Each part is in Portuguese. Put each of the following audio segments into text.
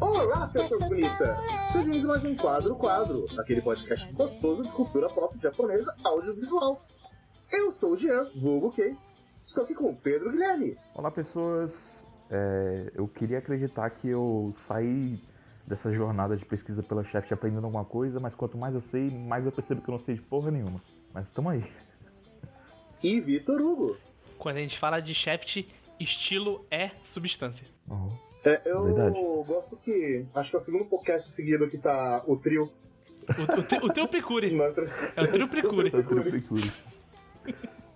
Olá, pessoas bonitas! Sejam bem-vindos a mais um Quadro Quadro, aquele podcast gostoso de cultura pop japonesa audiovisual. Eu sou o Jean, vulgo Kei. Estou aqui com o Pedro Guilherme. Olá pessoas, É, eu queria acreditar que eu saí dessa jornada de pesquisa pela Chef aprendendo alguma coisa, mas quanto mais eu sei, mais eu percebo que eu não sei de porra nenhuma. Mas tamo aí. E Vitor Hugo. Quando a gente fala de Shaft, estilo é substância. Oh, É, eu Verdade. gosto que. Acho que é o segundo podcast seguido que tá o trio. O, o, te- o teu Picure. Nós... É o trio Picure. Tranquilos.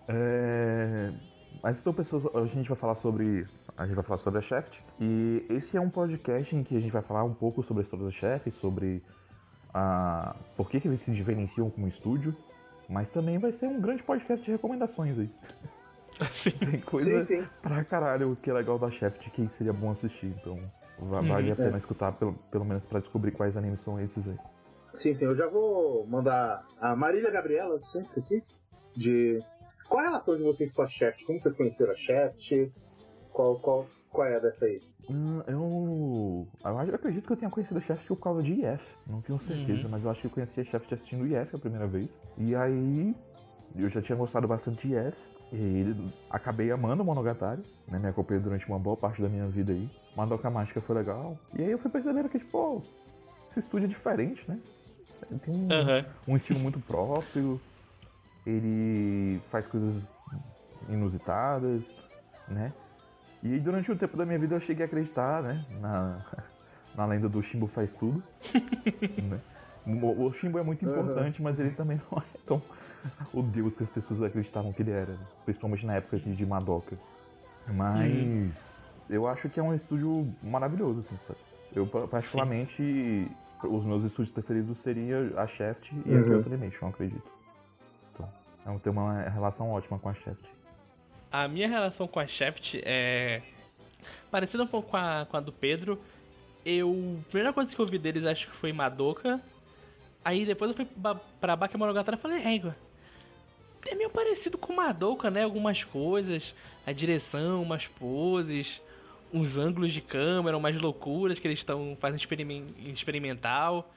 É, Mas então, pessoas, hoje a gente vai falar sobre. A gente vai falar sobre a Shaft. E esse é um podcast em que a gente vai falar um pouco sobre a história da Shaft, sobre a... por que, que eles se diferenciam como estúdio. Mas também vai ser um grande podcast de recomendações aí. Assim. Tem coisa Sim, sim. pra caralho que é legal da Shaft que seria bom assistir. Então va- vale a pena escutar, pelo, pelo menos pra descobrir quais animes são esses aí. Sim, sim, eu já vou mandar a Marília Gabriela de sempre aqui. De. Qual a relação de vocês com a Shaft? Como vocês conheceram a Shaft? Qual, qual, qual é dessa aí? Hum, eu, eu acredito que eu tenha conhecido a Shaft por causa de IF. Não tenho certeza, mas eu acho que eu conheci a Shaft assistindo IF a primeira vez. E aí eu já tinha gostado bastante de IF. E acabei amando o Monogatari, né? Me acompanhei durante uma boa parte da minha vida aí. Madoka Mágica foi legal. E aí eu fui percebendo que, tipo, esse estúdio é diferente, né? Tem um, Aham. um estilo muito próprio. Ele faz coisas inusitadas, né? E durante o tempo da minha vida eu cheguei a acreditar, né? Na, na lenda do Shimbo faz tudo. né? O, o Shimbo é muito importante, mas ele também não é tão o deus que as pessoas acreditavam que ele era. Principalmente na época de Madoka. Mas eu acho que é um estúdio maravilhoso, assim, sabe? Eu, pa- particularmente, os meus estúdios preferidos seriam a Shaft e a Uhum. Kyoto Animation, eu acredito. Então, tenho uma relação ótima com a Shaft. A minha relação com a Shaft é parecida um pouco com a, com a do Pedro. Eu. A primeira coisa que eu vi deles acho que foi Madoka. Aí depois eu fui pra Bakemonogatari e falei, égua. É meio parecido com Madoka, né? Algumas coisas. A direção, umas poses, uns ângulos de câmera, umas loucuras que eles estão fazendo experimen- experimental.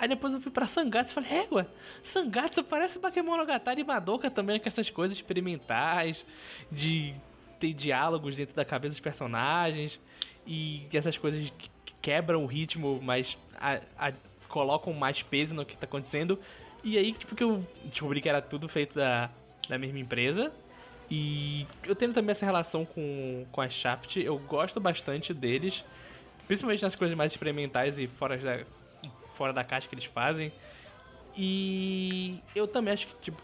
Aí depois eu fui pra Sangatsu e falei, égua, Sangatsu parece Bakemonogatari e Madoka também, com essas coisas experimentais, de ter diálogos dentro da cabeça dos personagens, e essas coisas que que quebram o ritmo, mas a- a- colocam mais peso no que tá acontecendo. E aí, tipo, que eu descobri que era tudo feito da, da mesma empresa. E eu tenho também essa relação com, com a Shaft, eu gosto bastante deles, principalmente nas coisas mais experimentais e fora da, fora da caixa que eles fazem. E eu também acho que, tipo,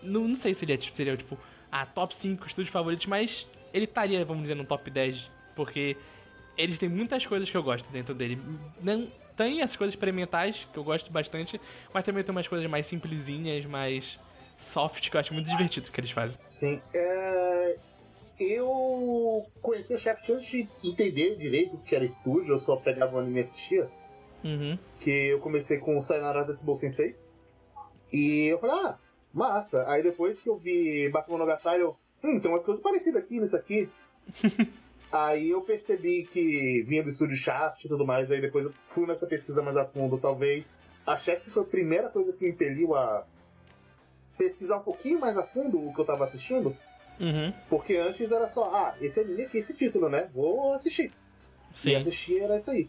não, não sei se seria, tipo, seria, tipo, a top 5 estúdios favoritos, mas ele estaria, vamos dizer, no top 10, porque eles têm muitas coisas que eu gosto dentro dele. Não, tem as coisas experimentais, que eu gosto bastante, mas também tem umas coisas mais simplesinhas, mais soft, que eu acho muito divertido que eles fazem. Sim. É... Eu conheci a Shaft antes de entender direito o que era estúdio, eu só pegava o anime e assistia. Uhum. Que eu comecei com o Sayonara Zetsubou Sensei. E eu falei, ah, massa. Aí depois que eu vi Bakemonogatari, eu, hum, tem umas coisas parecidas aqui nisso aqui. aí eu percebi que vinha do estúdio Shaft e tudo mais, aí depois eu fui nessa pesquisa mais a fundo, talvez. A Shaft foi a primeira coisa que me impeliu a pesquisar um pouquinho mais a fundo o que eu tava assistindo. Uhum. Porque antes era só, ah, esse anime aqui, esse título, né? Vou assistir. E Sim. assistir era isso aí.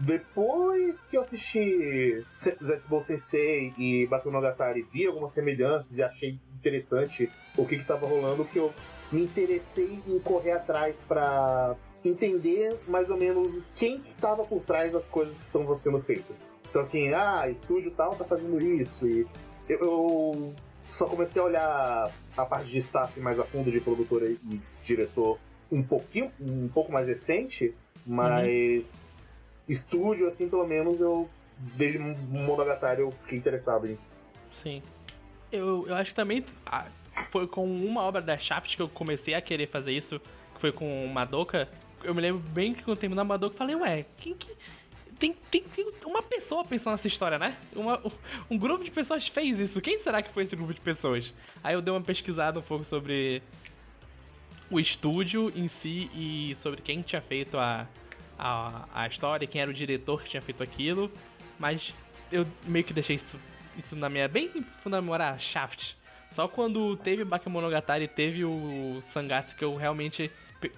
Depois que eu assisti Zetsubou Sensei e Bakemonogatari, vi algumas semelhanças e achei interessante o que que tava rolando, que eu me interessei em correr atrás pra entender mais ou menos quem que tava por trás das coisas que estão sendo feitas. Então assim, ah, estúdio tal tá fazendo isso e eu, eu só comecei a olhar a parte de staff mais a fundo de produtor e diretor um pouquinho, um pouco mais recente, mas estúdio, assim, pelo menos eu, desde Monogatari, eu fiquei interessado em. Sim. Eu, eu acho que também foi com uma obra da Shaft que eu comecei a querer fazer isso, que foi com Madoka. Eu me lembro bem que quando terminou Madoka, eu falei, ué, quem que. tem, tem, tem uma pessoa pensou nessa história, né? Uma, um grupo de pessoas fez isso. Quem será que foi esse grupo de pessoas? Aí eu dei uma pesquisada um pouco sobre o estúdio em si e sobre quem tinha feito a, a, a história, quem era o diretor que tinha feito aquilo. Mas eu meio que deixei isso, isso na minha. bem fundamental memória, Shaft. Só quando teve Bakemonogatari e teve o Sangatsu que eu realmente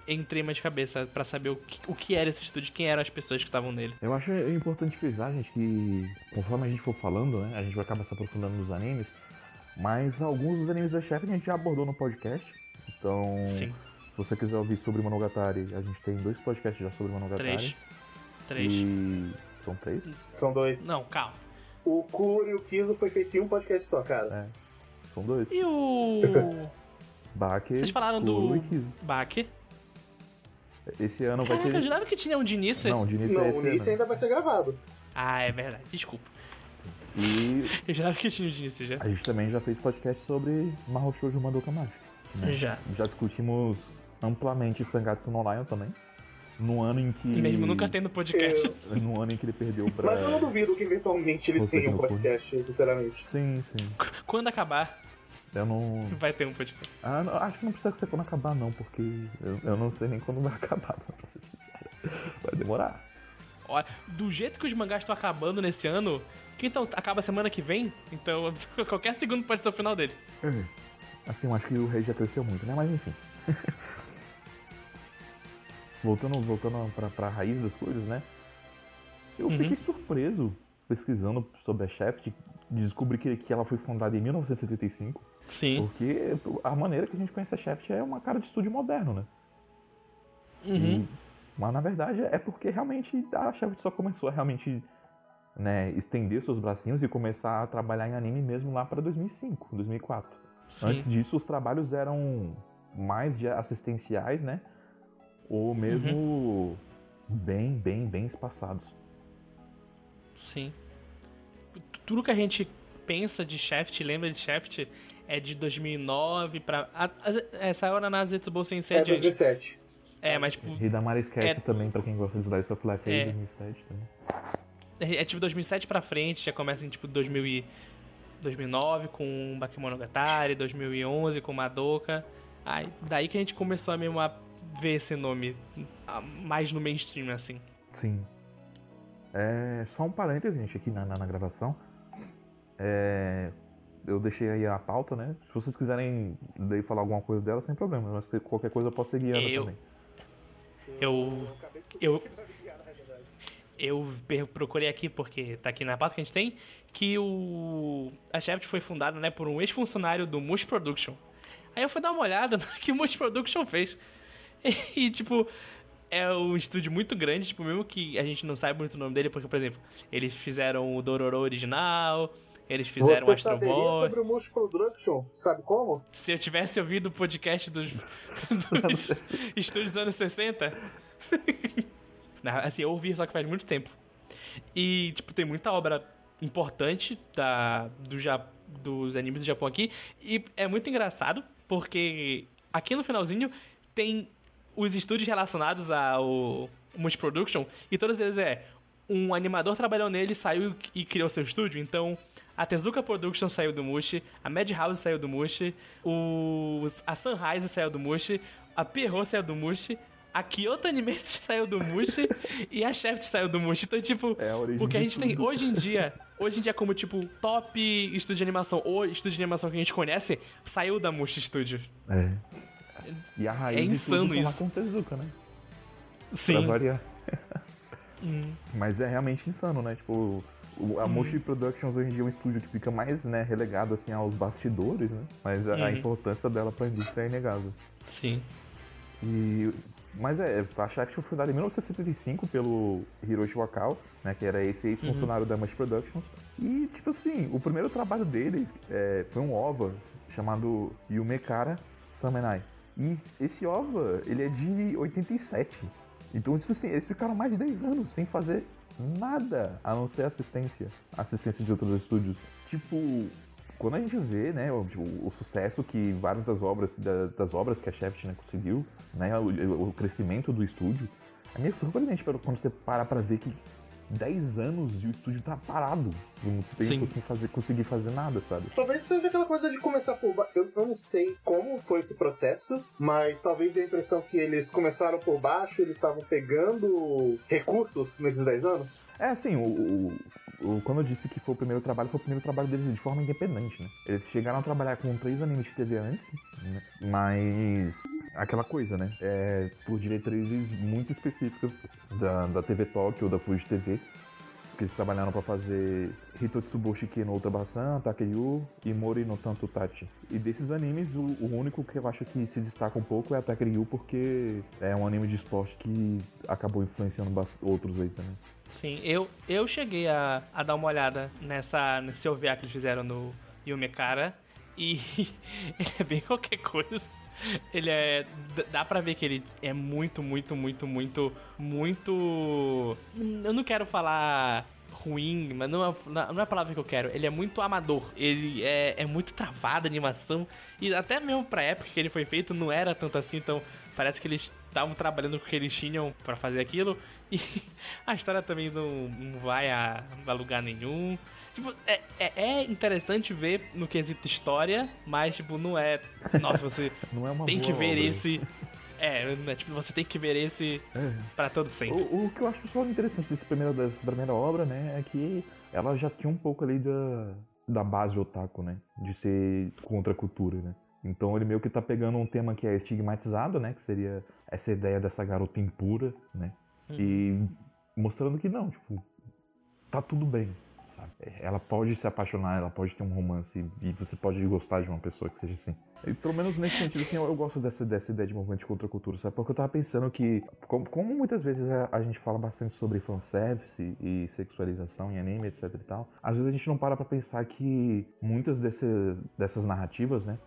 entrei mais de cabeça para saber o que, o que era esse estúdio, quem eram as pessoas que estavam nele. Eu acho importante frisar, gente, que conforme a gente for falando, né, a gente vai acabar se aprofundando nos animes, mas alguns dos animes da Chef a gente já abordou no podcast. Então, Sim. Se você quiser ouvir sobre Monogatari, a gente tem dois podcasts já sobre Monogatari. Três. Três. E... São três? São dois. Não, calma. O Kuro e o Kizo foi feito em um podcast só, cara. É. São dois. E o. Bake. Vocês falaram Kuro do. Bake. Esse ano vai Caraca, ter. Eu jurava que tinha um Dinice. Não, o Dinice, não, é o ainda vai ser gravado. Ah, é verdade. Desculpa. E. Eu jurava que tinha o Dinice já. A gente também já fez podcast sobre Mahou Shoujo Madoka Mágica. Né? Já. Já discutimos amplamente Sangatsu no Lion também. No ano em que. Mesmo nunca tendo podcast. Eu... No ano em que ele perdeu pra. Mas eu não duvido que eventualmente ele tenha um podcast, sinceramente. Sim, sim. Quando acabar. Eu não. Vai ter um podcast. Ah, não, acho que não precisa ser quando acabar, não, porque eu, eu não sei nem quando vai acabar, pra ser sincero. Vai demorar. Olha, do jeito que os mangás estão acabando nesse ano, que então acaba semana que vem, então qualquer segundo pode ser o final dele. É. Assim, eu acho que o rei já cresceu muito, né? Mas enfim. Voltando voltando pra, pra raiz das coisas, né? Eu uhum. fiquei surpreso pesquisando sobre a Shaft de descobrir que, que ela foi fundada em 1975. Sim. Porque a maneira que a gente conhece a Shaft é uma cara de estúdio moderno, né? Uhum. E, mas na verdade é porque realmente a Shaft só começou a realmente né, estender seus bracinhos e começar a trabalhar em anime mesmo lá para 2005, 2004. Sim. Antes disso, os trabalhos eram mais de assistenciais, né? Ou mesmo uhum. bem, bem, bem espaçados. Sim. Tudo que a gente pensa de Shaft, lembra de Shaft, é de 2009 pra. Essa hora na Zetsubo Sensei é 2007. É, mas tipo. E da Sketch é... também, pra quem gosta de Slice of Life, é, é 2007 também. É, é tipo 2007 pra frente, já começa em tipo 2000 e... 2009 com Bakemonogatari, 2011 com Madoka. Aí, daí que a gente começou a mesmo a ver esse nome mais no mainstream, assim. Sim. É, só um parênteses, gente, aqui na, na, na gravação. É, eu deixei aí a pauta, né? Se vocês quiserem daí falar alguma coisa dela, sem problema. Mas se qualquer coisa eu posso seguir ela eu... também. Eu. Eu. Eu procurei aqui, porque tá aqui na pauta que a gente tem, que o. A Shaft foi fundada, né, por um ex-funcionário do Mush Production. Aí eu fui dar uma olhada no que o Mush Production fez. E, tipo, é um estúdio muito grande, tipo, mesmo que a gente não saiba muito o nome dele, porque, por exemplo, eles fizeram o Dororo original, eles fizeram Você Astro saberia Boy. sobre o Mush Production? Sabe como? Se eu tivesse ouvido o podcast dos, dos estúdios anos 60. assim, eu ouvi, só que faz muito tempo. E, tipo, tem muita obra importante da, do, dos animes do Japão aqui. E é muito engraçado, porque aqui no finalzinho tem os estúdios relacionados ao Mush Production, e todos eles é um animador trabalhou nele, saiu e criou seu estúdio, então a Tezuka Production saiu do Mushi, a Madhouse saiu do Mushi, os, a Sunrise saiu do Mushi, a Pierrot saiu do Mushi, a Kyoto Animation saiu do Mushi e a Shaft saiu do Mushi. Então, tipo, é o que a gente tem hoje em dia, hoje em dia como, tipo, top estúdio de animação ou estúdio de animação que a gente conhece, saiu da Mushi Studio. É. E a raiz é insano de tudo isso. com Tezuka, né? Sim. Pra variar. hum. Mas é realmente insano, né? Tipo, a Moshi uhum. Productions hoje em dia é um estúdio que fica mais né, relegado assim aos bastidores, né? Mas a, a uhum. importância dela para a indústria é inegável. Sim. E mas é, a Shaft foi fundada em 1975 pelo Hiroshi Wakao, né, que era esse ex-funcionário uhum. da Mush Productions. E, tipo assim, o primeiro trabalho deles é, foi um OVA chamado Yumekara Samenai. E esse OVA, ele é de 87. Então, tipo assim, eles ficaram mais de 10 anos sem fazer nada a não ser assistência. Assistência de outros estúdios. Tipo, quando a gente vê, né, o, o sucesso que várias das obras, da, das obras que a Shaft né, conseguiu, né, o, o, crescimento do estúdio, é meio surpreendente quando você para pra ver que 10 anos e o estúdio tá parado. Por muito tempo sem fazer, conseguir fazer nada, sabe? Talvez seja aquela coisa de começar por baixo. Eu, eu não sei como foi esse processo, mas talvez dê a impressão que eles começaram por baixo, eles estavam pegando recursos nesses 10 anos. É, assim, o, o, o, quando eu disse que foi o primeiro trabalho, foi o primeiro trabalho deles de forma independente, né? Eles chegaram a trabalhar com três animes de TV antes, né? mas aquela coisa, né? É, por diretrizes muito específicas da, da TV Tokyo ou da Fuji TV, que eles trabalharam para fazer Hitotsuboshi no Utabasan, Takeyu e Mori no Tanto Tachi. E desses animes, o, o, único que eu acho que se destaca um pouco é Takeyu, porque é um anime de esporte que acabou influenciando outros aí também. Sim, eu, eu cheguei a, a dar uma olhada nessa, nesse OVA que eles fizeram no Yumekara e ele é bem qualquer coisa. Ele é. Dá pra ver que ele é muito, muito, muito, muito, muito. Eu não quero falar ruim, mas não é, não é a palavra que eu quero. Ele é muito amador. Ele é, é muito travado a animação. E até mesmo pra época que ele foi feito, não era tanto assim. Então parece que eles estavam trabalhando com o que eles tinham para fazer aquilo. E a história também não, não vai a, a lugar nenhum. Tipo, é, é, é, interessante ver no quesito história, mas, tipo, não é. Nossa, você é tem que ver obra. esse. É, é, tipo, você tem que ver esse é. para todo sempre. O, o, que eu acho só interessante desse primeiro, dessa primeira obra, né, é que ela já tinha um pouco ali da, da base otaku, né? De ser contra a cultura, né? Então ele meio que tá pegando um tema que é estigmatizado, né? Que seria essa ideia dessa garota impura, né? Uhum. E mostrando que não, tipo, tá tudo bem, sabe? Ela pode se apaixonar, ela pode ter um romance e você pode gostar de uma pessoa que seja assim. E pelo menos nesse sentido, assim, eu, eu gosto dessa, dessa ideia de movimento de contracultura, sabe? Porque eu tava pensando que, como, como muitas vezes a, a, gente fala bastante sobre fanservice e sexualização em anime, etc e tal, às vezes a gente não para pra pensar que muitas desse, dessas narrativas, né?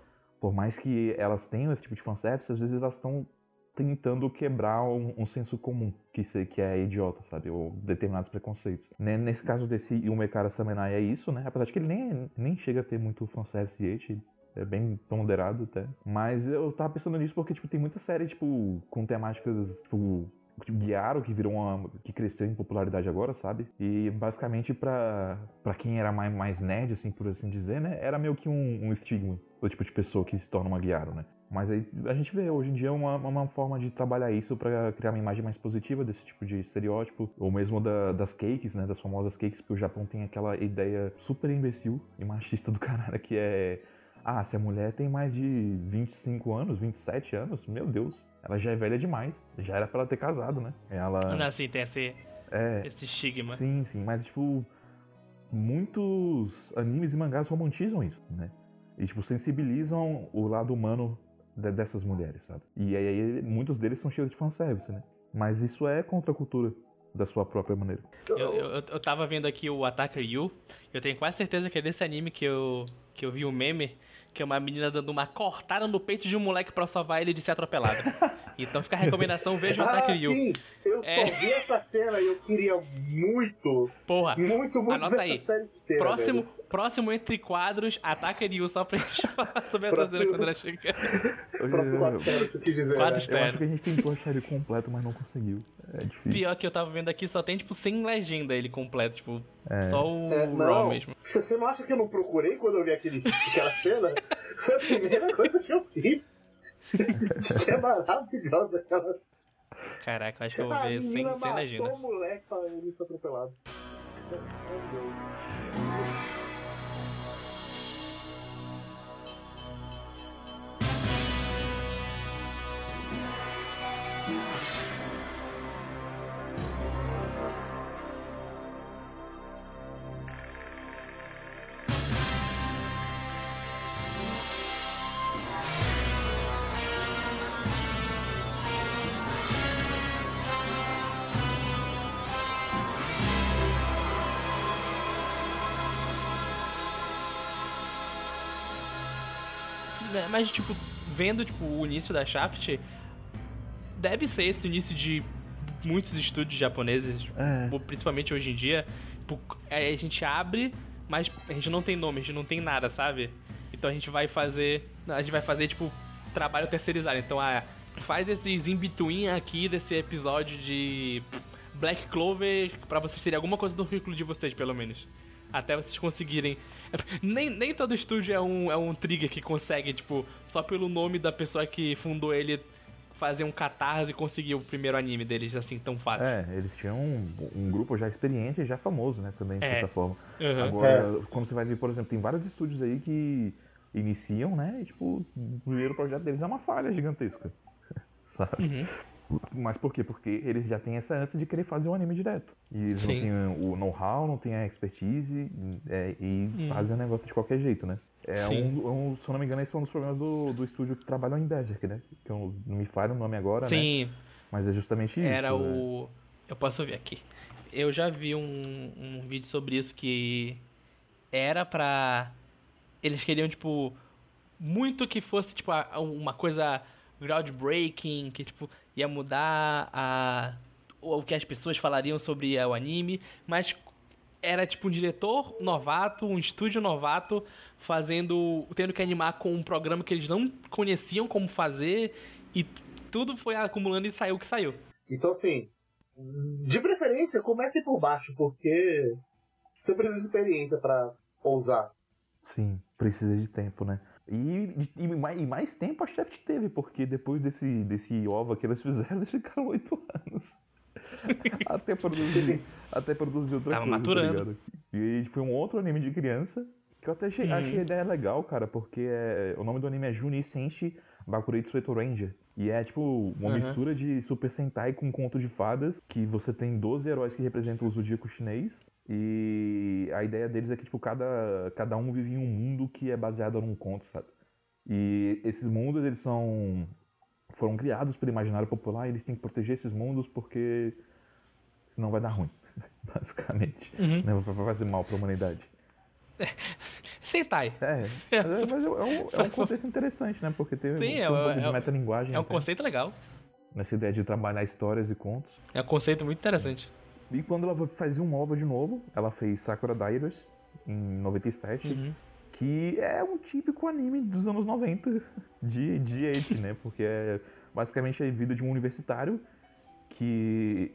Por mais que elas tenham esse tipo de fanservice, às vezes elas estão tentando quebrar um, um, senso comum que, se, que é idiota, sabe? Ou determinados preconceitos. Nesse caso desse Yumekara Samenai é isso, né? Apesar de que ele nem, nem chega a ter muito fanservice age, é bem ponderado até. Mas eu tava pensando nisso porque, tipo, tem muita série, tipo, com temáticas, tipo, Guiaro, que virou uma. que cresceu em popularidade agora, sabe? E basicamente pra, pra quem era mais, mais nerd, assim, por assim dizer, né? Era meio que um, um estigma do tipo de pessoa que se torna uma Guiaro, né? Mas aí a gente vê hoje em dia uma, uma forma de trabalhar isso para criar uma imagem mais positiva desse tipo de estereótipo, ou mesmo da, das cakes, né, das famosas cakes, porque o Japão tem aquela ideia super imbecil e machista do caralho que é ah, se a mulher tem mais de 25 anos, 27 anos, meu Deus, ela já é velha demais. Já era pra ela ter casado, né? Ela. Não, assim, tem esse, é, esse estigma. Sim, sim, mas tipo, muitos animes e mangás romantizam isso, né? E tipo, sensibilizam o lado humano dessas mulheres, sabe? E aí muitos deles são cheios de fanservice, né? Mas isso é contra a cultura da sua própria maneira. Eu, eu, eu tava vendo aqui o Attacker You, eu tenho quase certeza que é desse anime que eu, que eu vi o um meme, que é uma menina dando uma cortada no peito de um moleque pra salvar ele de ser atropelado. então fica a recomendação, veja o Attacker ah, You. Sim, eu só é... vi essa cena e eu queria muito, Porra, muito, muito anota aí. série inteira, Próximo, velho. Próximo Entre Quadros, Ataca Ryu, só pra gente falar sobre essa próximo... cena quando ela chegar. Próximo quadro estéreo, você quis dizer, quadro né? Eu acho que a gente tentou achar ele completo, mas não conseguiu. É difícil. Pior que eu tava vendo aqui, só tem, tipo, sem legenda ele completo, tipo, é. só o é, RAW mesmo. Você não acha que eu não procurei quando eu vi aquele, aquela cena? Foi a primeira coisa que eu fiz. que é maravilhosa aquela Caraca, acho que eu vou ver sem, sem legenda. o moleque pra ele ser atropelado. Meu Deus. Mas, tipo, vendo tipo, o início da Shaft, deve ser esse início de muitos estúdios japoneses, é. principalmente hoje em dia. Tipo, a gente abre, mas a gente não tem nome, a gente não tem nada, sabe? Então a gente vai fazer. A gente vai fazer, tipo, trabalho terceirizado. Então, ah, faz esses in-between aqui desse episódio de Black Clover pra vocês terem alguma coisa no currículo de vocês, pelo menos. Até vocês conseguirem. Nem, nem todo estúdio é um, é um trigger que consegue, tipo, só pelo nome da pessoa que fundou ele fazer um catarse e conseguir o primeiro anime deles assim tão fácil. É, eles tinham um, um grupo já experiente e já famoso, né, também, de É. certa forma. Uhum. Agora, quando você vai ver, por exemplo, tem vários estúdios aí que iniciam, né, e tipo, o primeiro projeto deles é uma falha gigantesca. Sabe? Uhum. Mas por quê? Porque eles já têm essa ânsia de querer fazer o anime direto. E eles não Sim. têm o know-how, não têm a expertise é, e Hum. fazem o negócio de qualquer jeito, né? É Sim. um, um- se eu não me engano, esse foi um dos problemas do, do estúdio que trabalhou em Berserk, né? Que eu não me falha o nome agora, né? Sim, Mas é justamente isso. era né? o. Eu posso ver aqui. Eu já vi um, um vídeo sobre isso que era pra. Eles queriam, tipo, muito que fosse, tipo, uma coisa groundbreaking, que, tipo, ia mudar a, o que as pessoas falariam sobre o anime, mas era, tipo, um diretor novato, um estúdio novato, fazendo. tendo que animar com um programa que eles não conheciam como fazer, e tudo foi acumulando e saiu o que saiu. Então, assim, de preferência, comece por baixo, porque você precisa de experiência pra ousar. Sim, precisa de tempo, né? E, e, mais, e mais tempo a Shaft teve, porque depois desse, desse OVA que eles fizeram, eles ficaram oito anos. até, produzir, até produzir outra Tava coisa, maturando. tá ligado? E foi um outro anime de criança, que eu até achei, Uhum. achei a ideia legal, cara, porque é, o nome do anime é Juni Senshi Bakurei Tsueto Ranger. E é tipo uma Uhum. mistura de Super Sentai com conto de fadas, que você tem 12 heróis que representam o zodíaco chinês. E a ideia deles é que, tipo, cada, cada um vive em um mundo que é baseado num conto, sabe? E esses mundos, eles são... Foram criados pelo imaginário popular e eles têm que proteger esses mundos porque senão vai dar ruim, basicamente. Uhum. Né? Vai fazer mal pra humanidade. Sentai. É, É, mas, é, mas é um, é um contexto interessante, né? Porque tem, Sim, tem é, um pouco é, de é, metalinguagem É um até, conceito legal. nessa ideia de trabalhar histórias e contos. É um conceito muito interessante. E quando ela fazia um OVA de novo, ela fez Sakura Diaries em 97, Uhum. que é um típico anime dos anos 90 de, de Age, né? Porque é basicamente a vida de um universitário que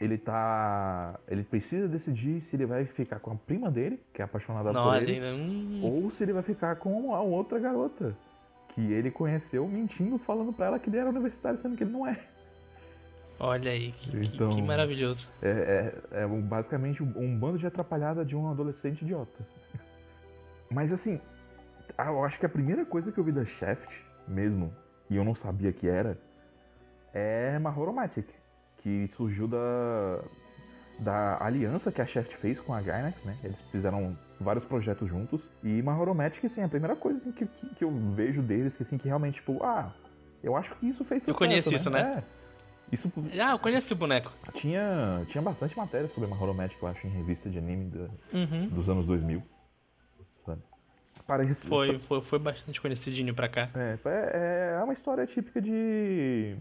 ele tá. Ele precisa decidir se ele vai ficar com a prima dele, que é apaixonada por Nossa, ele, ou se ele vai ficar com a outra garota que ele conheceu mentindo, falando pra ela que ele era universitário, sendo que ele não é. Olha aí, que, Então- que maravilhoso. É, é- é um- basicamente um, um bando de atrapalhada de um adolescente idiota. Mas assim, eu acho que a primeira coisa que eu vi da Shaft, mesmo, e eu não sabia que era, é Mahoromatic, que surgiu da, da aliança que a Shaft fez com a Gainax, né? Eles fizeram vários projetos juntos. E Mahoromatic, assim, é a primeira coisa assim, que, que, eu vejo deles, que assim, que realmente, tipo, ah, eu acho que isso fez Eu sucesso, conheço isso, né? É. Isso Ah, eu conheço esse boneco. tinha, tinha bastante matéria sobre Mahoromatic, eu acho, em revista de anime da- Uhum. dos anos 2000. Sabe? Parece, Foi, foi, foi bastante conhecidinho pra cá. É, é, é uma história típica de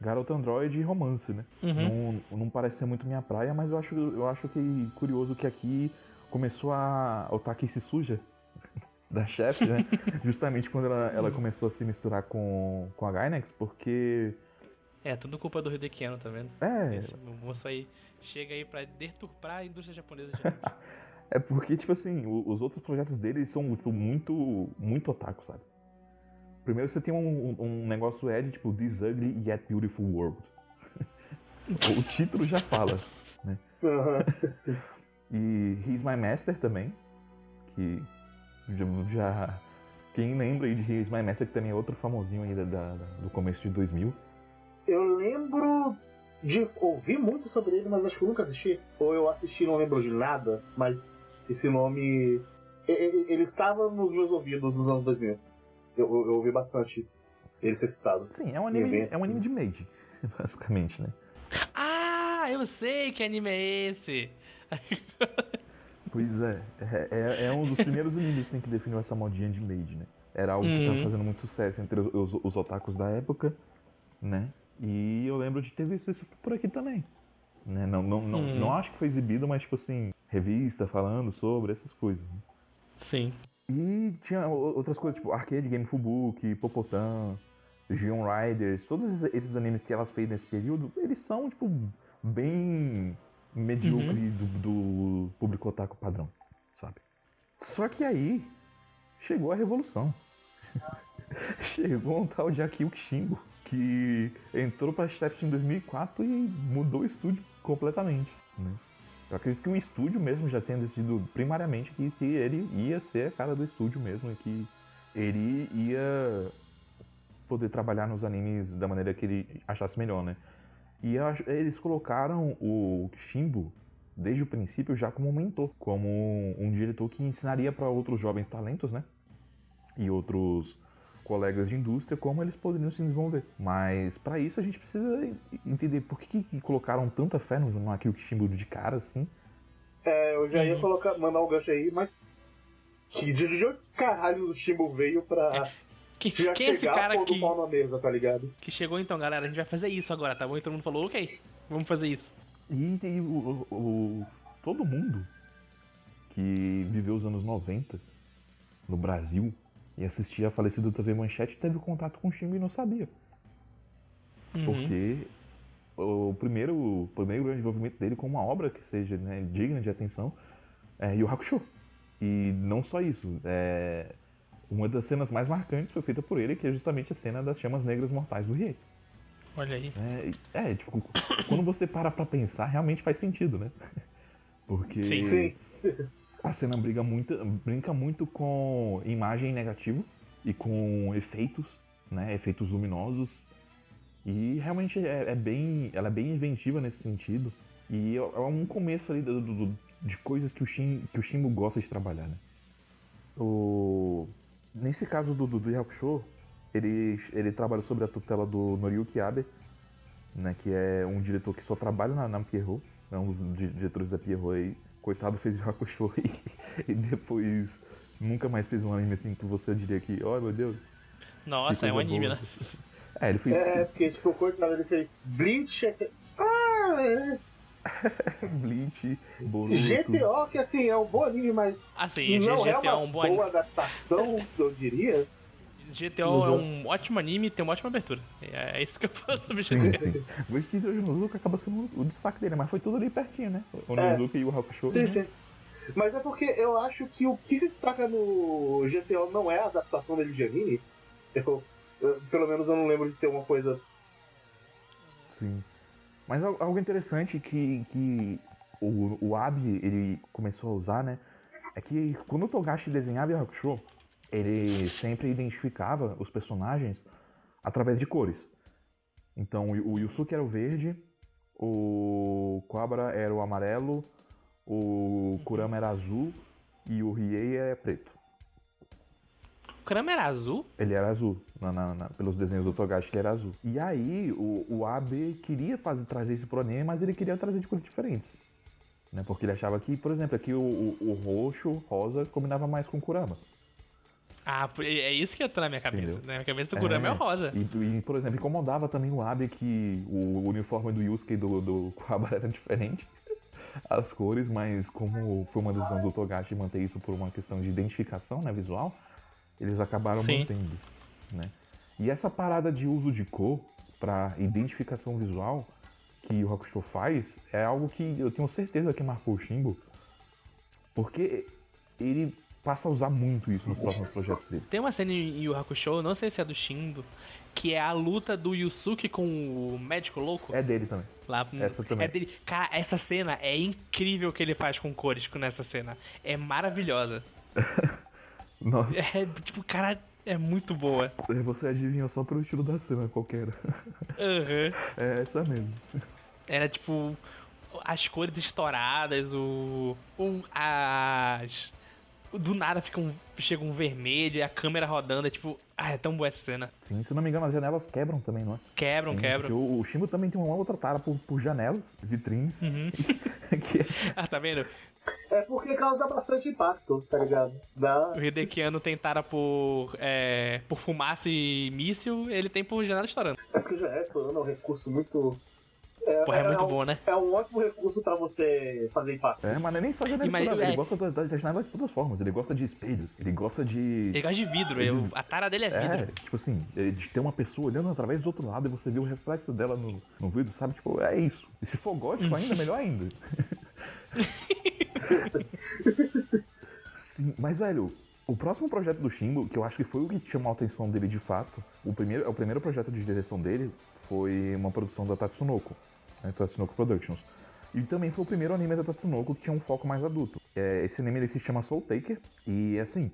garota android e romance, né? Uhum. Não, não parece ser muito minha praia, mas eu acho, eu acho que curioso que aqui começou a. O Taki se suja da chefe, né? Justamente quando ela, ela começou a se misturar com, com a Gainax, porque. É, tudo culpa do Hidekiano, tá vendo? É, Esse moço aí chega aí pra deturpar a indústria japonesa de. É porque, tipo assim, os outros projetos dele são tipo, muito, muito otaku, sabe? Primeiro você tem um, um negócio é de tipo This Ugly Yet Beautiful World. o título já fala. Aham, sim. E He's My Master também, que já, já- Quem lembra aí de He's My Master, que também é outro famosinho aí da, da- do começo de 2000. Eu lembro de ouvir muito sobre ele, mas acho que eu nunca assisti. Ou eu assisti e não lembro de nada, mas esse nome. Ele estava nos meus ouvidos nos anos 2000. Eu, eu, eu ouvi bastante ele ser citado. Sim, é um anime, Evento, é um anime de Made, basicamente, né? ah, eu sei que anime é esse. Pois é, é, é- é um dos primeiros animes assim, que definiu essa modinha de Made, né? Era algo que Uhum. estava fazendo muito sucesso entre os, os, os otakus da época, né? E eu lembro de ter visto isso por aqui também. Né? Não, não, não, Uhum. não acho que foi exibido, mas tipo assim, revista falando sobre essas coisas. né? Sim. E tinha outras coisas, tipo Arcade Game Fubuki, Popotan, Gion Riders, todos esses- animes que elas fez nesse período, eles são, tipo, bem medíocre do, do público otaku padrão, sabe? Só que aí chegou a revolução. chegou um tal de Akio Kishimbo, que entrou pra Shaft em 2004 e mudou o estúdio completamente, né? Eu acredito que o estúdio mesmo já tenha decidido primariamente que, que ele ia ser a cara do estúdio mesmo e que ele ia poder trabalhar nos animes da maneira que ele achasse melhor, né? E eles colocaram o Shimbo desde o princípio já como um mentor, como um diretor que ensinaria para outros jovens talentos, né? E outros colegas de indústria como eles poderiam se desenvolver. Mas para isso a gente precisa entender por que, que colocaram tanta fé no, no Akio Kishimbo de cara assim. É, eu já ia Uhum. colocar, mandar um gancho aí, mas. Que de de onde caralhos o Shimbo veio pra Que- já quem é esse chegar cara pondo que, pau na mesa, tá ligado? que chegou então, galera? A gente vai fazer isso agora, tá bom? E todo mundo falou, ok, vamos fazer isso. E, e o, o- o- todo mundo que viveu os anos 90 no Brasil e assistia a falecida TV Manchete teve contato com o Shimbo e não sabia. Uhum. Porque o primeiro, o primeiro grande envolvimento dele com uma obra que seja né, digna de atenção é Yu Hakusho. E não só isso, é, uma das cenas mais marcantes foi feita por ele, que é justamente a cena das chamas negras mortais do Riei. Olha aí. É, é, tipo, quando você para pra pensar, realmente faz sentido, né? Porque Sim. Sim. A cena briga muito, brinca muito com imagem negativa e com efeitos, né? Efeitos luminosos. E realmente é, é bem. Ela é bem inventiva nesse sentido. E é é um começo ali do- do- de coisas que o, Shin, que o Shimbo gosta de trabalhar, né? O... Nesse caso do, do, do Hakusho, ele, ele trabalha sobre a tutela do Noriyuki Abe, né, que é um diretor que só trabalha na, na Pierrot, é um dos di- diretores da Pierrot aí. Coitado fez Hakusho e, e depois nunca mais fez um anime assim que você diria que, oh meu Deus. Nossa, é um anime, boa. né? É, ele fez É, porque, tipo, coitado, ele fez Bleach, esse... Ah, é. Bleach, Boruto. GTO, que assim, é um bom anime, mas Assim, não é GTO é uma um bom boa anime. adaptação, eu diria. GTO No é jogo. um ótimo anime e tem uma ótima abertura. É, é isso que eu posso sobre Sim, GTO. sim. O Vestido de Nozuka acaba sendo o destaque dele, mas foi tudo ali pertinho, né? O É. Nozuka e o Hakusho. Sim, né? sim. Mas é porque eu acho que o que se destaca no GTO não é a adaptação dele de anime. Eu, eu- pelo menos eu não lembro de ter uma coisa. Sim. Mas al- algo interessante que, que o, o Abi ele começou a usar, né? É que quando o Togashi desenhava Yu Hakusho, ele sempre identificava os personagens através de cores. Então o Yusuke era o verde, o Cobra era o amarelo, o Kurama era azul e o Riei é preto. O Kurama era azul? Ele era azul, na- na- na- pelos desenhos do Togashi ele era azul. E aí o, o Abe queria fazer, trazer isso pro anime, mas ele queria trazer de cores diferentes. Né? Porque ele achava que, por exemplo, aqui o, o, o roxo, rosa, combinava mais com o Kurama. Ah, por- é isso que tô na minha cabeça. Entendeu? Na minha cabeça o Kurama é, o rosa. E, e, por exemplo, incomodava também o Abe que o uniforme do Yusuke e do, do Kuwabara era diferente. As cores, mas como foi uma decisão do Togashi manter isso por uma questão de identificação né, visual, eles acabaram Sim. mantendo. Né? E essa parada de uso de cor para identificação visual que o Hakusho faz é algo que eu tenho certeza que marcou o Shimbo, porque ele passa a usar muito isso nos próximos projetos dele. Tem uma cena em Yu Hakusho, não sei se é do Shindo, que é a luta do Yusuke com o médico louco. É dele também. Lá, essa também. É dele. Cara, essa cena é incrível que ele faz com cores nessa cena. É maravilhosa. Nossa. É, tipo, cara, é muito boa. Você adivinhou só pelo estilo da cena qualquer. Aham. É essa mesmo. Era tipo. As cores estouradas, o. o as. Do nada fica um, chega um vermelho e a câmera rodando. É tipo. Ah, é tão boa essa cena. Sim, se eu não me engano, as janelas quebram também, não é? Quebram, Sim, quebram. O, o Shimbo também tem uma outra tara por, por janelas, vitrines. Uhum. que é- Ah, tá vendo? É porque causa bastante impacto, tá ligado? Dá. O Hidekiano tem tara por. É, por fumaça e míssil, ele tem por janela estourando. É porque já é estourando é um recurso muito. É, Porra, é, muito um, bom, né? É um ótimo recurso pra você fazer impacto. É, mas não é nem só estourada, ele é. gosta da, da janela de todas as formas. Ele gosta de espelhos, ele gosta de. Ele gosta de vidro, eu- a tara dele é É, vidro. tipo assim, é, de ter uma pessoa olhando através do outro lado e você vê o reflexo dela no, no vidro, sabe? Tipo, é isso. E se for gótico ainda, melhor ainda. Sim, mas, velho, o próximo projeto do Shimbo, que eu acho que foi o que chamou a atenção dele de fato, o primeiro, o primeiro projeto de direção dele foi uma produção da Tatsunoko, né, Tatsunoko Productions. E também foi o primeiro anime da Tatsunoko que tinha um foco mais adulto. É, esse anime ele se chama Soul Taker, e assim,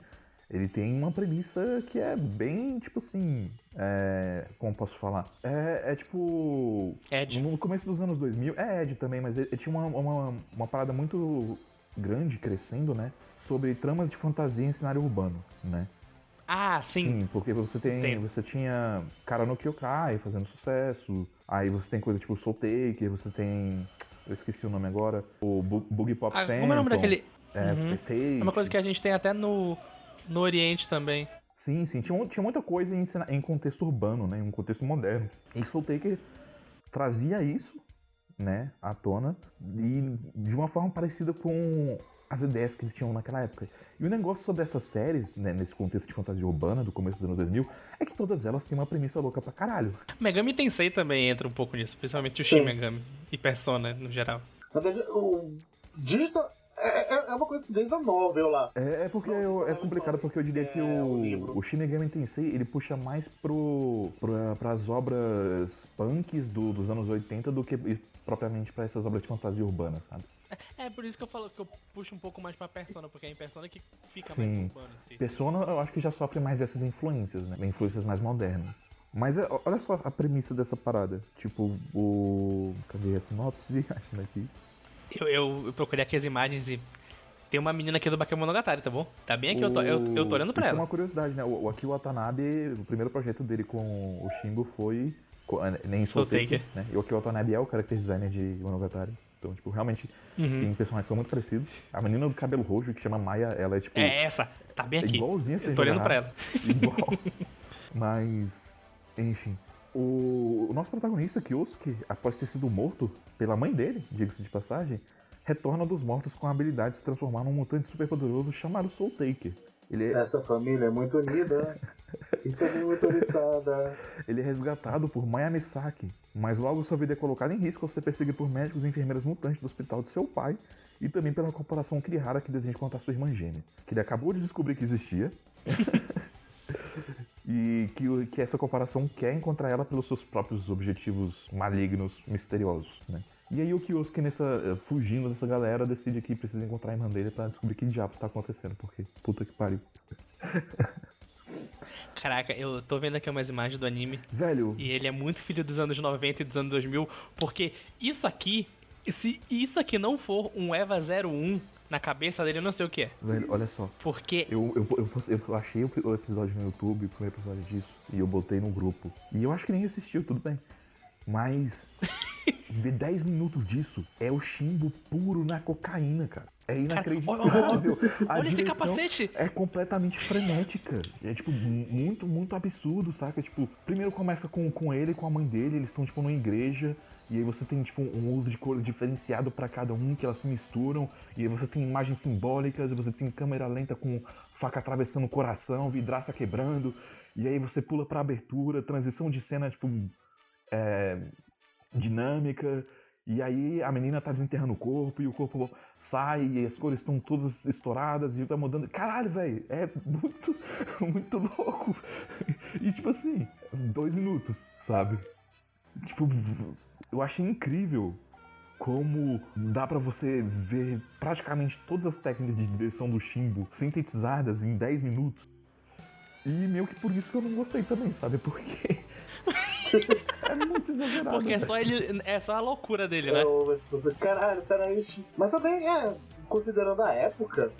ele tem uma premissa que é bem, tipo assim. É, como posso falar? É, é tipo. Ed. No começo dos anos 2000, é Ed também, mas ele, ele tinha uma, uma, uma parada muito grande crescendo, né? Sobre tramas de fantasia em cenário urbano, né? Ah, sim. porque você tem. Entendo. Você tinha Cara no Kyokai fazendo sucesso. Aí você tem coisa tipo Soul Taker, você tem. Eu esqueci o nome agora. O Bu- Boogie Pop Ah, Phantom. como é o nome daquele. É, Uhum. É uma coisa que a gente tem até no, no Oriente também. Sim, sim. Tinha, tinha muita coisa em, em contexto urbano, né? Em um contexto moderno. E Soul Taker trazia isso, né? À tona. E de uma forma parecida com as ideias que eles tinham naquela época. E o negócio sobre essas séries, né? Nesse contexto de fantasia urbana do começo dos anos 2000, é que todas elas têm uma premissa louca pra caralho. Megami Tensei também entra um pouco nisso, principalmente o. Shin Megami e Persona no geral. Na verdade, o digital é, é- é uma coisa que desde a novel lá. É, é porque Não, eu- é complicado porque eu diria que É, o o, o Shin Megami Tensei ele puxa mais pro pra, pras obras punks do- dos anos 80 do que propriamente pra essas obras de fantasia urbana, sabe? É por isso que eu falo que eu puxo um pouco mais pra Persona, porque é em Persona que fica Sim. mais urbano si. Persona eu acho que já sofre mais dessas influências, né? Influências mais modernas. Mas é- olha só a premissa dessa parada. Tipo, o. Cadê a sinopse? Achando aqui. Eu, eu, eu procurei aqui as imagens e tem uma menina aqui do Bakemonogatari, tá bom? Tá bem aqui, eu, tô, eu, eu tô olhando pra Isso ela. é uma curiosidade, né? O, o Akio Watanabe, o primeiro projeto dele com o Shimbo foi. eh, Nem Soul Soul Taker, Taker. né? E o Akio Watanabe é o character designer de Monogatari. Então, tipo, realmente Uhum. tem personagens que são muito parecidos. A menina do cabelo roxo, que chama Maya, ela é tipo. É essa, tá bem é aqui. igualzinha Eu tô olhando pra ela. Igual. Mas, enfim. O, o nosso protagonista, Kyosuke, após ter sido morto pela mãe dele, diga-se de passagem, retorna dos mortos com a habilidade de se transformar num mutante superpoderoso chamado Soul Taker. Ele é, Essa família é muito unida e também muito oriçada. ele é resgatado por Maya Misaki, mas logo sua vida é colocada em risco ao ser perseguido por médicos e enfermeiras mutantes do hospital de seu pai e também pela corporação Kirihara que deseja encontrar sua irmã gêmea, que ele acabou de descobrir que existia. e que, que essa corporação quer encontrar ela pelos seus próprios objetivos malignos, misteriosos, né? E aí o Kyosuke, nessa, eh, fugindo dessa galera, decide que precisa encontrar a irmã dele pra descobrir que diabo tá acontecendo, porque puta que pariu. Caraca, eu tô vendo aqui umas imagens do anime Velho, e ele é muito filho dos anos 90 e dos anos 2000, porque isso aqui, se isso aqui não for um EVA 01 na cabeça dele, eu não sei o que é. velho, olha só. Porque Eu, eu, eu, eu achei o episódio no YouTube, o primeiro episódio disso, e eu botei no grupo. E eu acho que nem assistiu, tudo bem. Mas ver 10 minutos disso é o chimbo puro na cocaína, cara. É inacreditável. A olha esse direção capacete! É completamente frenética. É tipo mu- muito, muito absurdo, saca? Tipo, primeiro começa com, com ele e com a mãe dele, eles estão tipo numa igreja. E aí você tem tipo um uso de cor diferenciado pra cada um, que elas se misturam. E aí você tem imagens simbólicas, você tem câmera lenta com faca atravessando o coração, vidraça quebrando. E aí você pula pra abertura, transição de cena, tipo, é, dinâmica. E aí a menina tá desenterrando o corpo e o corpo sai e as cores estão todas estouradas e tá mudando. Caralho, velho, é muito, muito louco. E tipo assim, dois minutos, sabe? Tipo, eu achei incrível como dá pra você ver praticamente todas as técnicas de direção do Shimbo sintetizadas em 10 minutos. E meio que por isso que eu não gostei também, sabe? Porque é muito exagerado. Porque é só ele. É só a loucura dele, né? Eu, mas, você, caralho, peraí. Mas também, é, considerando a época,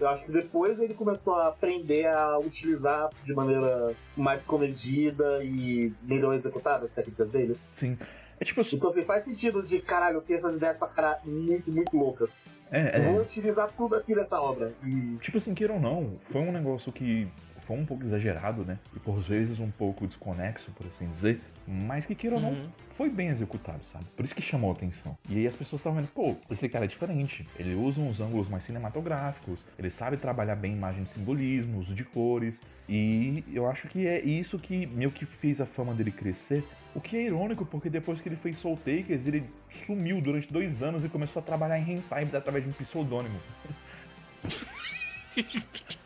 eu acho que depois ele começou a aprender a utilizar de maneira mais comedida e melhor executada as técnicas dele. Sim. É tipo assim. Então, assim, faz sentido de, caralho, eu tenho essas ideias pra caralho muito, muito loucas. É, Vou utilizar tudo aqui nessa obra. E Tipo assim, queira ou não, foi um negócio que foi um pouco exagerado, né? E por vezes um pouco desconexo, por assim dizer. Mas que queira ou não, Uhum. foi bem executado, sabe? Por isso que chamou a atenção. E aí as pessoas estavam vendo, pô, esse cara é diferente. Ele usa uns ângulos mais cinematográficos, ele sabe trabalhar bem imagem de simbolismo, uso de cores. E eu acho que é isso que meio que fez a fama dele crescer. O que é irônico, porque depois que ele fez Soul Takers, ele sumiu durante dois anos e começou a trabalhar em hentai através de um pseudônimo.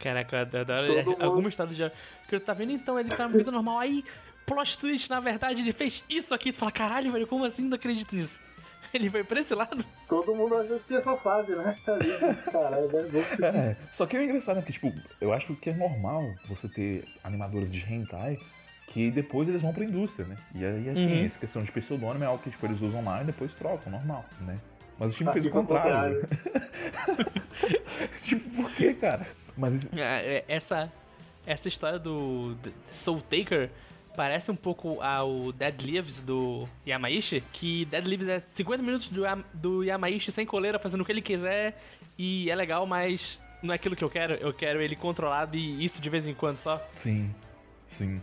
Caraca, eu adoro Todo mundo- alguma história já. Que tá vendo então, ele tá na vida normal. Aí, plot twist, na verdade, ele fez isso aqui. Tu fala, caralho, velho, como assim? Não acredito nisso. Ele foi pra esse lado? Todo mundo às vezes tem essa fase, né? Ali, Caralho, né? Pedir. É, só que é engraçado, né? Que, tipo, eu acho que é normal você ter animadores de hentai que depois eles vão pra indústria, né? E aí, assim, Uhum. essa questão de pseudônimo é algo que, tipo, eles usam lá e depois trocam, normal, né? Mas o time Aqui fez o foi o contrário. tipo, por que, cara? Mas É, é, Essa, essa história do Soul Taker parece um pouco ao Dead Leaves do Yamaishi, que Dead Leaves é 50 minutos do, do Yamaishi sem coleira, fazendo o que ele quiser, e é legal, mas não é aquilo que eu quero. Eu quero ele controlado e isso de vez em quando só. Sim, sim.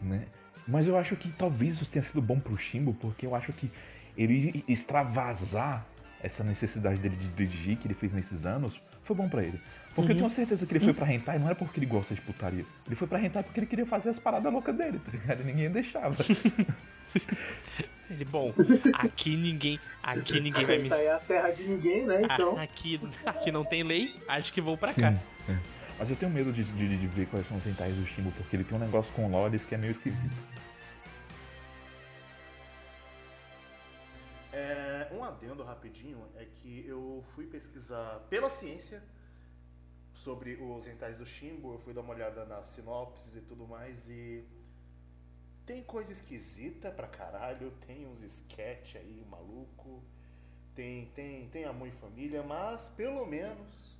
Né? Mas eu acho que talvez isso tenha sido bom pro Shimbo, porque eu acho que ele extravasar essa necessidade dele de dirigir que ele fez nesses anos foi bom pra ele. Porque eu tenho certeza que ele foi pra hentai não era porque ele gosta de putaria. Ele foi pra hentai porque ele queria fazer as paradas loucas dele, tá ligado? E ninguém deixava. Ele, bom, aqui ninguém, aqui ninguém vai me... Tá aí a terra de ninguém, né? Então. Ah, aqui, aqui não tem lei, acho que vou pra cá. é. Mas eu tenho medo de, de, de ver quais são os hentais do Shimbo, porque ele tem um negócio com lores que é meio esquisito. É, um adendo rapidinho é que eu fui pesquisar pela ciência sobre os rentais do Shimbo, eu fui dar uma olhada nas sinopses e tudo mais e tem coisa esquisita pra caralho, tem uns sketch aí maluco, tem tem tem amor e família, mas pelo menos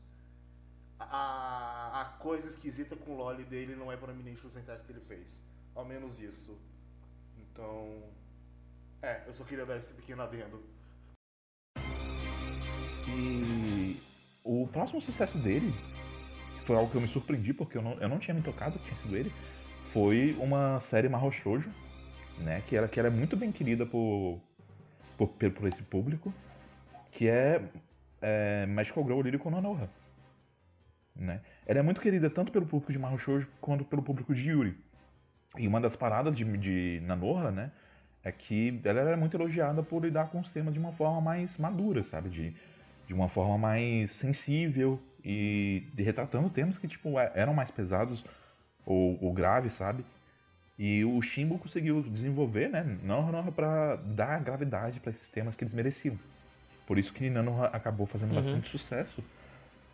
a, a coisa esquisita com o loli dele não é prominente nos rentais que ele fez. Ao menos isso. Então, é, eu só queria dar esse pequeno adendo. O próximo sucesso dele foi algo que eu me surpreendi, porque eu não, eu não tinha me tocado que tinha sido ele. Foi uma série Mahou Shoujo, né? Que era, que era muito bem querida por, por, por esse público, que é, é Magical Girl Lyrical Nanoha. Né? Ela é muito querida tanto pelo público de Mahou Shoujo quanto pelo público de Yuri. E uma das paradas de, de Nanoha, né? É que ela era muito elogiada por lidar com os temas de uma forma mais madura, sabe? De, de uma forma mais sensível e retratando temas que tipo é- eram mais pesados ou, ou graves, sabe? E o Shimbo conseguiu desenvolver, né, Nanoha para dar gravidade para esses temas que eles mereciam. Por isso que Nanoha acabou fazendo Uhum. bastante sucesso.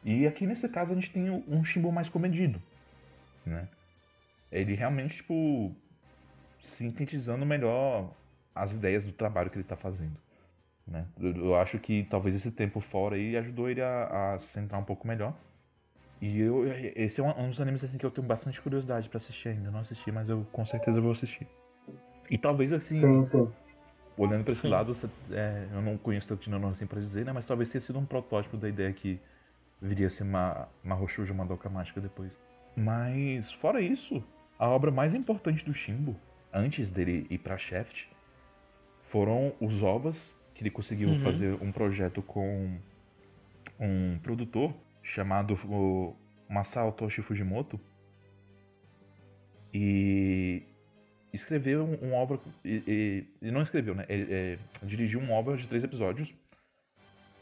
E aqui nesse caso a gente tem um Shimbo mais comedido, né? Ele realmente tipo sintetizando melhor as ideias do trabalho que ele está fazendo. Né? Eu, eu acho que talvez esse tempo fora aí ajudou ele a, a se centrar um pouco melhor. E eu, esse é um, um dos animes assim, que eu tenho bastante curiosidade pra assistir ainda. Eu não assisti, mas eu com certeza vou assistir. E talvez assim, Sim, sim. olhando pra esse lado, você- é, eu não conheço tanto de Nanoha assim pra dizer, né? Mas talvez tenha sido um protótipo da ideia que viria a ser uma, uma Roshuja Madoka Mágica depois. Mas, fora isso, a obra mais importante do Shimbo, antes dele ir pra Shaft, foram os ovas, que ele conseguiu Uhum. fazer um projeto com um produtor chamado Masao Toshi Fujimoto. E escreveu um, um obra. Ele não escreveu, né? Ele, é, dirigiu uma obra de três episódios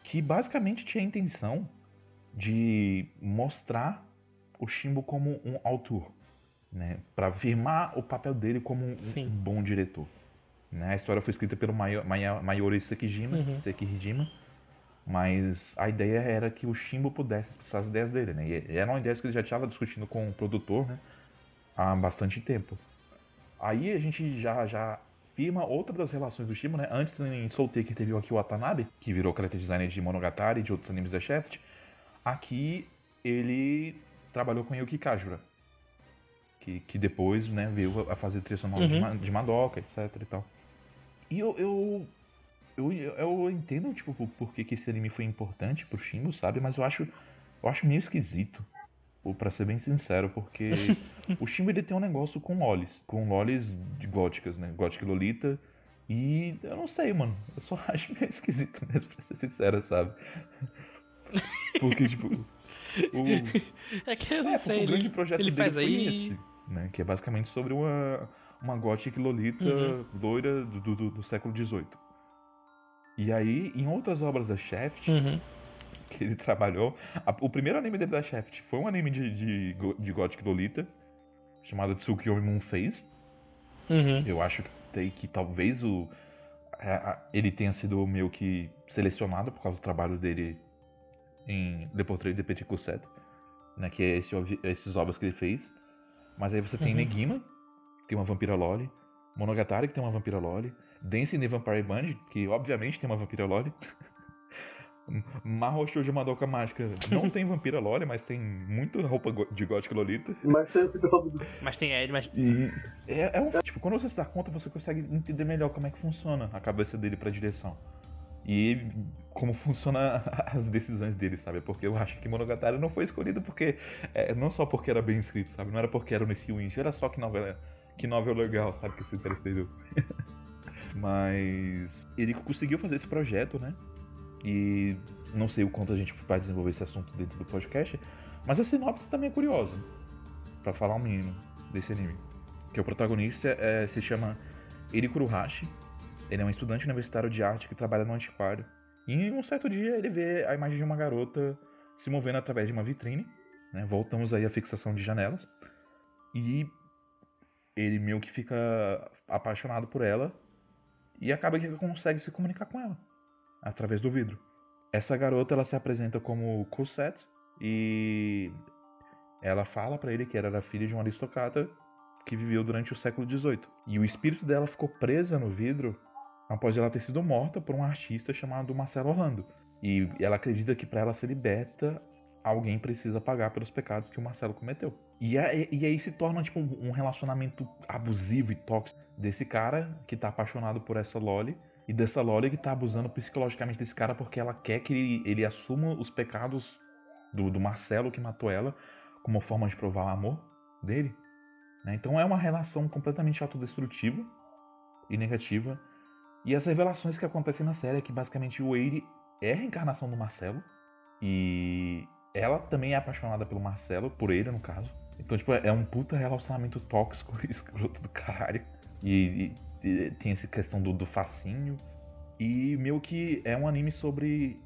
que basicamente tinha a intenção de mostrar o Shimbo como um autor, né? Para afirmar o papel dele como um, Sim. um bom diretor. Né? A história foi escrita pelo Maya- Mayori Sekijima, Uhum. Sekihijima, mas a ideia era que o Shimbo pudesse expressar as ideias dele, né? E eram ideias que ele já estava discutindo com o produtor, né? Há bastante tempo. Aí a gente já, já firma outra das relações do Shimbo, né? Antes em Soul Taker teve o Aki Watanabe, que virou character designer de Monogatari e de outros animes da Shaft. Aqui ele trabalhou com Yuki Kajura, que, que depois né, veio a fazer trilha sonora de, Uhum. De Madoka, etc e tal. E eu, eu, eu, eu entendo, tipo, por, que, que esse anime foi importante pro Shimbo, sabe? Mas eu acho, eu acho meio esquisito Pra ser bem sincero, porque o Shimbo ele tem um negócio com lolis. Com lolis de góticas, né? Gótica e Lolita. E eu não sei, mano. Eu só acho meio esquisito mesmo, pra ser sincero, sabe? Porque, tipo. O, É que eu não é, sei. o grande Ele, projeto ele dele faz foi aí. esse, né? Que é basicamente sobre uma, uma gótica lolita Uhum. loira do, do, do século XVIII. E aí, em outras obras da Shaft, Uhum. que ele trabalhou, a- o primeiro anime dele da Shaft foi um anime de, de, de gótica lolita, chamado Tsukiyomi Moon Phase. Uhum. Eu acho que, que talvez o, a- a- ele tenha sido meio que selecionado por causa do trabalho dele em Le Portrait de Petit Cousset, né, que é esse, esses obras que ele fez. Mas aí você tem Uhum. Negima, tem uma vampira loli, Monogatari, que tem uma vampira loli, Dancing the Vampire Band, que obviamente tem uma vampira loli. Mahou Shoujo Madoka Mágica não tem vampira loli, mas tem muita roupa de gótica lolita. Mas tem Mas tem Ed, mas. E é, é um. Tipo, quando você se dá conta, você consegue entender melhor como é que funciona a cabeça dele pra direção. E como funciona as decisões dele, sabe? Porque eu acho que Monogatari não foi escolhido porque. é, não só porque era bem escrito, sabe? Não era porque era o Nesse Winch, era só que novela. Que novel legal, sabe? Que cara escreveu. Mas ele conseguiu fazer esse projeto, né? E não sei o quanto a gente vai desenvolver esse assunto dentro do podcast, mas a sinopse também é curiosa, Pra falar o mínimo desse anime. Que o protagonista é, se chama Eri Kuruhashi. Ele é um estudante universitário de arte que trabalha no antiquário. E um certo dia ele vê a imagem de uma garota se movendo através de uma vitrine. né? Voltamos aí à fixação de janelas. E ele meio que fica apaixonado por ela e acaba que consegue se comunicar com ela através do vidro. Essa garota ela se apresenta como Cosette e ela fala pra ele que ela era filha de um aristocrata que viveu durante o século XVIII. E o espírito dela ficou presa no vidro após ela ter sido morta por um artista chamado Marcelo Orlando. E ela acredita que para ela ser liberta, alguém precisa pagar pelos pecados que o Marcelo cometeu. E, aí- e aí se torna tipo um relacionamento abusivo e tóxico desse cara que tá apaixonado por essa Loli e dessa Loli que tá abusando psicologicamente desse cara porque ela quer que ele, ele assuma os pecados do, do Marcelo que matou ela como forma de provar o amor dele. né? Então é uma relação completamente autodestrutiva e negativa. E as revelações que acontecem na série é que basicamente o Eire é a reencarnação do Marcelo. E ela também é apaixonada pelo Marcelo, por ele no caso. Então, tipo, é um puta relacionamento tóxico e escroto do caralho. E, e- e tem essa questão do, do fascínio. E meio que é um anime sobre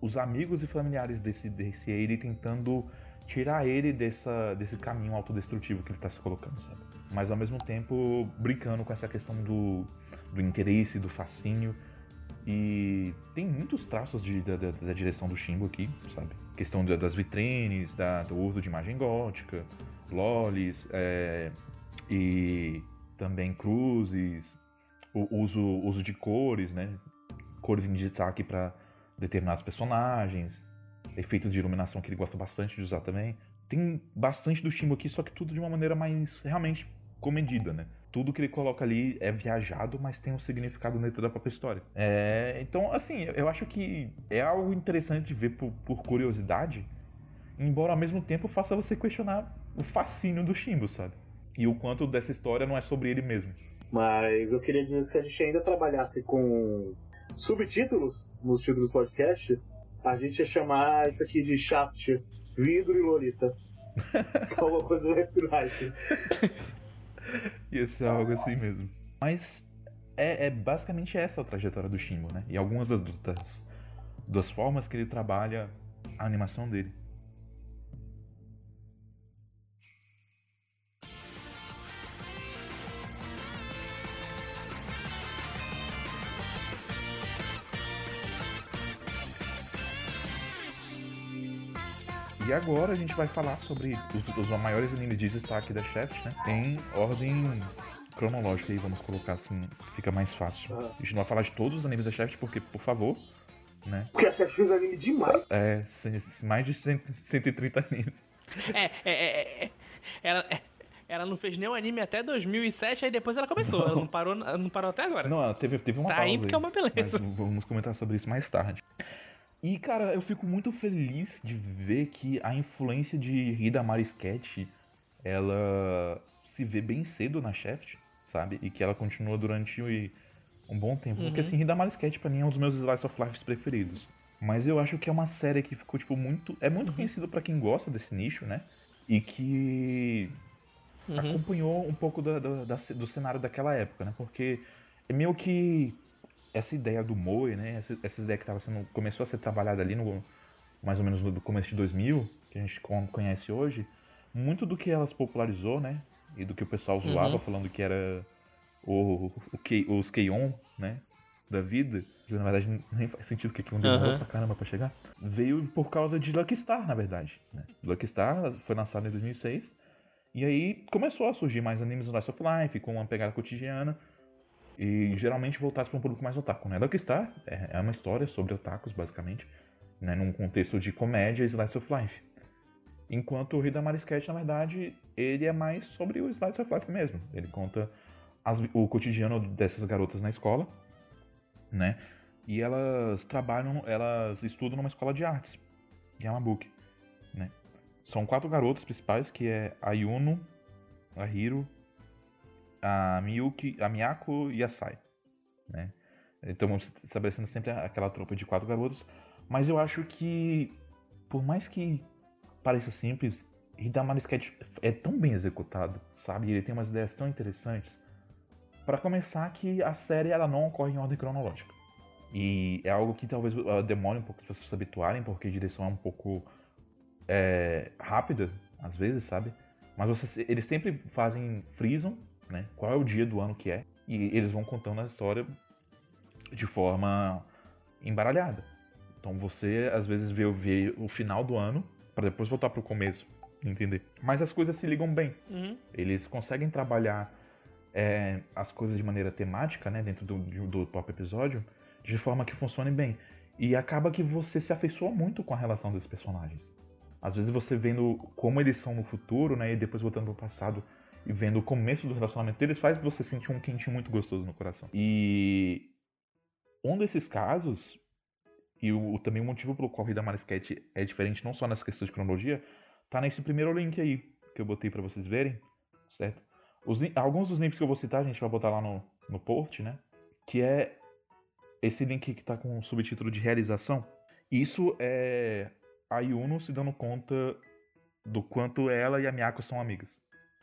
os amigos e familiares desse, desse Eire tentando tirar ele dessa, desse caminho autodestrutivo que ele tá se colocando, sabe? Mas ao mesmo tempo brincando com essa questão do, do interesse, do fascínio. E tem muitos traços de- da, da- da direção do Shimbo aqui, sabe? Questão da- das vitrines, da- do uso de imagem gótica, lolis, é, e também cruzes, o uso, uso de cores, né? Cores em destaque para determinados personagens, efeitos de iluminação que ele gosta bastante de usar também. Tem bastante do Shimbo aqui, só que tudo de uma maneira mais realmente comedida, né? Tudo que ele coloca ali é viajado, mas tem um significado dentro da própria história. É, então, assim, eu acho que é algo interessante de ver por, por curiosidade, embora ao mesmo tempo faça você questionar o fascínio do Shimbo, sabe? E o quanto dessa história não é sobre ele mesmo. Mas eu queria dizer que se a gente ainda trabalhasse com subtítulos nos títulos do podcast, a gente ia chamar isso aqui de Shaft, Vidro e Lolita. Alguma coisa nesse naipe. Ia ser algo assim mesmo. Mas é, é basicamente essa a trajetória do Shimbo, né? E algumas das, das, das formas que ele trabalha a animação dele. E agora a gente vai falar sobre os, os maiores animes de destaque da Shaft, né? Em ordem cronológica aí, vamos colocar assim, fica mais fácil. Aham. A gente não vai falar de todos os animes da Shaft, porque, por favor, né? Porque a Shaft fez anime demais. É, mais de 100, 130 animes. É, é, é, é, ela, é, ela não fez nenhum anime até 2007, aí depois ela começou. Ela não parou, ela não parou até agora. Não, teve, teve uma Tá pausa indo que é uma beleza. Mas vamos comentar sobre isso mais tarde. E, cara, eu fico muito feliz de ver que a influência de Hida Sketch, ela se vê bem cedo na Shaft, sabe? E que ela continua durante um bom tempo. Uhum. Porque, assim, Hida Sketch pra mim é um dos meus Slice of Life preferidos. Mas eu acho que é uma série que ficou, tipo, muito... É muito uhum. conhecida para quem gosta desse nicho, né? E que uhum. acompanhou um pouco do, do, do cenário daquela época, né? Porque é meio que essa ideia do Moe, né? Essa, essa ideia que tava sendo, começou a ser trabalhada ali no mais ou menos no começo de 2000, que a gente conhece hoje, muito do que elas popularizou, né? E do que o pessoal zoava, uhum. falando que era o, o, os K-On, né? Da vida, que na verdade nem faz sentido que K-On demorou uhum. pra caramba pra chegar, veio por causa de Lucky Star, na verdade. Né? Lucky Star foi lançado em 2006, e aí começou a surgir mais animes no Life of Life, com uma pegada cotidiana, e geralmente voltados para um público mais otaku, né? Star é, é uma história sobre otakus, basicamente, né? num contexto de comédia e slice of life. Enquanto o Hidamari Sketch, na verdade, ele é mais sobre o slice of life mesmo. Ele conta as, o cotidiano dessas garotas na escola, né? E elas trabalham, elas estudam numa escola de artes, Yamabuki, né? São quatro garotas principais, que é a Yuno, a Hiro, a Miyuki, a Miyako e a Sai, né? Então estabelecendo sempre aquela tropa de quatro garotos, mas eu acho que por mais que pareça simples, Hidamari Sketch é tão bem executado, sabe? Ele tem umas ideias tão interessantes. Para começar, que a série ela não ocorre em ordem cronológica. E é algo que talvez uh, demore um pouco para vocês se habituarem, porque a direção é um pouco é, rápida, às vezes, sabe? Mas eles sempre fazem, frisam né? Qual é o dia do ano que é? E eles vão contando a história de forma embaralhada. Então você às vezes vê, vê o final do ano para depois voltar para o começo, entender? Mas as coisas se ligam bem. Uhum. Eles conseguem trabalhar é, as coisas de maneira temática, né, dentro do, do próprio episódio, de forma que funcione bem. E acaba que você se afeiçoa muito com a relação desses personagens. Às vezes você vendo como eles são no futuro, né, e depois voltando para o passado, e vendo o começo do relacionamento deles faz você sentir um quentinho muito gostoso no coração. E um desses casos, e o, também o motivo pelo qual Rida Marisquete é diferente não só nessa questão de cronologia, tá nesse primeiro link aí que eu botei para vocês verem, certo? Os, alguns dos links que eu vou citar a gente vai botar lá no, no post, né? Que é esse link que tá com o subtítulo de realização. Isso é a Yuno se dando conta do quanto ela e a Miyako são amigas.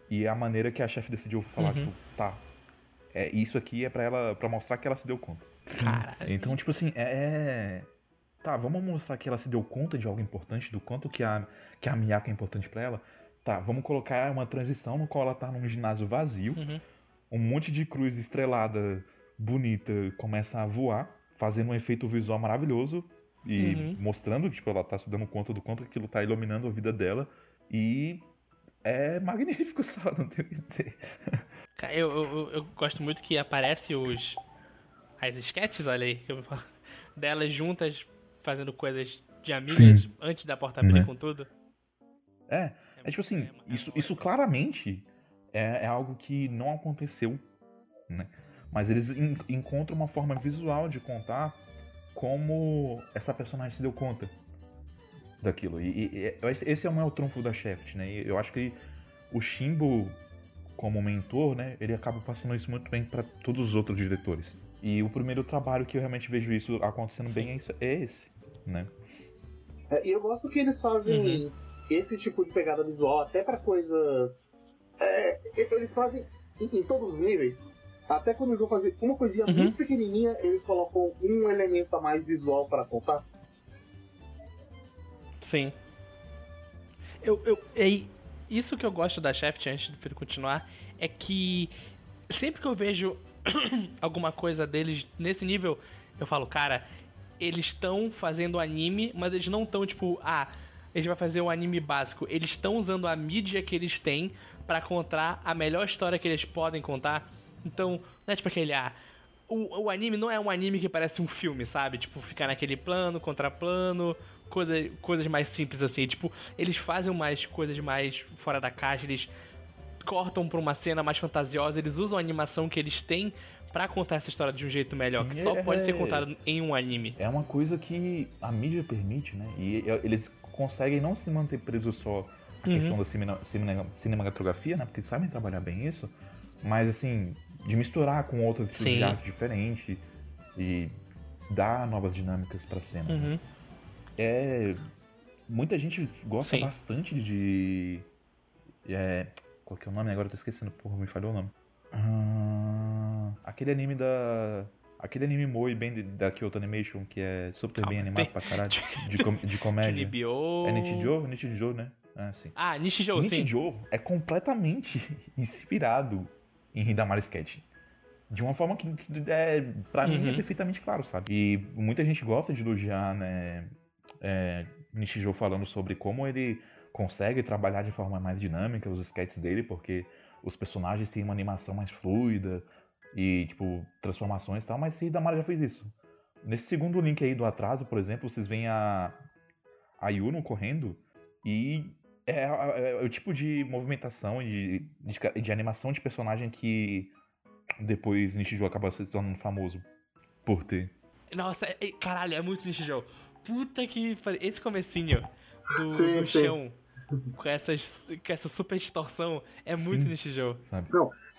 E é a maneira que a chefe decidiu falar, uhum. tipo, tá. É, isso aqui é para ela para mostrar que ela se deu conta. Caralho. Então, tipo assim, é, é. Tá, vamos mostrar que ela se deu conta de algo importante, do quanto que a, que a Miyako é importante para ela. Tá, vamos colocar uma transição no qual ela tá num ginásio vazio. Uhum. Um monte de cruz estrelada, bonita, começa a voar, fazendo um efeito visual maravilhoso. E uhum. mostrando, tipo, ela tá se dando conta do quanto aquilo tá iluminando a vida dela. E é magnífico só, não tenho o que dizer. Eu, eu, eu gosto muito que aparece os. As sketches, olha aí, delas juntas fazendo coisas de amigas Sim. antes da porta abrir né? com tudo. É, é, é tipo assim, é isso, isso claramente é, é, algo que não aconteceu, né? Mas eles en encontram uma forma visual de contar como essa personagem se deu conta daquilo. E, e, esse é o maior trunfo da Shaft, né? E eu acho que o Shimbo, como mentor, né, ele acaba passando isso muito bem para todos os outros diretores. E o primeiro trabalho que eu realmente vejo isso acontecendo Sim. bem é, isso, é, esse, né? É, e eu gosto que eles fazem uhum. esse tipo de pegada visual até para coisas. É, eles fazem em, em, todos os níveis. Até quando eles vão fazer uma coisinha uhum. muito pequenininha, eles colocam um elemento a mais visual para contar. Sim. Eu, eu, é isso que eu gosto da Shaft, antes de Pedro continuar, é que sempre que eu vejo alguma coisa deles nesse nível, eu falo, cara, eles estão fazendo anime, mas eles não estão tipo, ah, eles vão fazer um anime básico. Eles estão usando a mídia que eles têm para contar a melhor história que eles podem contar. Então, não é tipo aquele, ah, o, o anime não é um anime que parece um filme, sabe? Tipo, ficar naquele plano, contraplano, coisa, coisas mais simples assim. Tipo, eles fazem umas coisas mais fora da caixa, eles cortam pra uma cena mais fantasiosa, eles usam a animação que eles têm pra contar essa história de um jeito melhor, Sim, que só é- pode ser contado em um anime. É uma coisa que a mídia permite, né? E e- eles conseguem não se manter presos só à Uhum. questão da cine- cine- cinematografia, né? Porque eles sabem trabalhar bem isso. Mas, assim, de misturar com outros estilos Sim. de arte diferentes e dar novas dinâmicas pra cena. Uhum. É. Muita gente gosta Sim. bastante de. É. Qual que é o nome? Agora eu tô esquecendo, porra, me falhou o nome. Ah, aquele anime da. Aquele anime Moi bem de- da Kyoto Animation, que é super Calma, bem animado tem- pra caralho. De, com- de comédia. Junibyo... É Nichijou? Nichijou, né? Ah, sim. Ah, Nishijou, sim. Nichijou é completamente inspirado em Hidamari Sketch. De uma forma que, é, pra mim é Uhum. perfeitamente claro, sabe? E muita gente gosta de elogiar, né, é, Nishijou falando sobre como ele consegue trabalhar de forma mais dinâmica os sketches dele, porque os personagens têm uma animação mais fluida e, tipo, transformações e tal, mas Hidamari já fez isso. Nesse segundo link aí do atraso, por exemplo, vocês veem a, a Yuno correndo e é, é- é o tipo de movimentação e de, de, de animação de personagem que depois Nishijou acaba se tornando famoso por ter. Nossa, é- é- caralho, é muito Nishijou. Puta que pariu. Esse comecinho do, Sim, do sim. chão, com, essas, com essa super distorção, é muito Sim. Nishijou. Sabe?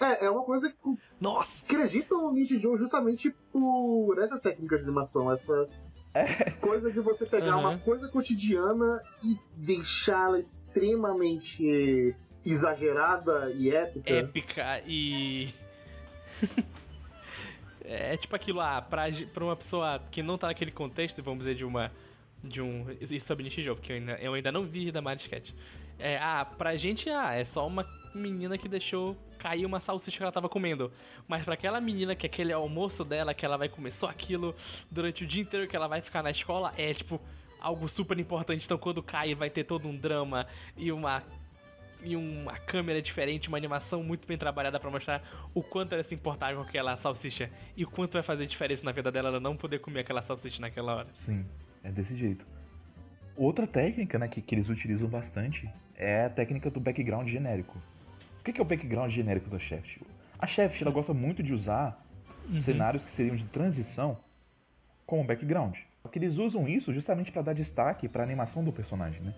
É, é uma coisa que Nossa! acreditam no Nintendo justamente por essas técnicas de animação, essa coisa de você pegar Aham. uma coisa cotidiana e deixá-la extremamente exagerada e épica. épica e. é tipo aquilo lá, pra, pra uma pessoa que não tá naquele contexto, vamos dizer, de uma. De um. Isso sobre Nishijou, porque eu ainda, eu ainda não vi da Sketch. É, ah, pra gente, ah, é só uma menina que deixou cair uma salsicha que ela tava comendo. Mas pra aquela menina que aquele é almoço dela, que ela vai comer só aquilo durante o dia inteiro que ela vai ficar na escola, é tipo algo super importante. Então quando cai vai ter todo um drama e uma e uma câmera diferente, uma animação muito bem trabalhada pra mostrar o quanto ela se importar com aquela salsicha e o quanto vai fazer diferença na vida dela ela não poder comer aquela salsicha naquela hora. Sim, é desse jeito. Outra técnica né, que, que eles utilizam bastante é a técnica do background genérico. O que que é o background genérico da Shaft? A Shaft ela gosta muito de usar cenários que seriam de transição como background. Porque eles usam isso justamente para dar destaque para a animação do personagem, né?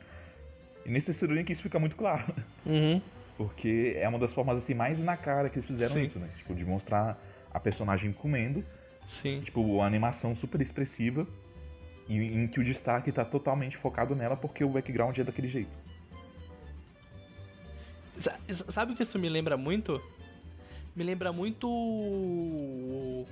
E nesse terceiro link isso fica muito claro. Uhum. Porque é uma das formas assim mais na cara que eles fizeram Sim. isso, né? Tipo, de mostrar a personagem comendo, Sim. tipo, uma animação super expressiva e em que o destaque tá totalmente focado nela porque o background é daquele jeito. Sa- Sabe o que isso me lembra muito? Me lembra muito o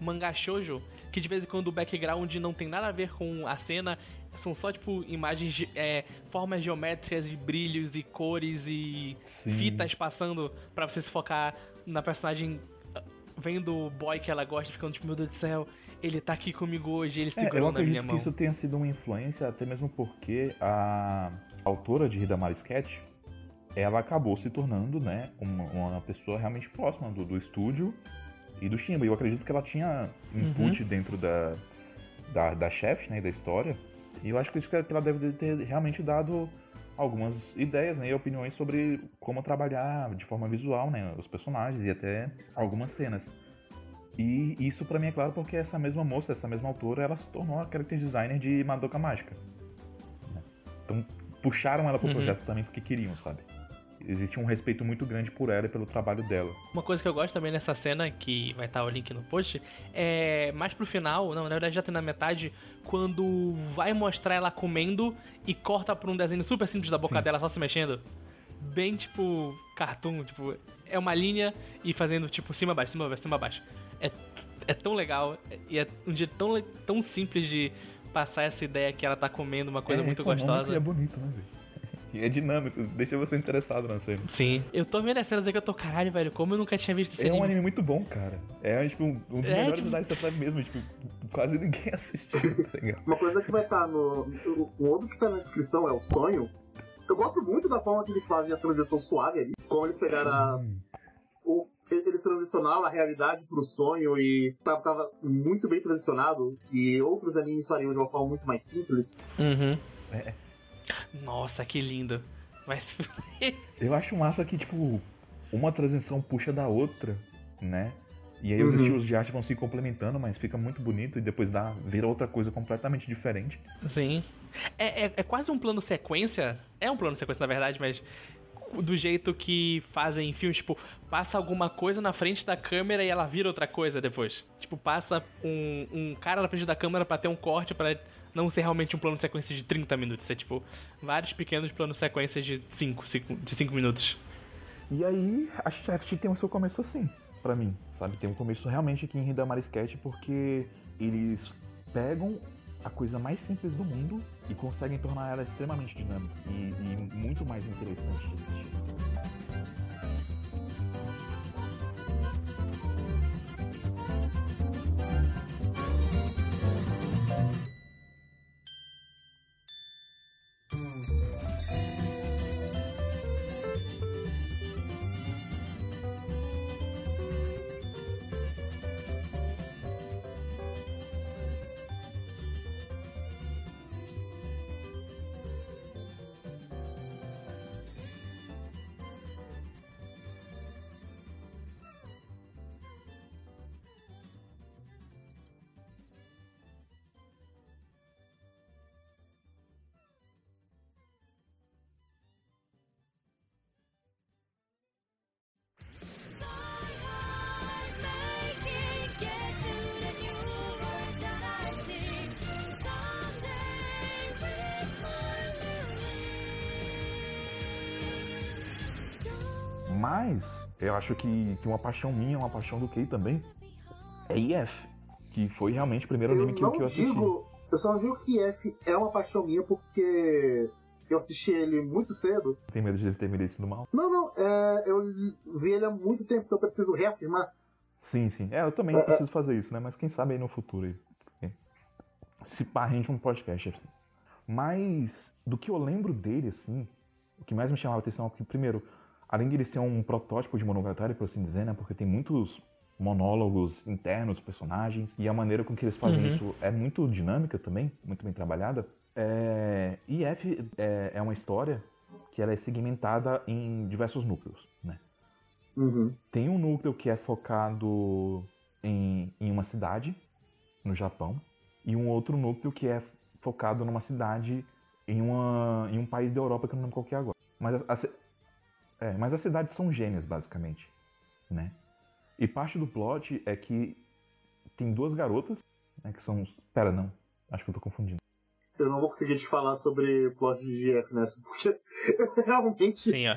mangá shoujo, que de vez em quando o background não tem nada a ver com a cena, são só tipo imagens, ge- é, formas geométricas e brilhos e cores e Sim. fitas passando pra você se focar na personagem ah, vendo o boy que ela gosta, ficando tipo, meu Deus do céu, ele tá aqui comigo hoje, ele É, eu segurou na minha acredito que mão. isso tenha sido uma influência, até mesmo porque a autora de Hidamari Sketch, ela acabou se tornando, né, uma, uma pessoa realmente próxima do, do estúdio e do Shimba. Eu acredito que ela tinha input Uhum. dentro da, da, da chefe, né, e da história. E eu acho que isso que ela deve ter realmente dado algumas ideias, né, e opiniões sobre como trabalhar de forma visual, né, os personagens e até algumas cenas. E isso pra mim é claro porque essa mesma moça, essa mesma autora, ela se tornou a character designer de Madoka Mágica. né? Então puxaram ela pro Uhum. projeto também porque queriam, sabe? Existe um respeito muito grande por ela e pelo trabalho dela. Uma coisa que eu gosto também nessa cena, que vai estar o link no post, é mais pro final, não, na verdade já tem na metade, quando vai mostrar ela comendo e corta pra um desenho super simples da boca Sim. dela só se mexendo. Bem tipo cartoon, tipo, é uma linha e fazendo tipo cima baixo, cima baixo, cima baixo. É, é tão legal e é um jeito tão, tão simples de passar essa ideia que ela tá comendo uma coisa é muito econômico gostosa. É bonito, né, velho? E é dinâmico, deixa você interessado na cena. Sim. Eu tô vendo as cenas aí que eu tô, caralho, velho, como eu nunca tinha visto esse É um anime. anime muito bom, cara. É tipo um, um dos É, melhores tipo- da Ice mesmo, tipo, quase ninguém assistiu, tá ligado? Uma coisa que vai estar no. O outro que tá na descrição é o sonho. Eu gosto muito da forma que eles fazem a transição suave ali. Como eles pegaram a, o- eles transicionaram a realidade pro sonho e tava, tava muito bem transicionado. E outros animes fariam de uma forma muito mais simples. Uhum. É. Nossa, que lindo. Vai se Eu acho massa que, tipo, uma transição puxa da outra, né? E aí os Uhum. estilos de arte vão se complementando, mas fica muito bonito e depois dá, vira outra coisa completamente diferente. Sim. É, é, é quase um plano sequência. É um plano sequência, na verdade, mas do jeito que fazem em filmes, tipo, passa alguma coisa na frente da câmera e ela vira outra coisa depois. Tipo, passa um, um cara na frente da câmera pra ter um corte pra não ser realmente um plano sequência de 30 minutos. É tipo, vários pequenos planos sequências de 5, de 5 minutos. E aí a Shaft tem o seu começo assim, pra mim, sabe? Tem um começo realmente aqui em Hidamari Sketch porque eles pegam a coisa mais simples do mundo e conseguem tornar ela extremamente dinâmica e, e muito mais interessante de assistir. Mas eu acho que, que uma paixão minha, uma paixão do Kei também, é IF. Que foi realmente o primeiro Eu anime que, que eu assisti. digo. Eu só não digo que F é uma paixão minha porque eu assisti ele muito cedo. Tem medo de ele ter merecido mal? Não, não, é, eu vi ele há muito tempo, então eu preciso reafirmar. Sim, sim. É, eu também É, é. preciso fazer isso, né? Mas quem sabe aí no futuro aí. Se pá, rende um podcast assim. Mas do que eu lembro dele, assim, o que mais me chamava a atenção é que, primeiro, além de ele ser um protótipo de Monogatari, por assim dizer, né? Porque tem muitos monólogos internos dos personagens e a maneira com que eles fazem Uhum. isso é muito dinâmica também, muito bem trabalhada. É... IF é, é uma história que ela é segmentada em diversos núcleos, né? Uhum. Tem um núcleo que é focado em, em uma cidade no Japão e um outro núcleo que é focado numa cidade em, uma, em um país da Europa que eu não lembro qual que é agora. Mas, a- a ci- é, mas as cidades são gêmeas, basicamente, né? E parte do plot é que tem duas garotas, né, que são... Pera, não. Acho que eu tô confundindo. Eu não vou conseguir te falar sobre plot de GF nessa, porque eu realmente. Sim, ó.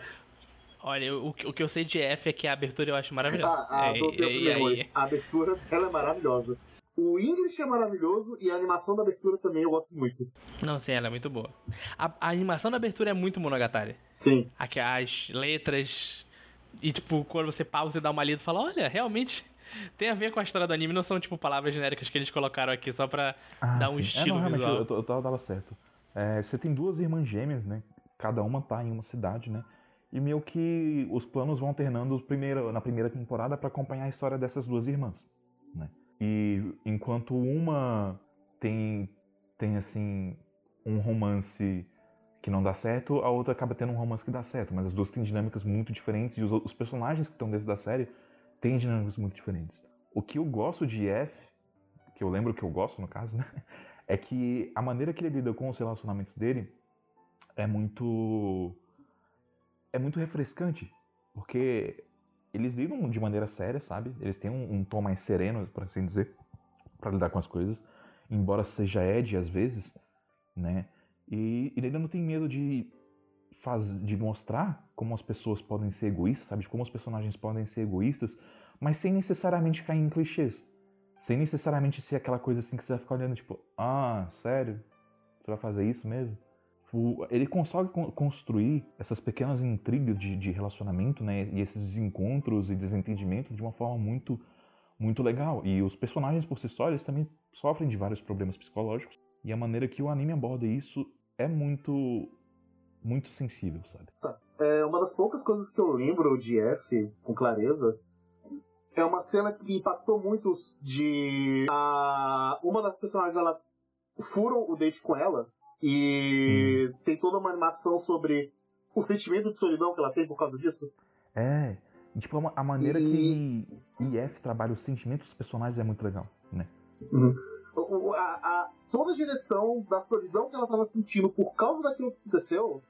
Olha, o, que- o que eu sei de F é que a abertura eu acho maravilhosa. Ah, a É, e- e aí- Memories, a abertura dela é maravilhosa. O English é maravilhoso e a animação da abertura também eu gosto muito. Não, sim, ela é muito boa. A, a animação da abertura é muito monogatari. Sim. Aqui, as letras. E, tipo, quando você pausa e dá uma lida, fala: olha, realmente tem a ver com a história do anime. Não são, tipo, palavras genéricas que eles colocaram aqui só pra dar um sim. estilo é, não, visual. Eu, eu, eu tava certo. É, você tem duas irmãs gêmeas, né? Cada uma tá em uma cidade, né? E meio que os planos vão alternando primeiro- na primeira temporada pra acompanhar a história dessas duas irmãs, né? E enquanto uma tem, tem assim, um romance que não dá certo, a outra acaba tendo um romance que dá certo. Mas as duas têm dinâmicas muito diferentes e os, os personagens que estão dentro da série têm dinâmicas muito diferentes. O que eu gosto de F, que eu lembro que eu gosto no caso, né? É que a maneira que ele lida com os relacionamentos dele é muito. é muito refrescante. Porque eles lidam de maneira séria, sabe? Eles têm um, um tom mais sereno, por assim dizer, para lidar com as coisas. Embora seja Ed às vezes, né? E ele não tem medo de, faz, de mostrar como as pessoas podem ser egoístas, sabe? De como os personagens podem ser egoístas, mas sem necessariamente cair em clichês. Sem necessariamente ser aquela coisa assim que você vai ficar olhando, tipo, ah, sério? Você vai fazer isso mesmo? Ele consegue con- construir essas pequenas intrigas de, de relacionamento, né? E esses desencontros e desentendimentos de uma forma muito, muito legal. E os personagens por si só, eles também sofrem de vários problemas psicológicos. E a maneira que o anime aborda isso é muito, muito sensível, sabe? É uma das poucas coisas que eu lembro de F com clareza é uma cena que me impactou muito de a, uma das personagens ela fura o date com ela e tem toda uma animação sobre o sentimento de solidão que ela tem por causa disso. É, tipo, a, a maneira E- que IF trabalha os sentimentos dos personagens é muito legal, né? O- a- a- toda a direção da solidão que ela tava sentindo por causa daquilo que aconteceu,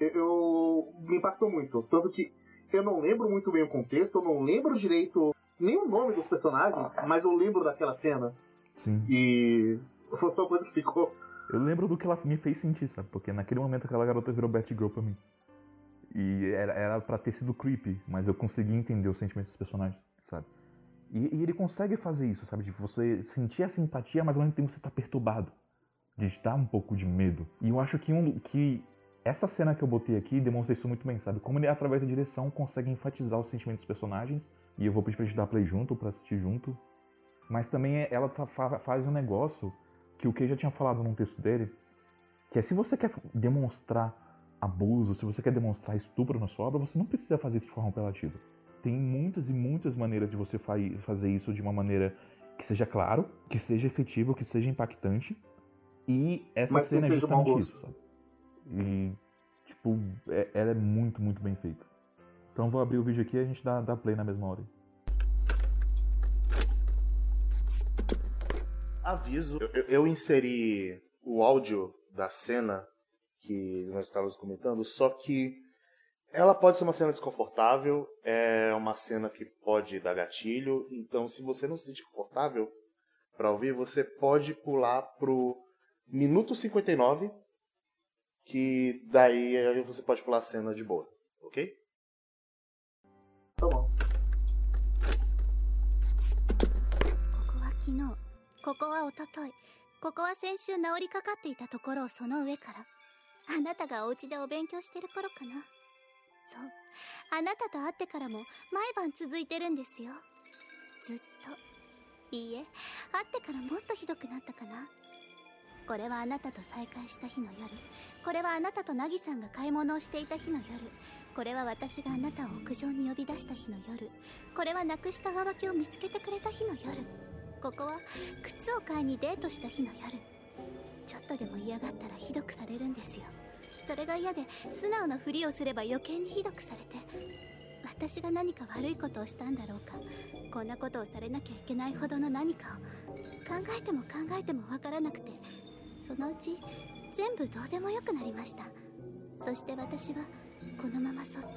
eu, eu- me impactou muito. Tanto que eu não lembro muito bem o contexto, eu não lembro direito nem o nome dos personagens, mas eu lembro daquela cena. Sim. E foi uma coisa que ficou. Eu lembro do que ela me fez sentir, sabe? Porque naquele momento aquela garota virou Batgirl pra mim. E era, era pra ter sido creepy, mas eu consegui entender os sentimentos dos personagens, sabe? E, e ele consegue fazer isso, sabe? De você sentir a simpatia, mas ao mesmo tempo você tá perturbado. De dar um pouco de medo. E eu acho que, um, que essa cena que eu botei aqui demonstra isso muito bem, sabe? Como ele, através da direção, consegue enfatizar os sentimentos dos personagens. E eu vou pedir pra gente dar play junto, pra assistir junto. Mas também é- ela tá- fa- faz um negócio que o Kei já tinha falado num texto dele, que é se você quer demonstrar abuso, se você quer demonstrar estupro na sua obra, você não precisa fazer isso de forma apelativa. Tem muitas e muitas maneiras de você fa- fazer isso de uma maneira que seja claro, que seja efetivo, que seja impactante. E essa Mas cena é justamente isso, sabe? E, tipo, é- ela é muito, muito bem feita. Então vou abrir o vídeo aqui e a gente dá, dá play na mesma hora. Aviso, eu, eu- eu inseri o áudio da cena que nós estávamos comentando, só que ela pode ser uma cena desconfortável, é uma cena que pode dar gatilho, então se você não se sente confortável para ouvir, você pode pular pro minuto 59, que daí aí você pode pular a cena de boa, ok? Tá bom. ここは昨日 ここは一昨日ここは先週治りかかっていたところをその上からあなたがお家でお勉強してる頃かな。そう。あなたと会ってからも毎晩続いてるんですよ。ずっと。いいえ会ってからもっとひどくなったかな。これはあなたと再会した日の夜。これはあなたとナギさんが買い物をしていた日の夜。これは私があなたを屋上に呼び出した日の夜。これはなくした上履きを見つけてくれた日の夜。ここは靴を買いにデートした日の夜。ちょっとでも嫌がったらひどくされるんですよ。それが嫌で素直なふりをすれば余計にひどくされて。私が何か悪いことをしたんだろうか。こんなことをされなきゃいけないほどの何かを考えても考えてもわからなくて。そのうち全部どうでもよくなりました。そして私はこのままそっと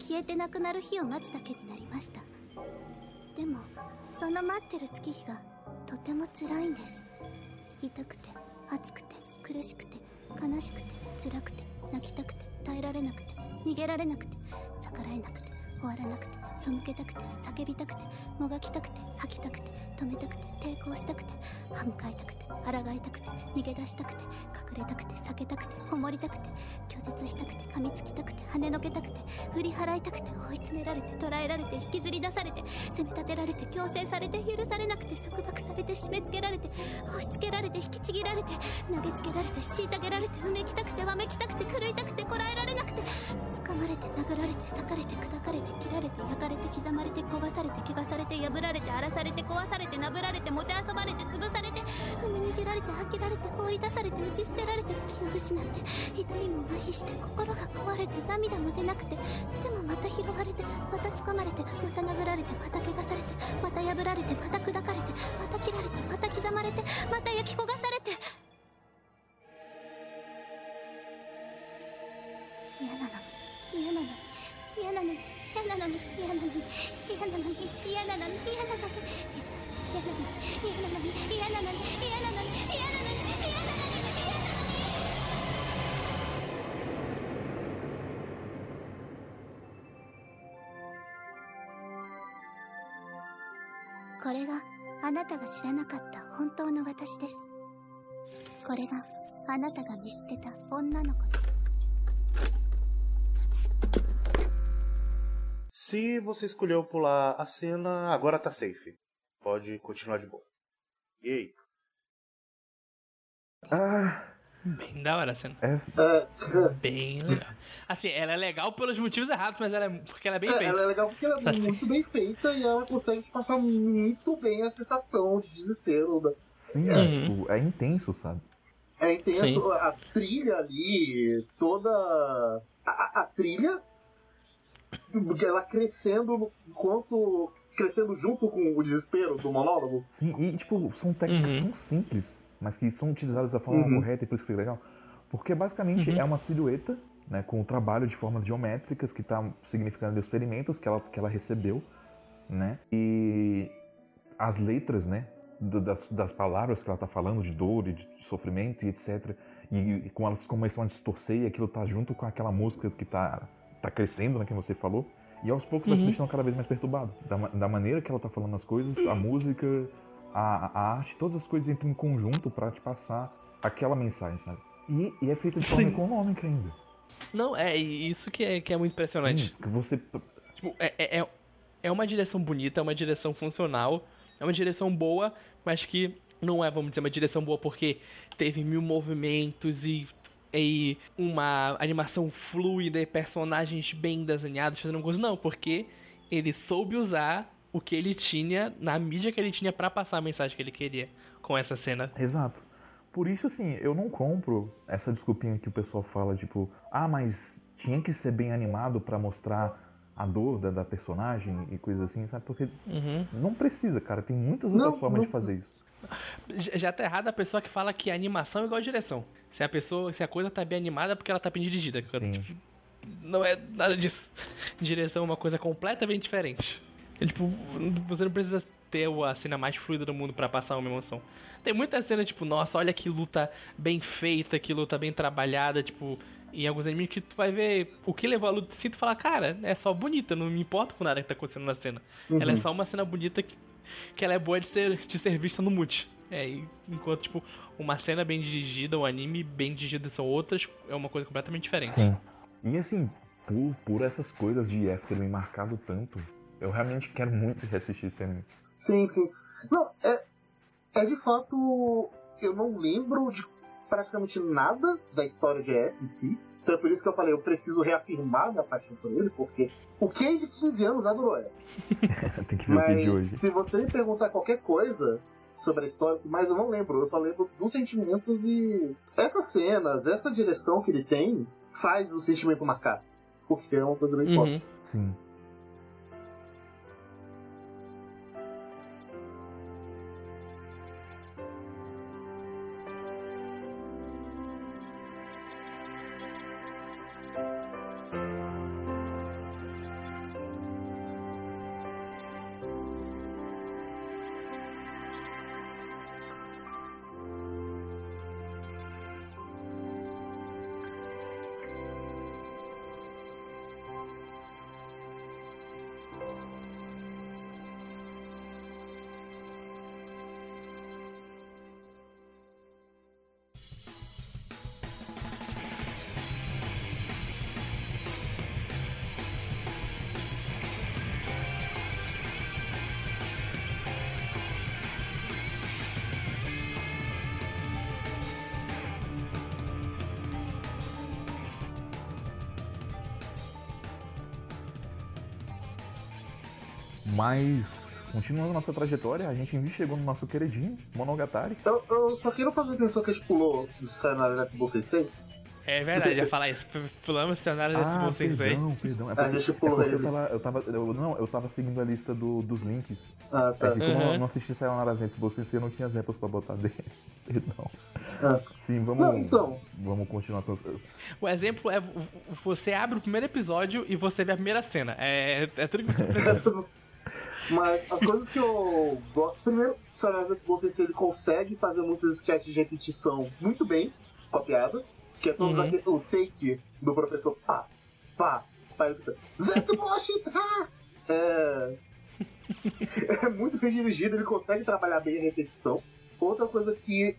消えてなくなる日を待つだけになりました。でもその待ってる月日がとても辛いんです。痛くて暑くて苦しくて悲しくて辛くて泣きたくて耐えられなくて逃げられなくて逆らえなくて終わらなくて背けたくて叫びたくてもがきたくて吐きたくて止めたくて抵抗したくて歯向かいたくて抗いたくて逃げ出したくて隠れたくて避けたくてこもりたくて拒絶したくて噛みつきたくて跳ねのけたくて振り払いたくて追い詰められて捕らえられて引きずり出されて責め立てられて強制されて許されなくて束縛されて締め付けられて押し付けられて引きちぎられて投げつけられて虐げられてうめきたくてわめきたくて狂いたくてこらえられなくて掴まれて殴られて裂かれて砕かれて切られて焼かれて刻まれて焦がされて怪我されて破られて荒らされて壊されてなぶられてもてあそばれて潰されて踏みにじられて飽きられて放り出されて打ち捨てられて気を失って痛みも麻痺して心が壊れて涙も出なくてでもまた拾われてまた掴まれてまた殴られてまた怪我されてまた破られてまた砕かれてまた切られてまた刻まれてまた焼き焦がされて なたが知らなかった本当の私ですこれがあなたが見捨てた女の子 Se você escolheu pular a cena, agora tá safe. Pode continuar de boa. E aí? Ah, Bem da hora a cena. é, É, Bem legal. Assim, ela é legal pelos motivos errados, mas ela é, porque ela é bem é, feita. ela é legal porque ela é Assim. muito bem feita e ela consegue te passar muito bem a sensação de desespero. Da... sim, Uhum. tipo, é intenso, sabe? É intenso, Sim. a trilha ali, toda. A, a- trilha ela crescendo enquanto. crescendo junto com o desespero do monólogo. Sim, e tipo, são técnicas Uhum. tão simples, mas que são utilizadas da forma Uhum. correta e por isso que fica legal. Porque basicamente Uhum. é uma silhueta, né, com o trabalho de formas geométricas que tá significando os ferimentos que ela, que ela recebeu, né? E as letras, né, das, das palavras que ela tá falando, de dor e de sofrimento e etc. E, e como elas começam a distorcer e aquilo tá junto com aquela música que tá, tá crescendo, né, que você falou. E aos poucos vai te Uhum. deixando cada vez mais perturbado. Da, da maneira que ela tá falando as coisas, a música, a, a arte, todas as coisas entram em conjunto pra te passar aquela mensagem, sabe? E, e é feita de forma Sim. econômica ainda. Não, é isso que é, que é muito impressionante. Sim, que você. Tipo, é, é, é- é uma direção bonita, é uma direção funcional, é uma direção boa, mas que não é, vamos dizer, uma direção boa porque teve mil movimentos e, e uma animação fluida e personagens bem desenhados fazendo coisa. Não, porque ele soube usar o que ele tinha na mídia que ele tinha pra passar a mensagem que ele queria com essa cena. Exato. Por isso, assim, eu não compro essa desculpinha que o pessoal fala, tipo, ah, mas tinha que ser bem animado pra mostrar a dor da, da personagem e coisas assim, sabe? Porque Uhum. não precisa, cara. Tem muitas outras Não, formas não- de fazer isso. Já já tá errada a pessoa que fala que a animação é igual a direção. Se a pessoa, se a coisa tá bem animada é porque ela tá bem dirigida. Sim. Tipo, Não é nada disso. Direção é uma coisa completamente diferente. É, tipo, você não precisa ter a cena mais fluida do mundo pra passar uma emoção. Tem muita cena, tipo, nossa, olha que luta bem feita, que luta bem trabalhada, tipo, em alguns animes que tu vai ver o que levou a luta assim, tu fala, cara, é só bonita, não me importa com nada que tá acontecendo na cena. Ela é só uma cena bonita que, que ela é boa de ser, de ser vista no multi. É, e- enquanto, tipo, uma cena bem dirigida, um anime bem dirigido são outras, é uma coisa completamente diferente. Sim. E assim, por, por essas coisas de IF terem me marcado tanto, eu realmente quero muito reassistir esse anime. Sim, sim. Não, é, é de fato. Eu não lembro de praticamente nada da história de F em si. Então é por isso que eu falei, eu preciso reafirmar minha paixão por ele, porque o Ken de 15 anos adorou F. Tem que ver o vídeo de Mas hoje. se você me perguntar qualquer coisa sobre a história, mas eu não lembro, eu só lembro dos sentimentos e essas cenas, essa direção que ele tem faz o sentimento marcar. Porque é uma coisa bem Uhum. forte. Sim. Mas, continuando nossa trajetória, a gente chegou no nosso queridinho, Monogatari. Eu, eu só quero fazer uma atenção que a gente pulou do cenário da Tsubou Sensei. É verdade, ia falar isso. Pulamos o cenário desse Ah, vocês aí. perdão, perdão. É A gente é pulou eu ele. tava, eu tava, eu, não, eu tava seguindo a lista do- dos links. Ah, É tá. que como Uhum. eu não assisti Sayonara Zenitsu você não tinha Zepos pra botar dele. Perdão. Ah. Sim, vamos, Não, então. vamos continuar. com- O exemplo é você abre o primeiro episódio e você vê a primeira cena. É, é tudo que você precisa. Mas as coisas que eu gosto. Primeiro, Zetsubo Sensei ele consegue fazer muitas sketches de repetição muito bem com a piada. Que é todo Uhum. aquele, o take do professor pá, pá, pá, ele fica, Zetsubo Shita! É. é muito bem dirigido, ele consegue trabalhar bem a repetição. Outra coisa que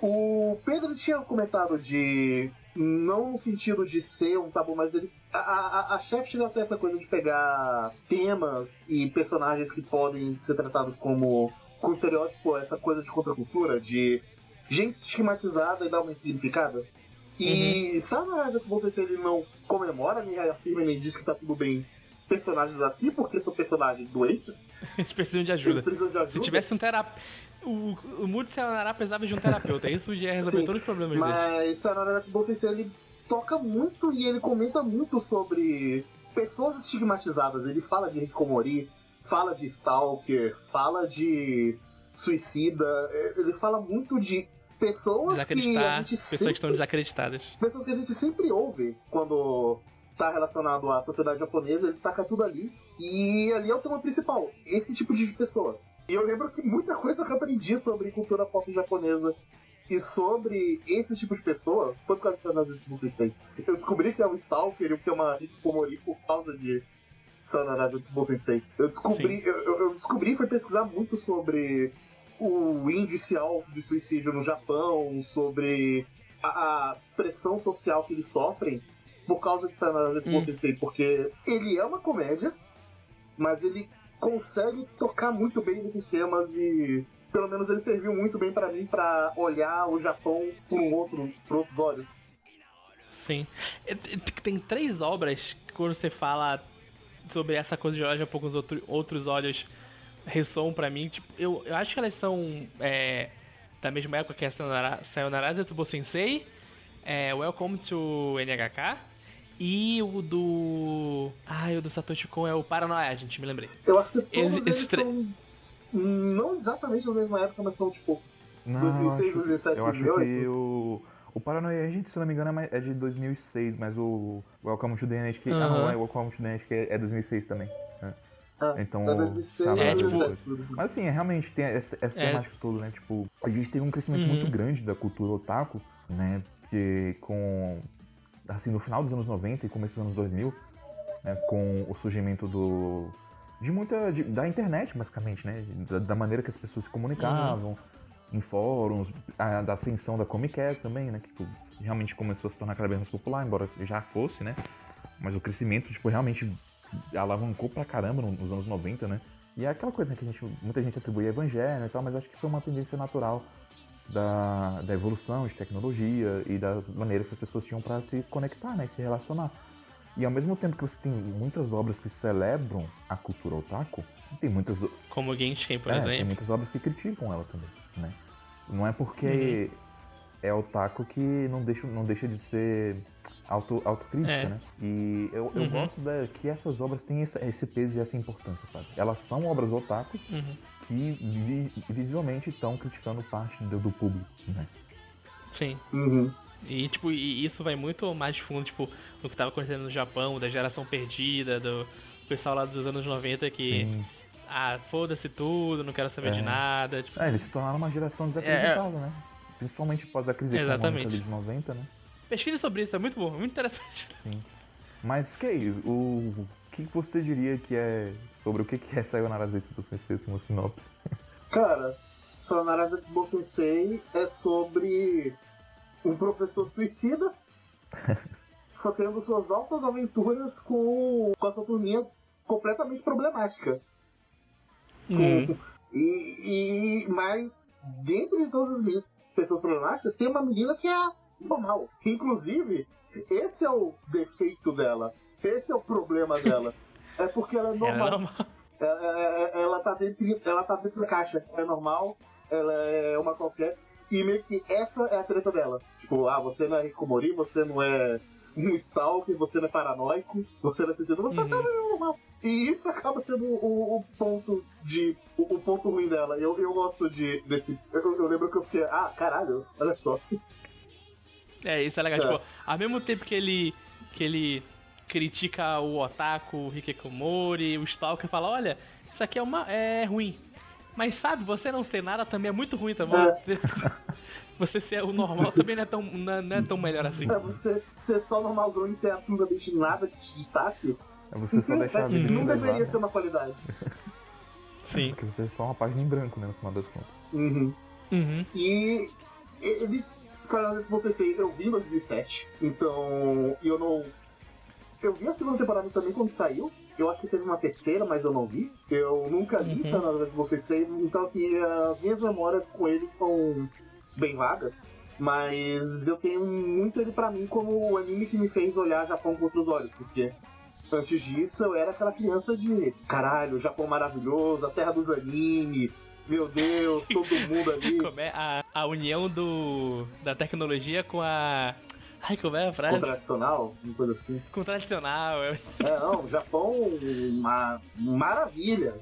o Pedro tinha comentado de. Não no sentido de ser um tabu, mas ele. A, a, a chefe chega até essa coisa de pegar temas e personagens que podem ser tratados como. com estereótipo, essa coisa de contracultura, de gente estigmatizada e dar uma significada. E sabe a Zetsubo se ele não comemora, nem reafirma, nem diz que tá tudo bem personagens assim, porque são personagens doentes. Eles precisam de Eles ajuda. precisam de ajuda. Se tivesse um terapeuta. O, o Mundo Sayonara precisava de um terapeuta. Isso já ia resolver Sim, todos os problemas dele. Mas Sayonara Sensei, ele toca muito e ele comenta muito sobre pessoas estigmatizadas. Ele fala de Hikomori, fala de Stalker, fala de suicida. é, Ele fala muito de pessoas que a gente Pessoas sempre que estão desacreditadas. pessoas que a gente sempre ouve quando tá relacionado à sociedade japonesa, ele taca tudo ali. E ali é o tema principal, esse tipo de pessoa. E eu lembro que muita coisa que eu aprendi sobre cultura pop japonesa e sobre esse tipo de pessoa foi por causa de Sanarazu Sensei. Eu descobri que é um Stalker e o que é uma Hikikomori por causa de Sanarazu Sensei. Eu descobri, eu, eu- eu descobri e fui pesquisar muito sobre o índice alto de suicídio no Japão, sobre a, a pressão social que eles sofrem por causa de Sayonara Zetsubo Hum. Sensei, porque ele é uma comédia, mas ele consegue tocar muito bem nesses temas e pelo menos ele serviu muito bem pra mim pra olhar o Japão por um outro, por outros olhos. Sim. É, t- Tem três obras que quando você fala sobre essa coisa de olhar já pouco os outro, outros olhos ressoam pra mim. Tipo, eu, eu acho que elas são é, da mesma época que é Sayonara, Sayonara Zetsubo Sensei, é, Welcome to NHK e o do... Ah, o do Satoshi Kon é o Paranoia, gente, me lembrei. Eu acho que todos Esse- eles são não exatamente na mesma época, mas são tipo Não, 2006, eu acho- 2007, Eu acho 2008. que o. O Paranoia Agent, se não me engano, é é de 2006, mas o Welcome to the NHK. Ah, não, é Welcome to the NHK é 2006 também. Ah, Então, é 2006, tá É, tipo- 2007. Mas assim, é, realmente tem essa, essa É. temática toda, né? Tipo, a gente teve um crescimento Uhum. muito grande da cultura otaku, né? Porque com. Assim, no final dos anos 90 e começo dos anos 2000, né? Com o surgimento do. De muita. de- da internet, basicamente, né? Da, da maneira que as pessoas se comunicavam, em fóruns, a, da ascensão da Comic Con também, né? Que tipo, realmente começou a se tornar cada vez mais popular, embora já fosse, né? Mas o crescimento, tipo, realmente alavancou pra caramba no- nos anos 90, né? E é aquela coisa né, que gente, muita gente atribui a evangelho e tal, mas acho que foi uma tendência natural da, da evolução de tecnologia e das maneiras que as pessoas tinham para se conectar, né? E se relacionar. E ao mesmo tempo que você tem muitas obras que celebram a cultura otaku, tem muitas, Como Genshin, por é, tem exemplo. muitas obras que criticam ela também, né? Não é porque é otaku que não deixa, não deixa de ser auto, autocrítica, É. né? E eu, eu Uhum. gosto da, que essas obras têm esse, esse peso e essa importância, sabe? Elas são obras otaku Uhum. que vi- visivelmente estão criticando parte do, do público, né? Sim. Uhum. E, tipo, e isso vai muito mais fundo, tipo, no que tava acontecendo no Japão, da geração perdida, do pessoal lá dos anos 90 que, Sim. ah, foda-se tudo, não quero saber de É. nada. Tipo, É, eles se tornaram uma geração desacreditada, né? Principalmente após a crise econômica Exatamente. ali de 90, né? pesquise sobre isso, é muito bom, muito interessante. Mas, Kei, o, o que você diria que é sobre o que que é Sayonara Zetsu do Sensei, uma sinopse? Cara, Sayonara Zetsubo Sensei é sobre um professor suicida só tendo suas altas aventuras com, com a sua turminha completamente problemática. Hum. Com- e, e- mas dentro de todas as meni- pessoas problemáticas tem uma menina que é normal. Inclusive, esse é o defeito dela. Esse é o problema dela. É porque ela é Ela normal. é normal. É, é, ela, tá dentro, ela tá dentro da caixa. É normal, ela é uma qualquer. E meio que essa é a treta dela. Tipo, ah, você não é Hikomori, você não é um stalker, você não é paranoico, você não é suicida, você Uhum. é só normal. E isso acaba sendo o, o ponto de. O, o ponto ruim dela. Eu, eu gosto de desse. Eu, eu lembro que eu fiquei, ah, caralho, olha só. É, isso é legal. É. Tipo, ao mesmo tempo que ele, que ele critica o Otaku, o Hikikomori, o Stalker, fala, olha, isso aqui é, uma, é ruim. Mas sabe, você não ser nada também é muito ruim, tá bom? Você ser o normal também não é tão, não é- não é tão melhor assim. É, você ser só normalzão e ter absolutamente nada de destaque. É você só deixar a vida não te deveria levar, ser uma qualidade. Sim. Porque você é só uma página em branco, né, no final das contas. Uhum. Uhum. E ele. Sayonara Zetsubo Sensei eu vi em 2007, então eu não. Eu vi a segunda temporada também quando saiu. Eu acho que teve uma terceira, mas eu não vi. Eu nunca vi Uhum. Sayonara Zetsubo Sensei, então assim, as minhas memórias com ele são bem vagas. Mas eu tenho muito ele pra mim como o anime que me fez olhar Japão com outros olhos, porque antes disso eu era aquela criança de caralho, Japão maravilhoso, a terra dos anime, meu Deus, todo mundo ali. Como é a, a união do, da tecnologia com a. Ai, como é a frase? Com tradicional, uma coisa assim. Com tradicional. É, é não, o Japão, uma maravilha.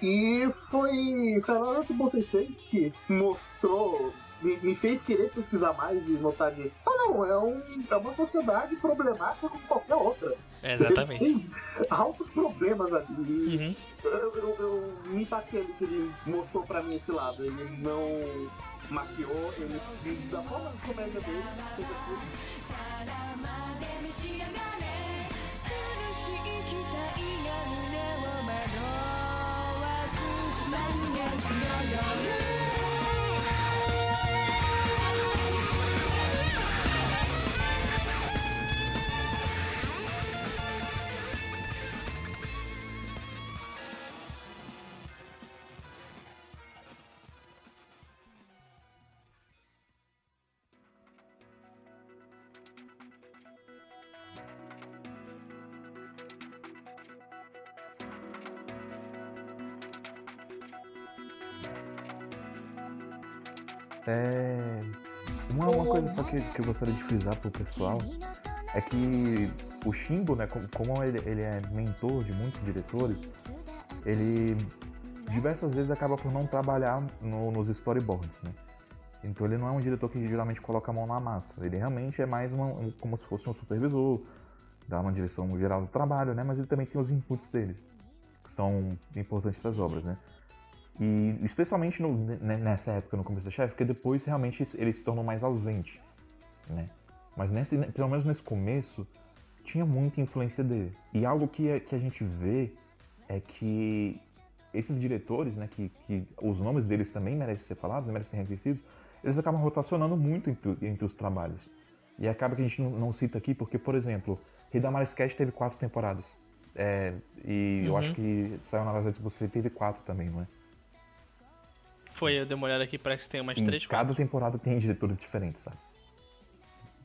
E foi Sayonara Bom Sensei que mostrou me, me, fez querer pesquisar mais e notar de. Ah, não, é, um, é uma sociedade problemática como qualquer outra. É, exatamente. Tem altos problemas ali. Uhum. Eu, eu, eu, me impactei que ele mostrou pra mim esse lado. Ele não maquiou, ele, da forma de comédia dele, fez aquilo. Coisa só que, que eu gostaria de frisar pro pessoal é que o Shimbo, né, como ele, ele é mentor de muitos diretores, ele diversas vezes acaba por não trabalhar no, nos storyboards, né? Então ele não é um diretor que geralmente coloca a mão na massa. Ele realmente é mais uma, como se fosse um supervisor, dá uma direção geral do trabalho, né? Mas ele também tem os inputs dele, que são importantes para as obras, né? E especialmente no, nessa época, no começo da chefe, porque depois realmente ele se tornou mais ausente, né? Mas nesse, pelo menos nesse começo, tinha muita influência dele. E algo que, é, que a gente vê é que esses diretores, né, que, que os nomes deles também merecem ser falados, merecem ser reconhecidos, eles acabam rotacionando muito entre, entre os trabalhos. E acaba que a gente não, não cita aqui porque, por exemplo, Hidamari Sketch teve quatro temporadas. É, e uhum. eu acho que saiu na Gazeta você teve quatro também, não é? Foi, eu dei uma olhada aqui, parece que tem umas em três, Cada temporada tem diretores diferentes, sabe?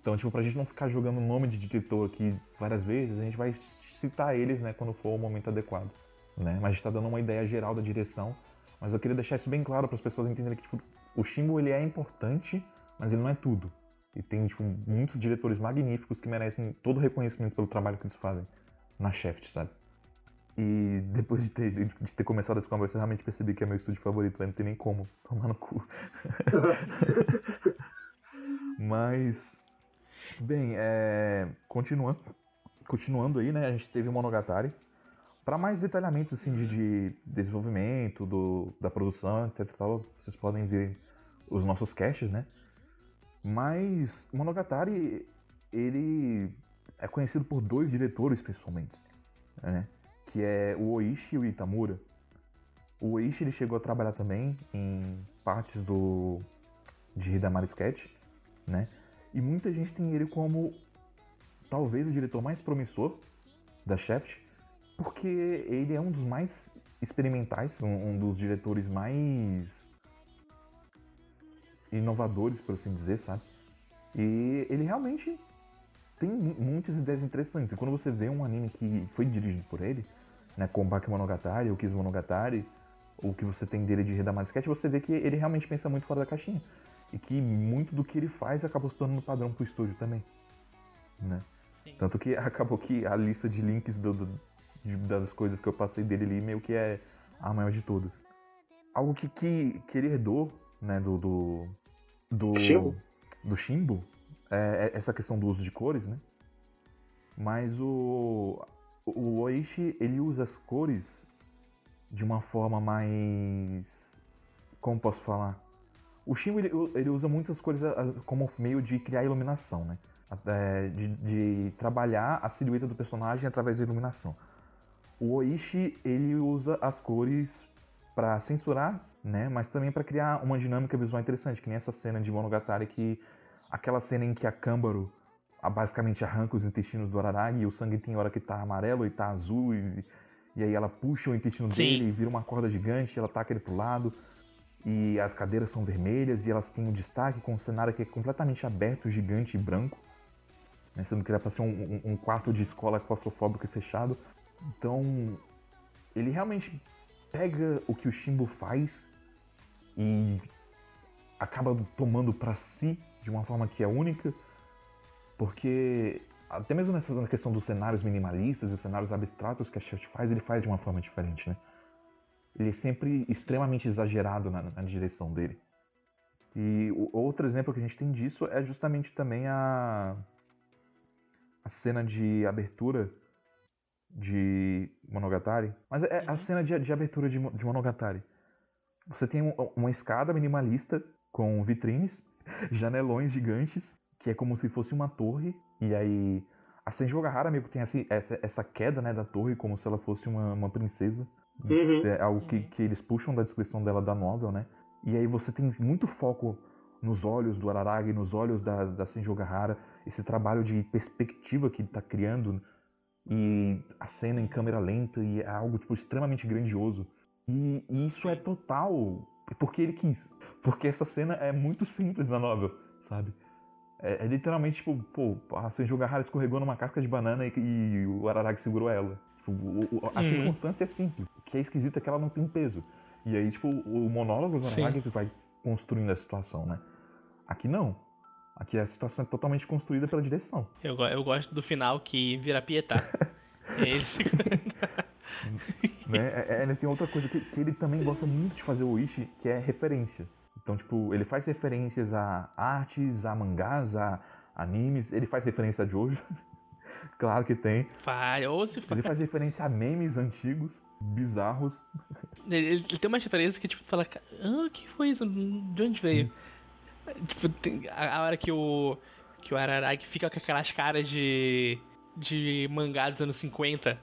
Então, tipo, pra gente não ficar jogando o nome de diretor aqui várias vezes, a gente vai citar eles, né, quando for o momento adequado, né? Mas a gente tá dando uma ideia geral da direção, mas eu queria deixar isso bem claro para as pessoas entenderem que, tipo, o Shimbo, ele é importante, mas ele não é tudo. E tem, tipo, muitos diretores magníficos que merecem todo o reconhecimento pelo trabalho que eles fazem na Shaft, sabe? E depois de ter, de ter começado essa conversa, eu realmente percebi que é meu estúdio favorito, vai não tem nem como tomar no cu. Mas, bem, é, continuando, continuando aí, né, a gente teve o Monogatari. Para mais detalhamentos assim, de, de, desenvolvimento, do, da produção, etc. Tal, vocês podem ver os nossos caches, né? Mas Monogatari, ele é conhecido por dois diretores, pessoalmente, né? Que é o Oishi e o Itamura. O Oishi ele chegou a trabalhar também em partes do de Hidamari Sketch, né? E muita gente tem ele como talvez o diretor mais promissor da Shaft, porque ele é um dos mais experimentais, um, um dos diretores mais inovadores, por assim dizer, sabe? E ele realmente tem muitas ideias interessantes. E quando você vê um anime que foi dirigido por ele, né, com Baki Monogatari, o Kizu Monogatari, o que você tem dele de Redamar Sketch, você vê que ele realmente pensa muito fora da caixinha. E que muito do que ele faz acabou se tornando padrão pro estúdio também. Né? Tanto que acabou que a lista de links do, do, de, das coisas que eu passei dele ali meio que é a maior de todas. Algo que, que, que ele herdou, né, do. do. do Shimbo, do Shimbo é, é essa questão do uso de cores, né? Mas o, o Oishi ele usa as cores de uma forma mais. Como posso falar? O Shimbo ele, ele usa muitas cores como meio de criar iluminação, né? De, de, trabalhar a silhueta do personagem através da iluminação. O Oishi ele usa as cores para censurar, né? Mas também para criar uma dinâmica visual interessante, que nem essa cena de Monogatari que aquela cena em que a Câmbaro basicamente arranca os intestinos do Araragi e o sangue tem hora que tá amarelo e tá azul e, e aí ela puxa o intestino Sim. dele e vira uma corda gigante, ela taca ele pro lado e as cadeiras são vermelhas e elas têm um destaque com um cenário que é completamente aberto, gigante e branco, né, sendo que era para ser um, um, quarto de escola claustrofóbico e fechado. Então, ele realmente pega o que o Shimbo faz e acaba tomando para si de uma forma que é única Porque até mesmo nessa na questão dos cenários minimalistas e os cenários abstratos que a Shaft faz, ele faz de uma forma diferente, né? Ele é sempre extremamente exagerado na, na direção dele. E o outro exemplo que a gente tem disso é justamente também a, a cena de abertura de Monogatari. Mas é a cena de, de abertura de, de Monogatari. Você tem um- uma escada minimalista com vitrines, janelões gigantes, que é como se fosse uma torre. E aí a Senju Gahara meio que tem essa, essa, essa queda né, da torre, como se ela fosse uma, uma princesa. Uhum. É algo que, que eles puxam da descrição dela da novel, né? E aí você tem muito foco nos olhos do Araragi, nos olhos da, da Senju Gahara, esse trabalho de perspectiva que ele tá criando e a cena em câmera lenta e é algo tipo extremamente grandioso. E, e isso é total porque ele quis, porque essa cena é muito simples na novel, sabe? É, é literalmente tipo, pô, a Senju Gahara escorregou numa casca de banana e, e o Araragi segurou ela. Tipo, o- o- a Uhum. circunstância é simples. O que é esquisito é que ela não tem peso. E aí, tipo, o monólogo do. Araragi que vai construindo a situação, né? Aqui não. Aqui a situação é totalmente construída pela direção. Eu, eu gosto do final que vira Pietá. É esse. né? É, é, ele tem outra coisa que, que ele também gosta muito de fazer o Ishi, que é referência. Então, tipo, ele faz referências a artes, a mangás, a animes, ele faz referência a Jojo. claro que tem. Vai, ou se fa- Ele faz referência a memes antigos, bizarros. Ele, ele tem uma referência que, tipo, fala, ah, o que foi isso? De onde veio? Tipo, tem- a, a hora que o. Que o Araragi fica com aquelas caras de. de mangá dos anos 50.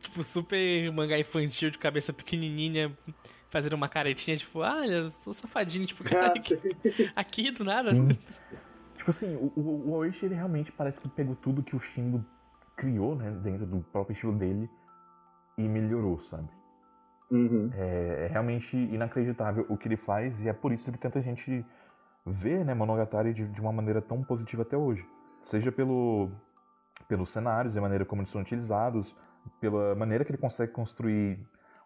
Tipo, super mangá infantil de cabeça pequenininha, fazendo uma caretinha, tipo, ah, eu sou safadinho, tipo, cara, aqui, aqui do nada. Sim. tipo assim, o, o, o Oishi, ele realmente parece que pegou tudo que o Shingo criou, né, dentro do próprio estilo dele e melhorou, sabe? Uhum. É, é realmente inacreditável o que ele faz e é por isso que tanta gente vê, né, Monogatari de, de uma maneira tão positiva até hoje. Seja pelo, pelos cenários e a maneira como eles são utilizados, pela maneira que ele consegue construir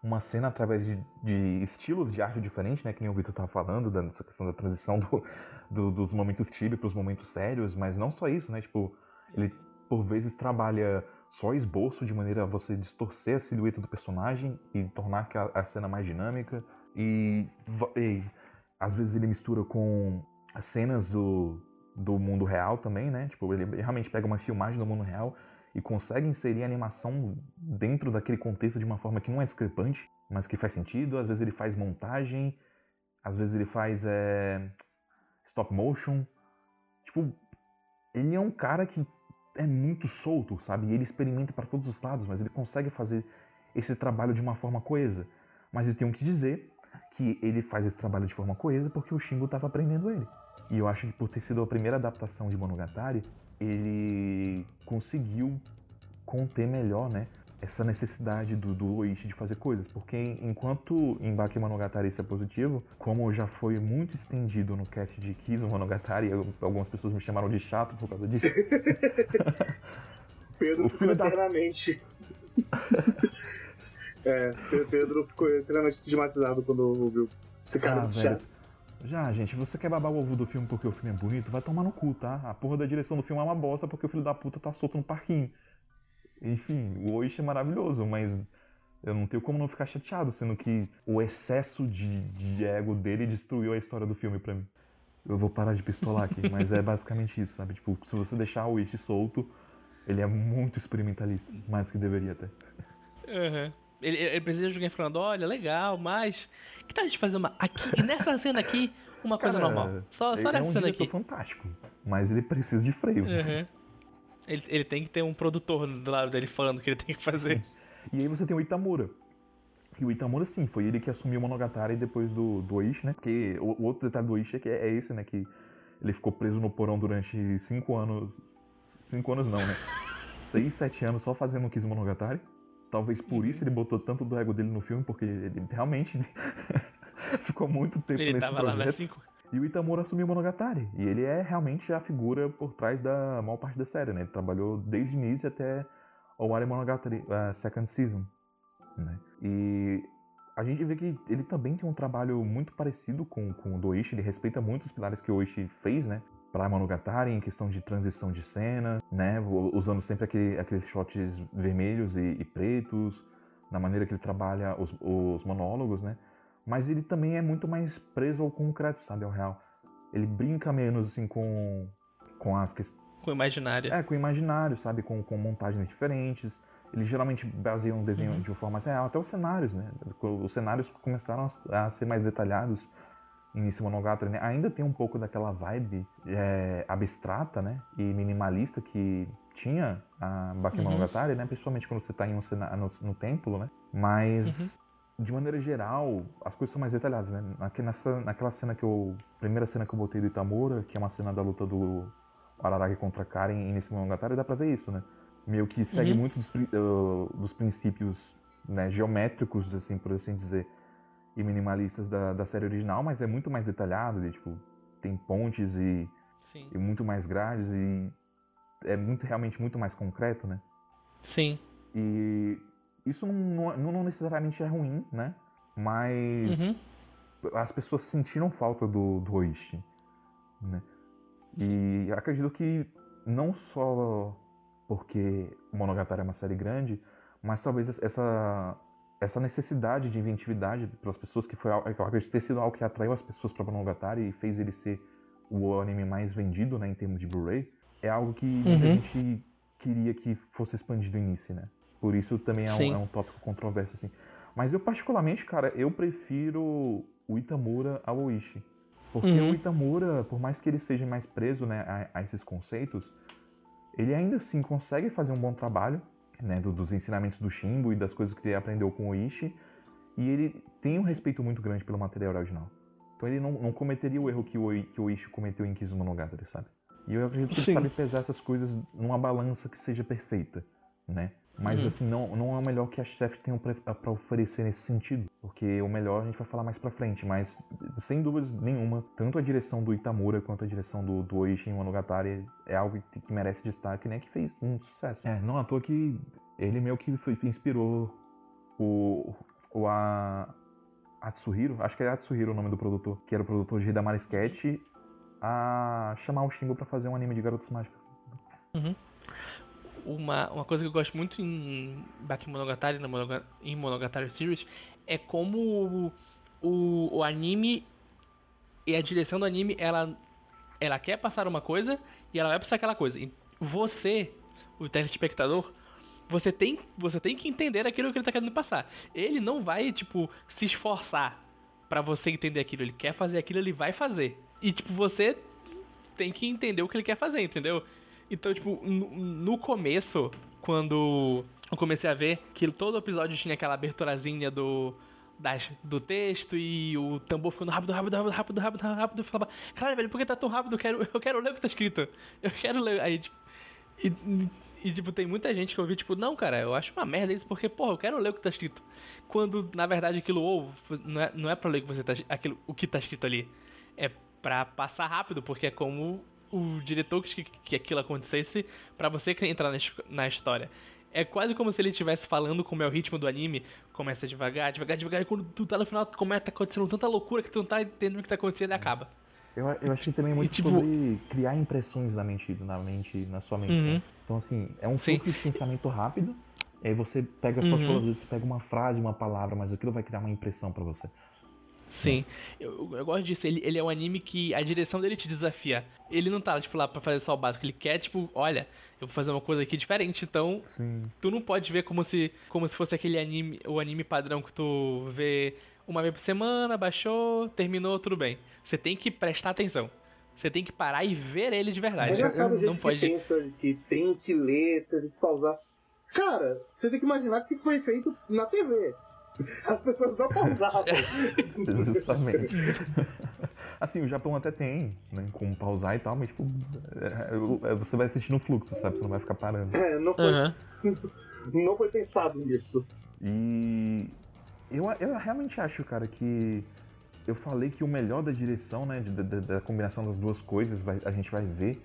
uma cena através de, de estilos de arte diferentes, né, que nem o Victor estava falando, dessa questão da transição do, do- dos momentos chibi para os momentos sérios, mas não só isso, né, tipo, ele por vezes trabalha só esboço de maneira a você distorcer a silhueta do personagem e tornar aquela- a cena mais dinâmica. E, e às vezes ele mistura com as cenas do, do mundo real também, né? Tipo, ele realmente pega uma filmagem do mundo real e consegue inserir a animação dentro daquele contexto de uma forma que não é discrepante, mas que faz sentido. Às vezes ele faz montagem, às vezes ele faz é, stop motion. Tipo, ele é um cara que é muito solto, sabe? Ele experimenta para todos os lados, mas ele consegue fazer esse trabalho de uma forma coesa. Mas eu tenho que dizer que ele faz esse trabalho de forma coesa porque o Shingo estava aprendendo ele. E eu acho que por ter sido a primeira adaptação de Monogatari, ele conseguiu conter melhor, né? Essa necessidade do, do Oishi de fazer coisas. Porque enquanto em Baki Monogatari isso é positivo, como já foi muito estendido no cast de Kizu Monogatari, eu- algumas pessoas me chamaram de chato por causa disso. Pedro O ficou filho da- eternamente. é, Pe- Pedro ficou eternamente estigmatizado quando ouviu esse cara Ah, do velho. Já, gente, você quer babar o ovo do filme porque o filme é bonito? Vai tomar no cu, tá? A porra da direção do filme é uma bosta porque o filho da puta tá solto no parquinho. Enfim, o Oishi é maravilhoso, mas eu não tenho como não ficar chateado, sendo que o excesso de, de ego dele destruiu a história do filme pra mim. Eu vou parar de pistolar aqui, mas é basicamente isso, sabe? Tipo, se você deixar o Oishi solto, ele é muito experimentalista, mais do que deveria até. Aham. Ele, ele precisa de alguém falando, olha, legal, mas. Que tal a gente fazer uma. Aqui, nessa cena aqui, uma coisa Cara, normal. Só, só é nessa um cena aqui. fantástico, mas ele precisa de freio. Aham. Ele, ele tem que ter um produtor do lado dele falando o que ele tem que fazer. E aí você tem o Itamura. E o Itamura, sim, foi ele que assumiu o Monogatari depois do, do Oishi, né? Porque o, o outro detalhe do Oishi é que é, é esse, né? Que ele ficou preso no porão durante cinco anos. Cinco anos não, né? Seis, sete anos só fazendo o Kizu Monogatari. Talvez por isso ele botou tanto do ego dele no filme, porque ele realmente ficou muito tempo Ele nesse tava lá projeto. nas 5. E o Itamura assumiu o Monogatari. E ele é realmente a figura por trás da maior parte da série, né? Ele trabalhou desde o início até o Owari Monogatari, a second season. Né? E a gente vê que ele também tem um trabalho muito parecido com, com o do Oishi. Ele respeita muito os pilares que o Oishi fez, né? Para Monogatari em questão de transição de cena, né? Usando sempre aquele, aqueles shots vermelhos e, e pretos, na maneira que ele trabalha os, os, monólogos, né? Mas ele também é muito mais preso ao concreto, sabe? Ao real. Ele brinca menos, assim, com, com as questões. Com o imaginário. É, com o imaginário, sabe? Com, com montagens diferentes. Ele geralmente baseia um desenho uhum. de uma forma real. Até os cenários, né? Os cenários começaram a ser mais detalhados Início Monogatari, né? ainda tem um pouco daquela vibe é, abstrata, né? E minimalista que tinha a Bakemonogatari, uhum. né? Principalmente quando você está em um no, no, templo, né? Mas, uhum. de maneira geral, as coisas são mais detalhadas, né? Nessa, naquela cena que eu... Primeira cena que eu botei do Itamura, que é uma cena da luta do Araragi contra Karen em Início Monogatari, dá pra ver isso, né? Meio que segue uhum. muito dos, uh, dos princípios né, geométricos, assim, por assim dizer e minimalistas da, da série original, mas é muito mais detalhado, e, tipo, tem pontes e, e, muito mais grades e é muito realmente muito mais concreto, né? Sim. E isso não, não, não necessariamente é ruim, né? Mas uhum. as pessoas sentiram falta do, do Oishi, né? E acredito que não só porque Monogatari é uma série grande, mas talvez essa essa necessidade de inventividade pelas pessoas, que foi que eu acredito ter sido algo que atraiu as pessoas para Monogatari e fez ele ser o anime mais vendido, né, em termos de Blu-ray, é algo que uhum. a gente queria que fosse expandido em início, né? Por isso também é um, é um, tópico controverso, assim. Mas eu, particularmente, cara, eu prefiro o Itamura ao Oishi. Porque uhum. o Itamura, por mais que ele seja mais preso né, a, a esses conceitos, ele ainda assim consegue fazer um bom trabalho né, do, dos ensinamentos do Shimbo e das coisas que ele aprendeu com o Ishi. E ele tem um respeito muito grande pelo material original. Então ele não, não cometeria o erro que o, que o Ishi cometeu em Kizu Monogatari, sabe? E eu acredito que Sim. ele sabe pesar essas coisas numa balança que seja perfeita, né? Mas, uhum. assim, não, não é o melhor que a chef tem para oferecer nesse sentido. Porque o melhor a gente vai falar mais pra frente. Mas, sem dúvidas nenhuma, tanto a direção do Itamura quanto a direção do, do Oishi em Monogatari é algo que, que merece destaque, né? Que fez um sucesso. É, não à toa que ele meio que foi, inspirou o, o a, Atsuhiro, acho que é Atsuhiro o nome do produtor, que era o produtor de Hidamari Sketch, a chamar o Shingo para fazer um anime de Garotos Mágicos. Uhum uma, uma coisa que eu gosto muito em Bakemonogatari, em Monogatari Series, é como o, o, o anime e a direção do anime, ela, ela quer passar uma coisa e ela vai passar aquela coisa. E você, o telespectador, você tem, você tem que entender aquilo que ele tá querendo passar. Ele não vai, tipo, se esforçar para você entender aquilo. Ele quer fazer aquilo, ele vai fazer. E, tipo, você tem que entender o que ele quer fazer, entendeu? Então, tipo, no, no começo, quando eu comecei a ver que todo episódio tinha aquela aberturazinha do, das, do texto e o tambor ficando rápido, rápido, rápido, rápido, rápido, rápido. Eu falava, caralho, velho, por que tá tão rápido? Eu quero, eu quero ler o que tá escrito. Eu quero ler. Aí, tipo. E, e, tipo, tem muita gente que eu vi, tipo, não, cara, eu acho uma merda isso, porque, porra, eu quero ler o que tá escrito. Quando, na verdade, aquilo, ou, não é, não é pra ler o que, você tá, aquilo, o que tá escrito ali. É pra passar rápido, porque é como o diretor quis que, que aquilo acontecesse para você entrar na, na história. É quase como se ele estivesse falando como é o ritmo do anime. Começa devagar, devagar, devagar, e quando tu tá no final, começa tá acontecendo tanta loucura que tu não tá entendendo o que tá acontecendo e acaba. Eu, eu achei também muito e, tipo, sobre criar impressões na mente, na mente, na sua mente. Uhum. Então, assim, é um fluxo de pensamento rápido. Aí você pega só, uhum. tipo, às vezes você pega uma frase, uma palavra, mas aquilo vai criar uma impressão para você. Sim, eu, eu gosto disso. Ele, ele é um anime que a direção dele te desafia. Ele não tá, tipo, lá pra fazer só o básico. Ele quer, tipo, olha, eu vou fazer uma coisa aqui diferente, então. Sim. Tu não pode ver como se, como se fosse aquele anime, o anime padrão que tu vê uma vez por semana, baixou, terminou, tudo bem. Você tem que prestar atenção. Você tem que parar e ver ele de verdade. É engraçado o jeito não pode... que pensa que tem que ler, você tem que pausar. Cara, você tem que imaginar que foi feito na TV. As pessoas não pausavam. Justamente. Assim, o Japão até tem, né? Como pausar e tal, mas tipo, é, é, você vai assistir no fluxo, sabe? Você não vai ficar parando. É, não foi. Uhum. não foi pensado nisso. E eu, eu realmente acho, cara, que eu falei que o melhor da direção, né? Da, da, da combinação das duas coisas, vai, a gente vai ver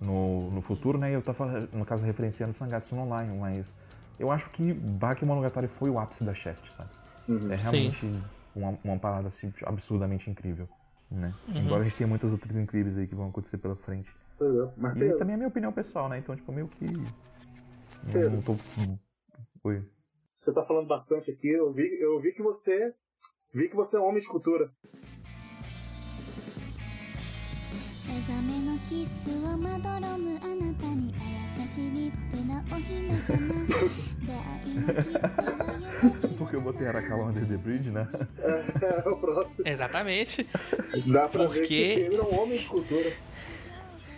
no, no futuro, né? Eu tava, no caso, referenciando Sangatsu Online, mas eu acho que Bakemonogatari foi o ápice da Shaft, sabe? Uhum. É realmente uma, uma parada assim, absurdamente incrível. né? Uhum. Embora a gente tenha muitas outras incríveis aí que vão acontecer pela frente. Pois é, mas E Pedro, também é a minha opinião pessoal, né? Então, tipo, meio que. Pedro. Não tô. Oi. você tá falando bastante aqui, eu vi, eu vi que você. Vi que você é um homem de cultura. 目覚めのキスをまどろむあなたに Porque eu botei Arakawa Under the Bridge, né? É, é o próximo. Exatamente. Dá pra Porque... ver que Pedro é um homem de cultura.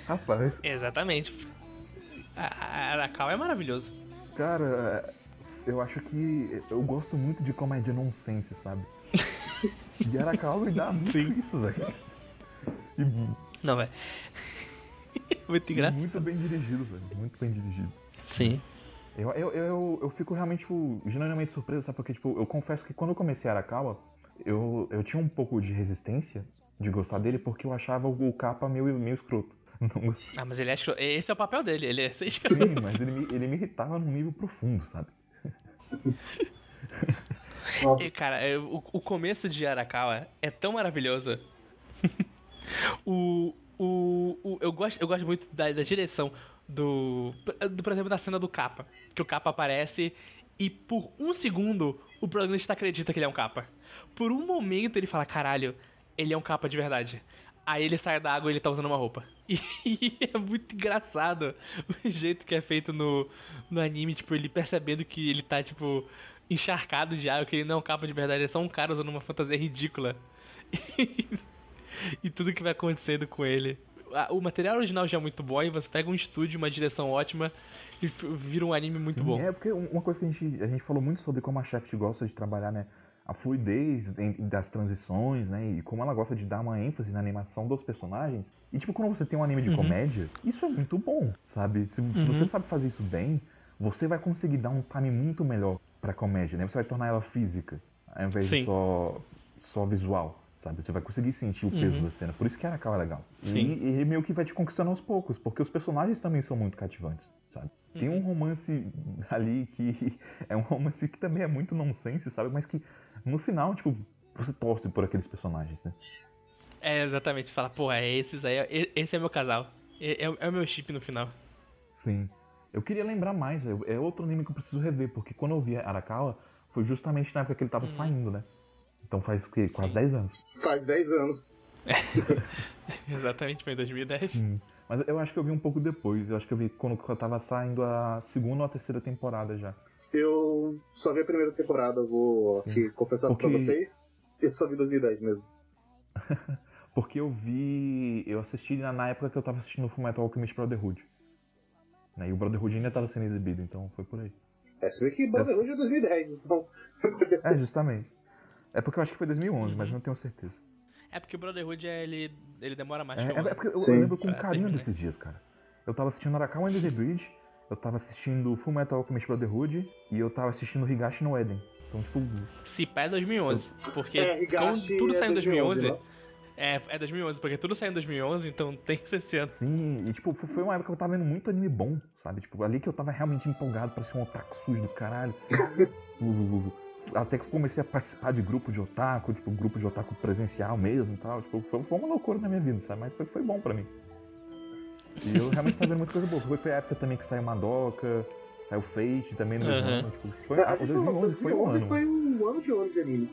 Rapaz. Exatamente. A é maravilhoso. Cara, eu acho que. Eu gosto muito de comédia nonsense, sabe? e Arakawa me dá muito Sim. isso, velho. E... Não, velho. Muito engraçado. muito bem dirigido, velho. Muito bem dirigido. Sim. Eu, eu, eu, eu fico realmente, tipo, genuinamente surpreso, sabe? Porque, tipo, eu confesso que quando eu comecei Arakawa, eu, eu tinha um pouco de resistência de gostar dele porque eu achava o capa meio, meio escroto. Não gostava. Ah, mas ele acha que esse é o papel dele. Ele é ser Sim, mas ele me, ele me irritava num nível profundo, sabe? Nossa, E, Cara, é, o, o começo de Arakawa é tão maravilhoso. o, o, o- eu, gosto, eu gosto muito da, da direção do, do. Por exemplo, da cena do capa. Que o capa aparece e por um segundo o protagonista acredita que ele é um capa. Por um momento ele fala: caralho, ele é um capa de verdade. Aí ele sai da água e ele tá usando uma roupa. E é muito engraçado o jeito que é feito no, no anime, tipo, ele percebendo que ele tá, tipo, encharcado de água, que ele não é um capa de verdade, ele é só um cara usando uma fantasia ridícula. E, tudo que vai acontecendo com ele. O material original já é muito bom, e você pega um estúdio, uma direção ótima, e vira um anime muito Sim, bom. É, porque uma coisa que a gente, a gente falou muito sobre como a Shaft gosta de trabalhar, né? A fluidez das transições, né? E como ela gosta de dar uma ênfase na animação dos personagens. E, tipo, quando você tem um anime de Uhum. comédia, isso é muito bom, sabe? Se, se Uhum. você sabe fazer isso bem, você vai conseguir dar um time muito melhor pra comédia, né? Você vai tornar ela física, ao invés Sim. de só, só visual. Sabe? Você vai conseguir sentir o peso Uhum. da cena. Por isso que Arakawa é legal. E, Sim. e ele meio que vai te conquistando aos poucos, porque os personagens também são muito cativantes, sabe? Tem Uhum. um romance ali que é um romance que também é muito nonsense, sabe? Mas que no final, tipo, você torce por aqueles personagens, né? É, exatamente. Fala, porra, é esses aí, é- esse é meu casal. É, é o- é o meu chip no final. Sim. Eu queria lembrar mais. É outro anime que eu preciso rever, porque quando eu vi Arakawa, foi justamente na época que ele tava saindo, né? Então faz o quê? Quase. Sim. 10 anos. faz 10 anos. Exatamente, foi em 2010. Sim. Mas eu acho que eu vi um pouco depois. Eu acho que eu vi quando eu tava saindo a segunda ou a terceira temporada já. Eu só vi a primeira temporada, vou Sim. aqui confessar pra Porque- vocês. Eu só vi 2010 mesmo. Porque eu vi. Eu assisti na, na época que eu tava assistindo o Fullmetal Alchemist Brotherhood. Né? E o Brotherhood ainda tava sendo exibido, então foi por aí. É, você vê que Brotherhood é 2010, então podia É, justamente. É porque eu acho que foi 2011, mas não tenho certeza. É porque o Brotherhood, é, ele, ele demora mais É, que é, um é porque eu, eu lembro com Pra carinho desses dias, cara. Eu tava assistindo Arakawa and the Bridge, eu tava assistindo Fullmetal Alchemist Brotherhood e eu tava assistindo Higashi no Eden. Então, tipo, Se pá é 2011. Porque É, Higashi tudo é saiu em 2011. 2011, é, é 2011, porque tudo saiu em 2011, então tem que ser esse ano. Sim, e tipo, foi uma época que eu tava vendo muito anime bom, sabe? Tipo, ali que eu tava realmente empolgado pra ser um otaku sujo do caralho. O- Até que eu comecei a participar de grupo de otaku, tipo, grupo de otaku presencial mesmo e tal. Tipo, foi, foi uma loucura na minha vida, sabe? Mas foi, foi bom pra mim. E eu realmente tava vendo muita coisa boa. Foi, foi a época também que saiu Madoka, saiu Fate também no mesmo Aham. ano. Tipo, foi, É, a gente falou, 2011 foi um 2011 ano. foi um ano de ouro de anime.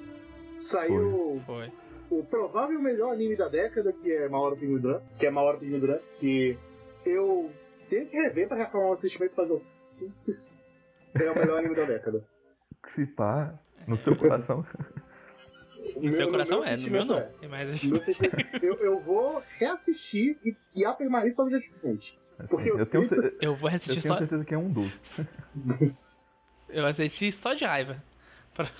Saiu Foi. o provável melhor anime da década, que é Maora Pinudran, que é Maora Pinudran, que eu tenho que rever pra reformar o sentimento, mas eu sinto que sim, é o melhor anime da década. Se pá, no seu coração. No seu coração meu é, no meu não. é. É. Meu sentimento- eu, eu vou reassistir e, e afirmar isso objetivamente. Porque eu eu, tenho, sinto- Eu vou eu assistir tenho só. certeza que é um doce. Eu assisti só de raiva. Pra-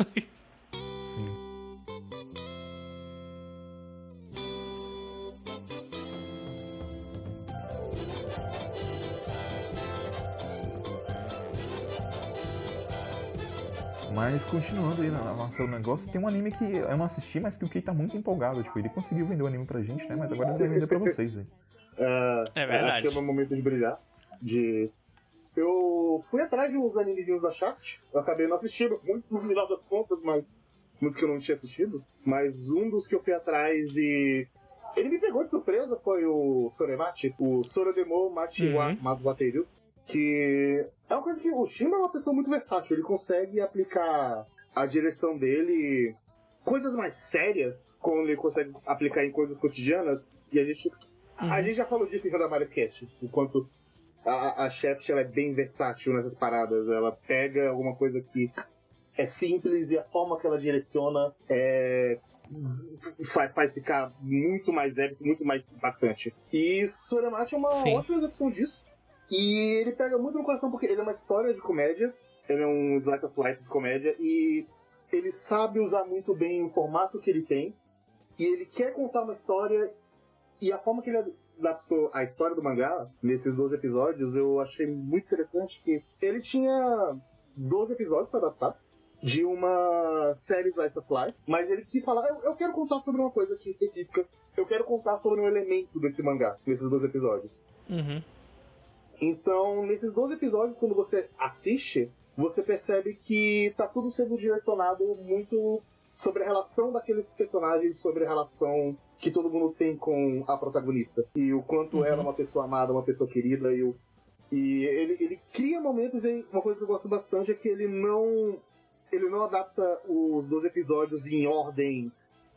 Mas continuando aí na nosso negócio, tem um anime que eu não assisti, mas que o Kei tá muito empolgado. Tipo, ele conseguiu vender o anime pra gente, né? Mas agora ele vai vender pra vocês, velho. É, É verdade. Acho que é o meu momento de brilhar. De... Eu fui atrás de uns animezinhos da Shaft. Eu acabei não assistindo muitos no final das contas, mas muitos que eu não tinha assistido. Mas um dos que eu fui atrás e ele me pegou de surpresa foi o Soremachi, o Sorodemo Machi wa Uhum. Que é uma coisa que o Shima é uma pessoa muito versátil, ele consegue aplicar a direção dele coisas mais sérias, quando ele consegue aplicar em coisas cotidianas, e a gente a Uhum. gente já falou disso em Randamar Sketch, o quanto a, a Shaft ela é bem versátil nessas paradas, ela pega alguma coisa que é simples e a forma que ela direciona é faz, faz ficar muito mais épico, muito mais impactante. E Soremati é uma Sim. ótima execução disso. E ele pega muito no coração porque ele é uma história de comédia, ele é um slice of life de comédia e ele sabe usar muito bem o formato que ele tem e ele quer contar uma história e a forma que ele adaptou a história do mangá nesses 12 episódios eu achei muito interessante que ele tinha 12 episódios para adaptar de uma série Slice of Life, mas ele quis falar, eu, eu quero contar sobre uma coisa aqui específica, eu quero contar sobre um elemento desse mangá, nesses 12 episódios. Uhum. Então, nesses 12 episódios, quando você assiste, você percebe que tá tudo sendo direcionado muito sobre a relação daqueles personagens, sobre a relação que todo mundo tem com a protagonista. E o quanto Uhum. ela é uma pessoa amada, uma pessoa querida, e, o- e ele, ele cria momentos e uma coisa que eu gosto bastante é que ele não. Ele não adapta os 12 episódios em ordem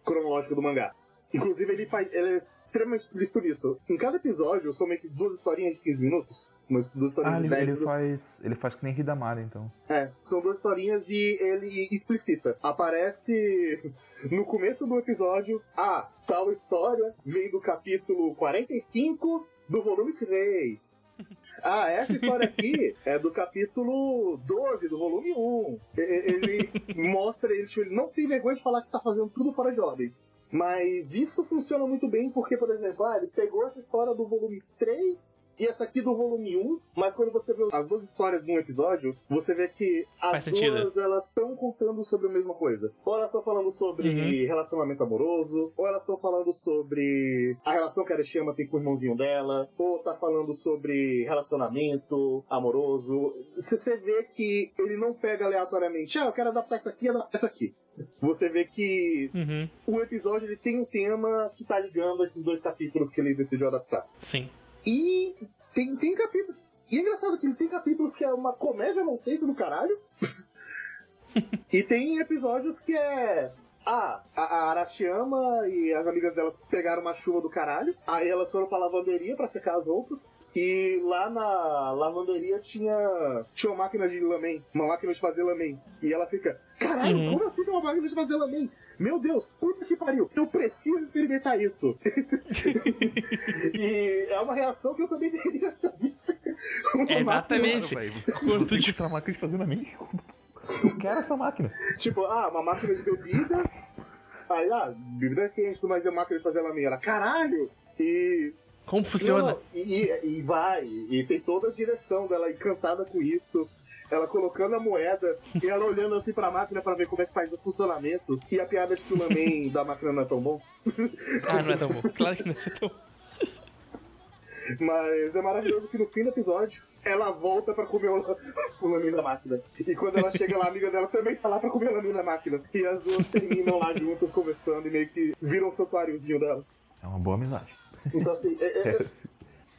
cronológica do mangá. Inclusive, ele faz. Ele é extremamente explícito nisso. Em cada episódio, são meio que duas historinhas de 15 minutos. Umas duas historinhas Ah, de ele, 10 ele minutos. faz. Ele faz que nem Hidamara, então. É, são duas historinhas e ele explicita. Aparece no começo do episódio, ah, tal história vem do capítulo 45 do volume 3. Ah, essa história aqui é do capítulo 12 do volume 1. E- e- Ele mostra, ele, tipo, ele não tem vergonha de falar que tá fazendo tudo fora de ordem. Mas isso funciona muito bem porque, por exemplo, ah, ele pegou essa história do volume 3 e essa aqui do volume 1, mas quando você vê as duas histórias num episódio, você vê que as duas elas estão contando sobre a mesma coisa. Ou elas estão falando sobre Uhum. relacionamento amoroso, ou elas estão falando sobre a relação que a Arishiyama tem com o irmãozinho dela, ou tá falando sobre relacionamento amoroso. Você vê que ele não pega aleatoriamente, ah, eu quero adaptar isso aqui, adaptar isso aqui. Você vê que Uhum. o episódio ele tem um tema que tá ligando esses dois capítulos que ele decidiu adaptar. Sim. E tem, tem capítulo. E é engraçado que ele tem capítulos que é uma comédia não sei se do caralho. e tem episódios que é. Ah, a, a Arashiyama e as amigas delas pegaram uma chuva do caralho. Aí elas foram pra lavanderia pra secar as roupas. E lá na lavanderia tinha. Tinha uma máquina de lamen. Uma máquina de fazer lamen. E ela fica. Caralho, Uhum. como assim tem uma máquina de fazer lamen? Meu Deus, puta que pariu. Eu preciso experimentar isso. e é uma reação que eu também teria É máquina. exatamente. Quando Se tu te- uma máquina de fazer na minha. Eu quero essa máquina. Tipo, ah, uma máquina de bebida. Aí, ah, bebida quente, mas é máquina de fazer lamen. Ela, caralho! E Como funciona? E, e- e vai, e tem toda a direção dela encantada com isso. Ela colocando a moeda e ela olhando assim pra máquina pra ver como é que faz o funcionamento. E a piada de que o lamen da máquina não é tão bom. Ah, não é tão bom. Claro que não é tão bom. Mas é maravilhoso que no fim do episódio ela volta pra comer o, o lamen da máquina. E quando ela chega lá, a amiga dela também tá lá pra comer o lamen da máquina. E as duas terminam lá juntas conversando e meio que viram um santuáriozinho delas. É uma boa amizade. Então assim, é- é-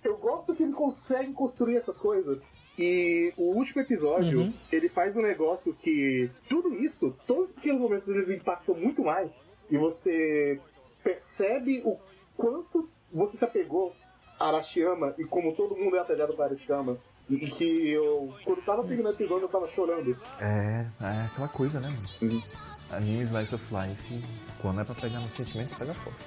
eu gosto que ele consegue construir essas coisas. E o último episódio, Uhum. ele faz um negócio que. Tudo isso, todos os pequenos momentos, eles impactam muito mais. E você percebe o quanto você se apegou a Arashiyama e como todo mundo é apegado para Arashiyama. E, que eu, quando tava terminando o episódio, eu tava chorando. É, é aquela coisa, né? Uhum. Anime Slice of Life, quando é pra pegar no sentimento, pega forte.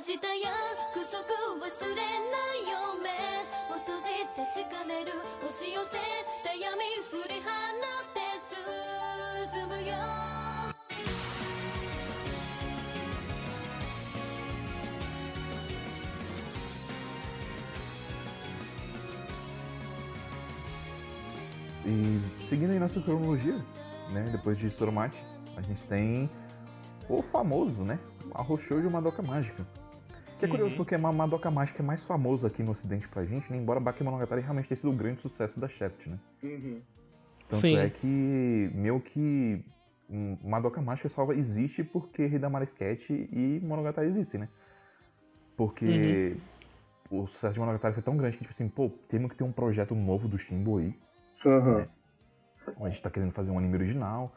閉じた約束忘れないよ目を閉じ確かめる押し寄せた闇振り払って進むよ。E seguindo aí nossa cronologia, né, depois de Soromate, a gente tem o famoso, né, Arrochou de uma Doca Mágica, que é curioso Uhum. porque a Madoka Mágica é mais famoso aqui no ocidente pra gente, né? embora Bakemonogatari realmente tenha sido um grande sucesso da Shaft, né? Uhum. Tanto Sim. é que, meio que, hum, Madoka Mágica só existe porque Hidamara Sketch e Monogatari existem, né? Porque o sucesso de Monogatari foi tão grande que, tipo assim, pô, temos que ter um projeto novo do Shimbo aí. Aham. A gente tá querendo fazer um anime original.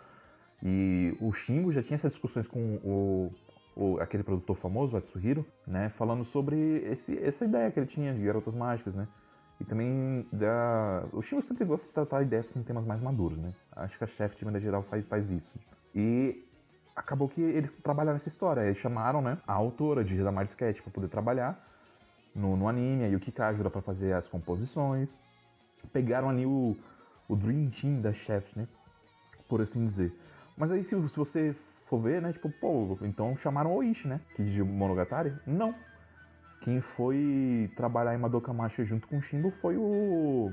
E o Shimbo já tinha essas discussões com o, o- aquele produtor famoso, Atsuhiro, né? Falando sobre esse, essa ideia que ele tinha de garotas mágicas, né? E também da. O Shimbo sempre gosta de tratar ideias com temas mais maduros, né? Acho que a Chef, de maneira geral, faz, faz isso. E acabou que eles trabalharam essa história. Eles chamaram, né, a autora de Hidamari Sketch pra poder trabalhar no, no anime, aí o Kika ajuda pra fazer as composições. Pegaram ali o, o Dream Team da Chef, né? Por assim dizer. Mas aí se, se você for ver, né, tipo, pô, então chamaram o Oishi, né? Que de Monogatari? Não. Quem foi trabalhar em Madoka Mágica junto com o Shimbo foi o.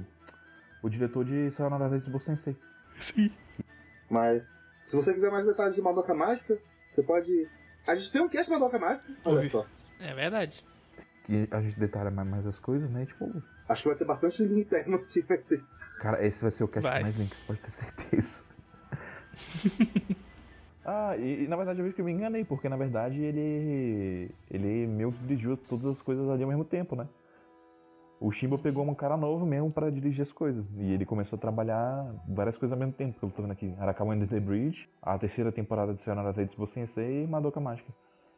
O diretor de Sayonara Zetsubo Sensei. Sim. Mas, se você quiser mais detalhes de Madoka Mágica, você pode. A gente tem um cast de Madoka Mágica, olha só. É verdade. E a gente detalha mais, mais as coisas, né? Tipo, Acho que vai ter bastante linha interna aqui nesse. Cara, esse vai ser o cast Vai. com mais links, pode ter certeza. ah, e, e na verdade eu vejo que eu me enganei, porque na verdade ele. Ele meio que dirigiu todas as coisas ali ao mesmo tempo, né? O Shimbo pegou um cara novo mesmo pra dirigir as coisas. E ele começou a trabalhar várias coisas ao mesmo tempo. que Eu tô vendo aqui. Arakawa and the Bridge, a terceira temporada de Sayonara Tetsubo Sensei e Madoka Mágica.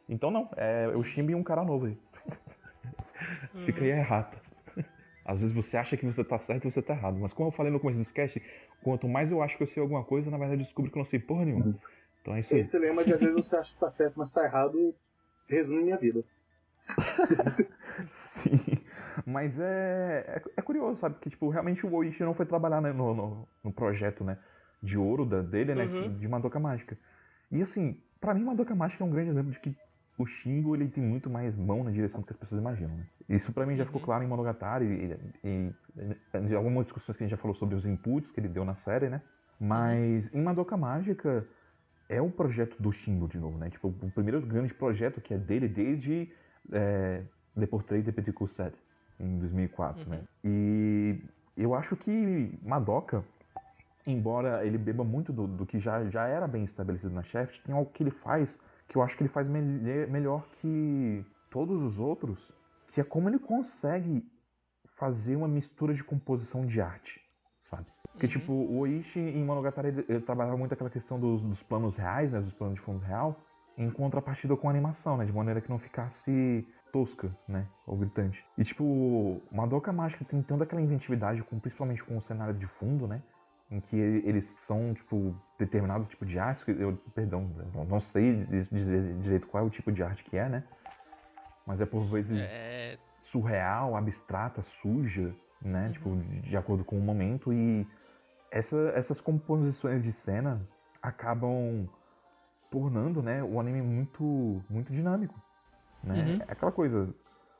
Então não, é o Shimbo e um cara novo aí. Fica aí a errata. Às vezes você acha que você tá certo e você tá errado. Mas como eu falei no começo do cast, quanto mais eu acho que eu sei alguma coisa, na verdade eu descubro que eu não sei porra nenhuma. Então é isso aí. Esse lema de às vezes você acha que tá certo, mas tá errado, resume minha vida. Sim. Mas é, é, é curioso, sabe? Que tipo, realmente o Oishi não foi trabalhar né, no, no, no projeto né, de ouro da, dele, né? Uhum. De Madoka Mágica. E assim, pra mim Madoka Mágica é um grande exemplo de que o Shingo ele tem muito mais mão na direção do que as pessoas imaginam, né? Isso pra mim já ficou Uhum. claro em Monogatari e, e, e algumas discussões que a gente já falou sobre os inputs que ele deu na série, né? Mas em Madoka Mágica é um projeto do Shingo de novo, né? Tipo, o primeiro grande projeto que é dele desde é, Le Portrait de Petit Cousset, em 2004, né? E eu acho que Madoka, embora ele beba muito do, do que já, já era bem estabelecido na Shaft, tem algo que ele faz que eu acho que ele faz melhe- melhor que todos os outros, que é como ele consegue fazer uma mistura de composição de arte, sabe? Porque, Uhum. tipo, o Oishi em Monogatari, ele, ele trabalhava muito aquela questão dos, dos planos reais, né? Dos planos de fundo real, em contrapartida com a animação, né? De maneira que não ficasse tosca, né? Ou gritante. E, tipo, Madoka Mágica tem tanta aquela inventividade, com, principalmente com os cenários de fundo, né? Em que ele- eles são, tipo, determinados tipos de artes, eu, perdão, eu não sei dizer direito qual é o tipo de arte que é, né? Mas é por vezes É. surreal, abstrata, suja, né? Tipo, de acordo com o momento. E essa- essas composições de cena acabam tornando, né, o anime muito, muito dinâmico, né? Uhum. É aquela coisa.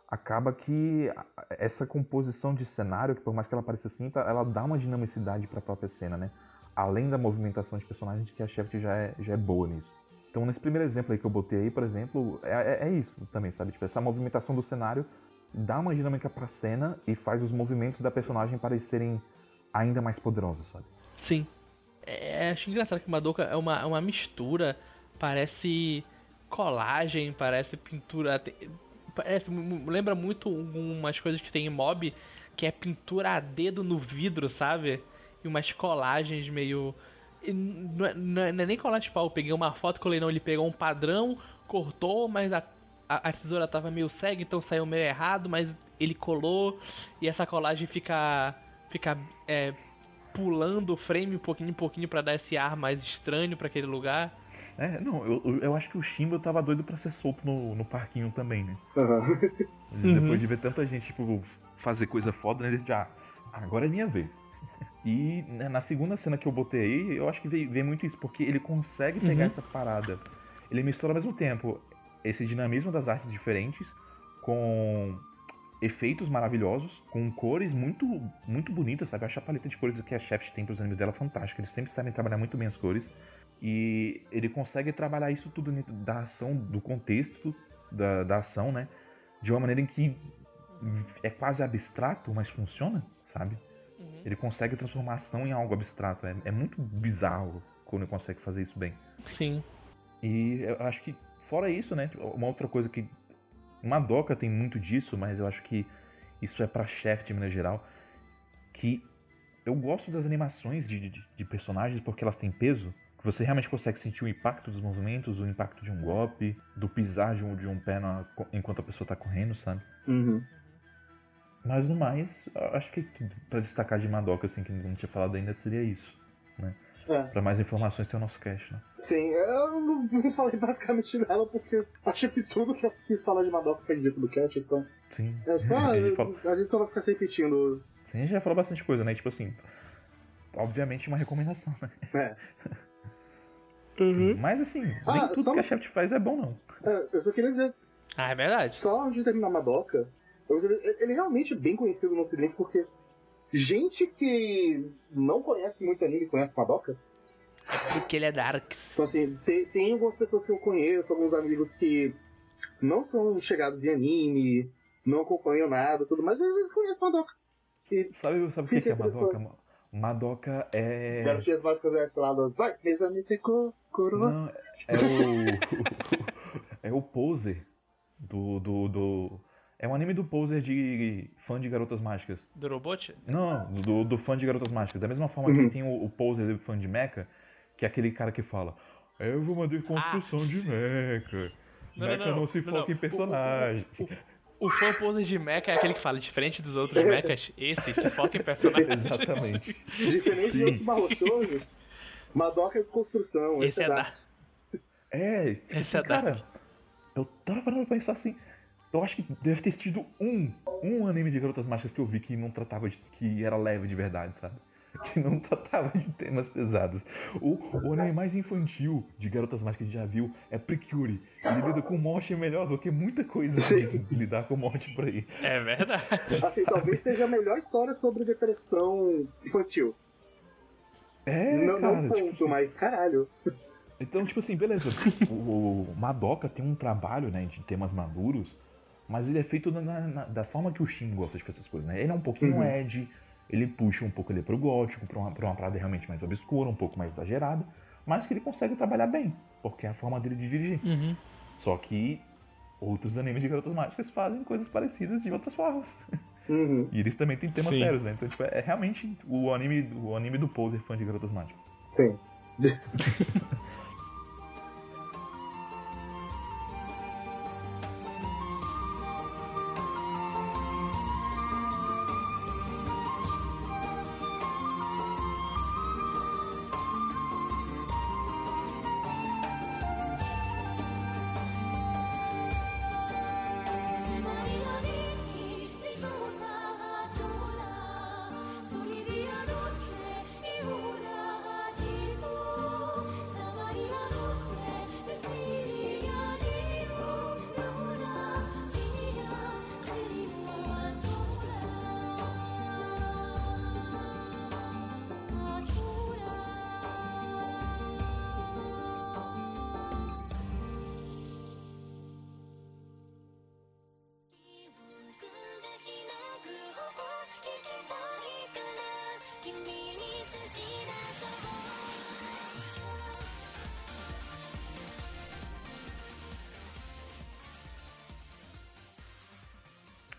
Acaba que a- essa composição de cenário, que por mais que ela pareça simples, ela dá uma dinamicidade para a própria cena, né? Além da movimentação de personagens, que a Shaft já é, já é boa nisso. Então, nesse primeiro exemplo aí que eu botei aí, por exemplo, é, é- é isso também, sabe? Tipo, essa movimentação do cenário dá uma dinâmica pra cena e faz os movimentos da personagem parecerem ainda mais poderosos, sabe? Sim. É, acho engraçado que Madoka é uma, é uma mistura. Parece colagem, parece pintura. Parece, lembra muito umas coisas que tem em mob, que é pintura a dedo no vidro, sabe? E umas colagens meio. Não é, não é- não é nem colagem de pau. Eu peguei uma foto, colei não. Ele pegou um padrão, cortou, mas a, a, a tesoura tava meio cega, então saiu meio errado, mas ele colou. E essa colagem fica. Fica é, pulando o frame um pouquinho em pouquinho pra dar esse ar mais estranho pra aquele lugar. É, não, eu, eu- acho que o Shimba tava doido pra ser solto no, no parquinho também, né? Uhum. Depois de ver tanta gente, tipo, fazer coisa foda, né? Ele já, agora é minha vez. E né, na segunda cena que eu botei aí, eu acho que veio, veio muito isso, porque ele consegue pegar Uhum. essa parada. Ele mistura ao mesmo tempo esse dinamismo das artes diferentes com efeitos maravilhosos, com cores muito muito bonitas, sabe? Eu acho a paleta de cores que a Shaft tem pros animes dela fantástica. Eles sempre sabem trabalhar muito bem as cores. E ele consegue trabalhar isso tudo dentro da ação, do contexto da, da ação, né? De uma maneira em que é quase abstrato, mas funciona, sabe? Uhum. Ele consegue transformar a ação em algo abstrato. É, é muito bizarro quando ele consegue fazer isso bem. Sim. E eu acho que, fora isso, né? Uma outra coisa que. Madoka tem muito disso, mas eu acho que isso é pra Shaft de maneira geral. Que eu gosto das animações de, de, de personagens porque elas têm peso. Que você realmente consegue sentir o impacto dos movimentos, o impacto de um golpe, do pisar de um, de um pé na- enquanto a pessoa tá correndo, sabe? Uhum. Mas no mais, acho que pra destacar de Madoka, assim, que não tinha falado ainda, seria isso. É. Pra mais informações tem o nosso cast, né? Sim, eu não, não falei basicamente nada porque acho que tudo que eu quis falar de Madoka foi dito no cast, então. Sim. É, tipo, ah, a, gente falou, a gente só vai ficar se repetindo. sim, a gente já falou bastante coisa, né? Tipo assim, obviamente uma recomendação, né? É. Sim, Mas assim, Ah, nem tudo só que a Shaft faz é bom, não. É, eu só queria dizer, Ah, é verdade. só antes de terminar Madoka, eu- ele, ele realmente é bem conhecido no ocidente porque gente que não conhece muito anime conhece Madoka. Porque ele é Darks. Então, assim, tem, tem algumas pessoas que eu conheço, alguns amigos que não são chegados em anime, não acompanham nada, tudo mais, mas eles conhecem Madoka. E Sabe, sabe o que, que é pessoa- Madoka? Madoka é. garotinhas mágicas articuladas, vai, Mesamite Kokoro. Não, é o. é o poser do, do, do. É um anime do poser de fã de garotas mágicas. Do robot? Não, do, do fã de garotas mágicas. Da mesma forma Uhum. que tem o, o poser do fã de mecha, que é aquele cara que fala. Eu vou uma deconstrução de mecha. Não, mecha não, não, não. se Não, foca não. em personagem. O fã poser de mecha é aquele que fala, diferente dos outros mechas, esse se foca em personagem. Exatamente. Diferente de Sim. outros marrochojos, Madoka é desconstrução, esse, Esse é é Dark. É, Esse é cara, eu tava parando pra pensar assim. Eu acho que deve ter tido um, um anime de garotas mágicas que eu vi que não tratava de. que era leve de verdade, sabe? Que não tratava de temas pesados. O, o anime mais infantil de garotas mágicas que a gente já viu é Precure. Ele lida com morte melhor do que muita coisa de lidar com morte por aí. É verdade. Assim, talvez seja a melhor história sobre depressão infantil. É, não, cara, não tipo ponto, mas caralho. Então, tipo assim, beleza. O, o Madoka tem um trabalho, né, de temas maduros, mas ele é feito na- na- da forma que o Shin gosta de fazer essas coisas, né? Ele é um pouquinho Uhum. Ed, ele puxa um pouco ali pro gótico, pra uma, pra uma parada realmente mais obscura, um pouco mais exagerada, mas que ele consegue trabalhar bem, porque é a forma dele de dirigir. Uhum. Só que outros animes de garotas mágicas fazem coisas parecidas de outras formas. Uhum, E eles também têm temas Sim. sérios, né? Então, tipo, é realmente o anime, o anime do poser fã de garotas mágicas. sim.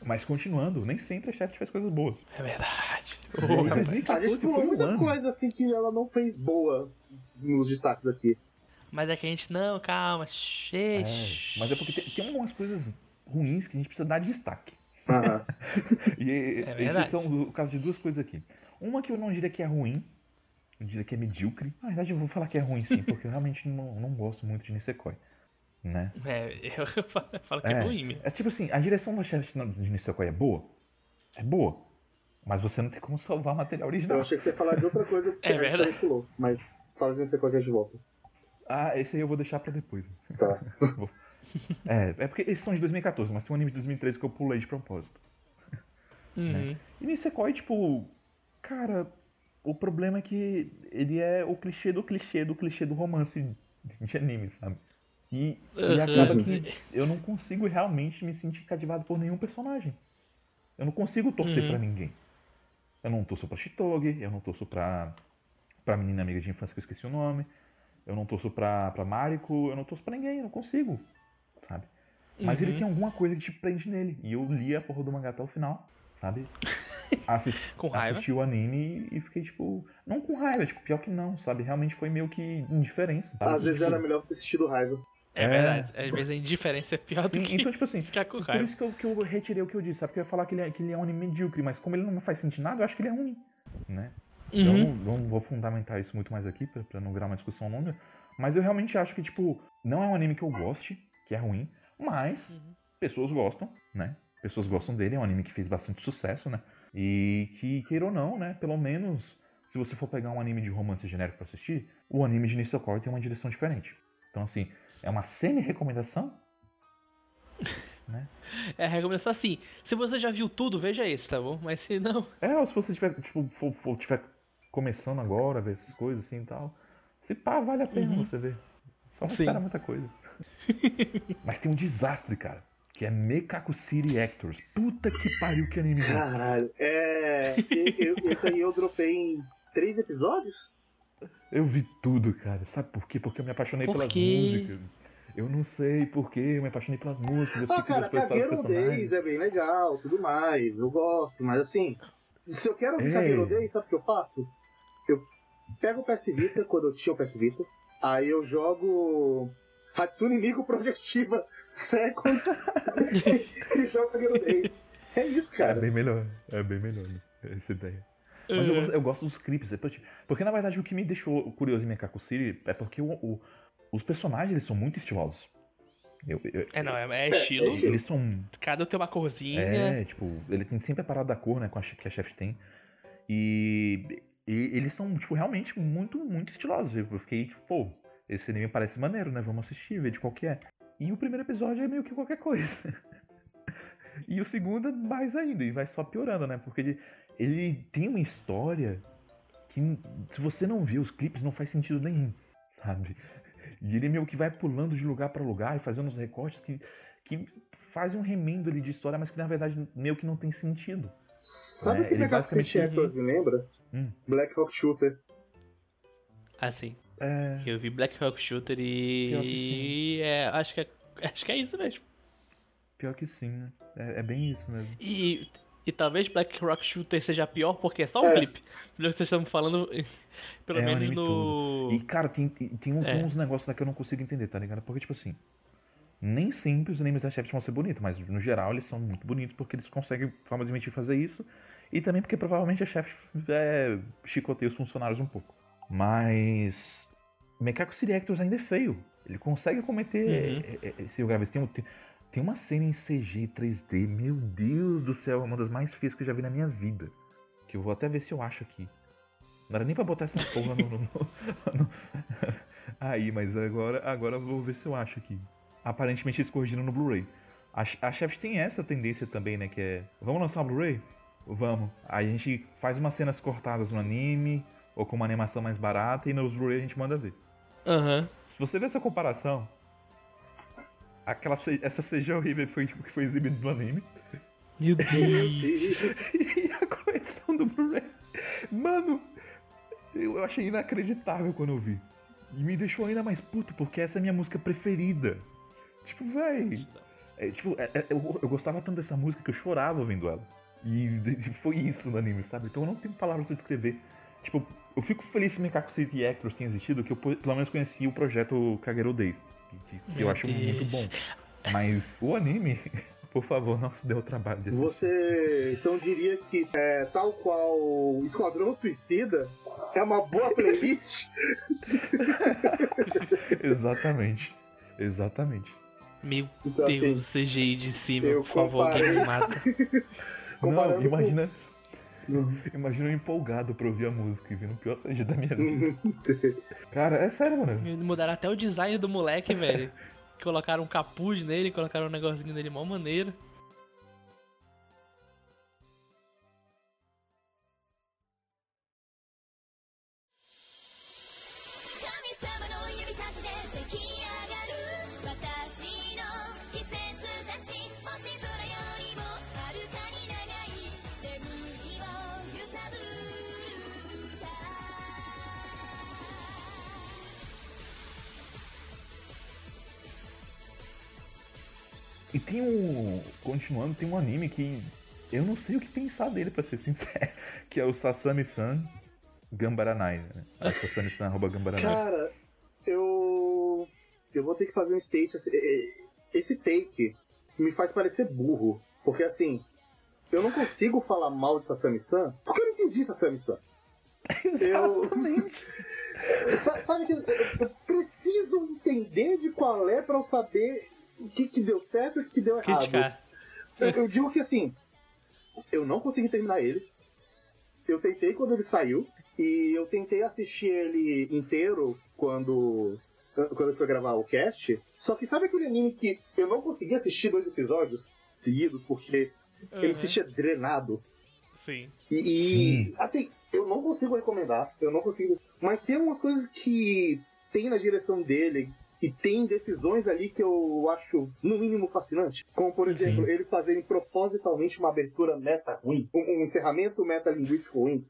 Mas continuando, nem sempre a Shaft faz coisas boas. É verdade. Aí, A 2014 gente pulou foi um muita ano. coisa assim que ela não fez boa nos destaques aqui. Mas é que a gente, não, calma, É, xixi. mas é porque tem, tem algumas coisas ruins que a gente precisa dar destaque. Aham. E É verdade. esses são o caso de duas coisas aqui. Uma que eu não diria que é ruim, eu diria que é medíocre. Na verdade, eu vou falar que é ruim sim, porque eu realmente não, não gosto muito de Nisekoi. Né? É, eu falo que é, É. mesmo. É tipo assim, a direção da Shaft de Nisekoi é boa? É boa. Mas você não tem como salvar material Eu original. achei que você ia falar de outra coisa que você É verdade. pulou. Mas fala de qual que é de volta. Ah, esse aí eu vou deixar pra depois. Tá. É, é porque esses são de 2014, mas tem um anime de 2013 que eu pulei de propósito. Uhum. E Nisekoi, tipo, cara, o problema é que ele é o clichê do clichê do clichê do romance de anime, sabe? E, e Uhum. acaba que eu não consigo realmente me sentir cativado por nenhum personagem. Eu não consigo torcer Uhum. pra ninguém. Eu não torço pra Shitogi, eu não torço pra, pra menina amiga de infância que eu esqueci o nome, eu não torço pra, pra Mariko, eu não torço pra ninguém, eu não consigo, sabe? Mas ele Uhum. tem alguma coisa que te prende nele. E eu li a porra do mangá até o final, sabe? Assis- Com raiva? Assisti o anime e fiquei, tipo, não com raiva, tipo, pior que não, sabe? Realmente foi meio que indiferença. sabe? Às vezes Tipo, era melhor ter assistido raiva. É, É. verdade. Às vezes a indiferença é pior Sim, do que então, tipo assim, ficar com por raiva. isso que eu, que eu retirei o que eu disse, sabe? Porque eu ia falar que ele, é, que ele é um anime medíocre, mas como ele não faz sentir nada, eu acho que ele é ruim, né? Eu Uhum. não, não vou fundamentar isso muito mais aqui, pra, pra não virar uma discussão longa, mas eu realmente acho que, tipo, não é um anime que eu goste, que é ruim, mas Uhum. pessoas gostam, né? Pessoas gostam dele, é um anime que fez bastante sucesso, né? E que, queira ou não, né? Pelo menos, se você for pegar um anime de romance genérico pra assistir, o anime de Nisokoi tem uma direção diferente. Então, assim, é uma semi-recomendação, É, a recomendação assim. Se você já viu tudo, veja esse, tá bom? Mas se não. É, ou se você tiver, tipo, for, for- tiver começando agora a ver essas coisas assim e tal, se pá, vale a pena você ver. Só não Uhum. Sim. espera muita coisa. Mas tem um desastre, cara, que é Mekaku City Actors. Puta que pariu que anime. Caralho. É. eu- esse aí eu dropei em três episódios? Eu vi tudo, cara. Sabe por quê? Porque eu me apaixonei Por pelas quê? músicas. Eu não sei por quê, eu me apaixonei pelas músicas. Eu Ah, cara, personagens. Days é bem legal, tudo mais, eu gosto, mas assim, se eu quero ouvir É. Kagero Days, sabe o que eu faço? Eu pego o PS Vita, quando eu tinha o PS Vita, aí eu jogo Hatsune Miku Projectiva Second e jogo Kagero Days. É isso, É cara. bem melhor, é bem melhor né? essa ideia. Mas eu, gosto- eu gosto dos clipes. é porque- Porque na verdade o que me deixou curioso em Mekaku City é porque o- o- os personagens eles são muito estilosos. Eu- eu- É, não, é, é estilo. é estilo. eles são. Cada um tem uma corzinha. É, tipo, ele tem sempre a parada da cor, né? Com a, que a chefe tem. E, e eles são, tipo, realmente muito, muito estilosos. Eu fiquei, tipo, pô, esse anime parece maneiro, né? Vamos assistir, ver de qual que é. E o primeiro episódio é meio que qualquer coisa. E o segundo é mais ainda, e vai só piorando, né? Porque ele, tem uma história que, se você não vê os clipes, não faz sentido nenhum, sabe? E ele meio que vai pulando de lugar pra lugar e fazendo uns recortes que, que fazem um remendo ali de história, mas que na verdade meio que não tem sentido. Sabe É, o que Mega City basicamente- Actors me lembra? Hum. Black Rock Shooter. Assim. É. Eu vi Black Rock Shooter Pior que e. É, acho que é, acho que é isso mesmo. Pior que sim, né? É, é bem isso mesmo. E, e talvez Black Rock Shooter seja pior porque é só um É. clipe. Pelo que vocês estão falando, pelo É, o menos no. E, cara, tem, tem, tem um- tem É. uns negócios lá que eu não consigo entender, tá ligado? Porque, tipo assim, nem sempre os animes da Shaft vão ser bonitos, mas no geral eles são muito bonitos porque eles conseguem formalmente fazer isso. E também porque provavelmente a Shaft é, chicoteia os funcionários um pouco. Mas. Mekaku City Actors ainda é feio. Ele consegue cometer Uhum. esse graves. Tem, um- tem, tem uma cena em CG 3D, meu Deus do céu, é uma das mais feias que eu já vi na minha vida. Que eu vou até ver se eu acho aqui. Não era nem pra botar essa porra no, no- no- Aí, mas agora, agora eu vou ver se eu acho aqui. Aparentemente eles corrigiram no Blu-ray. A, a Shaft tem essa tendência também, né? Que é. Vamos lançar o Blu-ray? Vamos. Aí a gente faz umas cenas cortadas no anime, ou com uma animação mais barata, e nos Blu-ray a gente manda ver. Aham. Se você ver essa comparação, aquela, essa CG horrível foi tipo, que foi exibida no anime. Meu Deus. e a correção do Blu-ray. Mano, eu achei inacreditável quando eu vi. E me deixou ainda mais puto, porque essa é a minha música preferida. Tipo, véi. É, tipo, é- é- eu, eu gostava tanto dessa música que eu chorava ouvindo ela. E de- foi isso no anime, sabe? Então eu não tenho palavras pra descrever. Tipo, eu fico feliz que Mekaku City Actors tenha existido, que eu pelo menos conheci o projeto Kagero Days. Que, que- eu acho Deus. muito bom. Mas o anime, por favor, não se dê o trabalho de assistir. Você então diria que, é, tal qual Esquadrão Suicida, é uma boa playlist? Exatamente. Exatamente. Meu Então, Deus, assim, CGI de cima, por favor, alguém me mata. Não, com- imagina. Imagina eu empolgado pra ouvir a música e vendo o pior CG da minha vida. Cara, é sério, mano. Mudaram até o design do moleque, velho. Colocaram um capuz nele, colocaram um negocinho nele mó maneiro. Tem um anime que eu não sei o que pensar dele, pra ser sincero. Que é o Sasami-san Gambaranai, né? A Sasami-san arroba Gambaranai. Cara, eu. Eu vou ter que fazer um state. é, é, Esse take me faz parecer burro. Porque assim, eu não consigo falar mal de Sasami-san porque eu não entendi Sasami-san. Eu. Sa- Sabe que eu preciso entender de qual é pra eu saber o que, que deu certo e o que, que deu errado. Criticar. Eu, eu digo que assim, eu não consegui terminar ele. Eu tentei quando ele saiu. E eu tentei assistir ele inteiro quando. Quando eu fui gravar o cast. Só que sabe aquele anime que eu não consegui assistir dois episódios seguidos porque eu me Uhum. sentia drenado? Sim. E, e, assim, eu não consigo recomendar, eu não consigo. Mas tem umas coisas que tem na direção dele e tem decisões ali que eu acho, no mínimo, fascinante. Como, por exemplo, eles fazerem propositalmente uma abertura meta ruim, um, um encerramento metalinguístico ruim.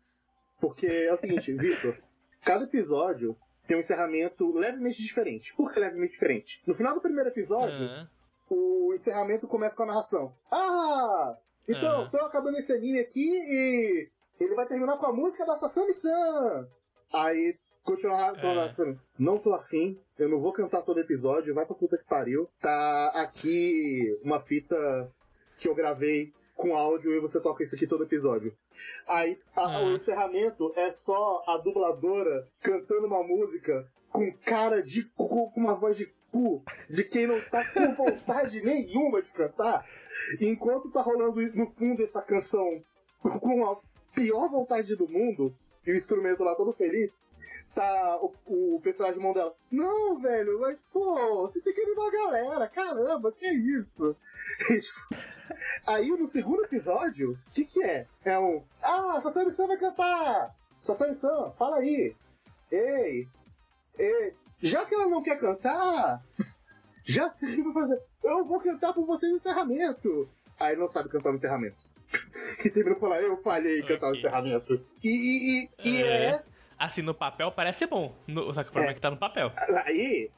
Porque é o seguinte, Vitor, cada episódio tem um encerramento levemente diferente. Por que levemente diferente? No final do primeiro episódio, Aham. o encerramento começa com a narração. Ah! Então, Aham. tô acabando esse anime aqui e ele vai terminar com a música da Sasami-san. Aí continua a narração É. Não tô afim, eu não vou cantar todo episódio, vai pra puta que pariu. Tá aqui uma fita que eu gravei com áudio e você toca isso aqui todo episódio. Aí a- Ah. o encerramento é só a dubladora cantando uma música com cara de cu, com uma voz de cu, de quem não tá com vontade nenhuma de cantar, enquanto tá rolando no fundo essa canção com a pior vontade do mundo, e o instrumento lá todo feliz, tá o, o personagem mão dela. Não, velho, mas pô, você tem que animar a galera, caramba, que isso? E, tipo, aí no segundo episódio, o que que é? É um, ah, Sasami-san vai cantar! Sasami-san, fala aí! Ei, ei, já que ela não quer cantar, já sei o que fazer. Eu vou cantar por vocês o encerramento. Aí não sabe cantar o encerramento. E terminou falando, eu falhei em cantar o Ok. encerramento. E, e, e, e É. é Assim, no papel parece ser bom. No, só que o problema é. É. que tá no papel. Aí,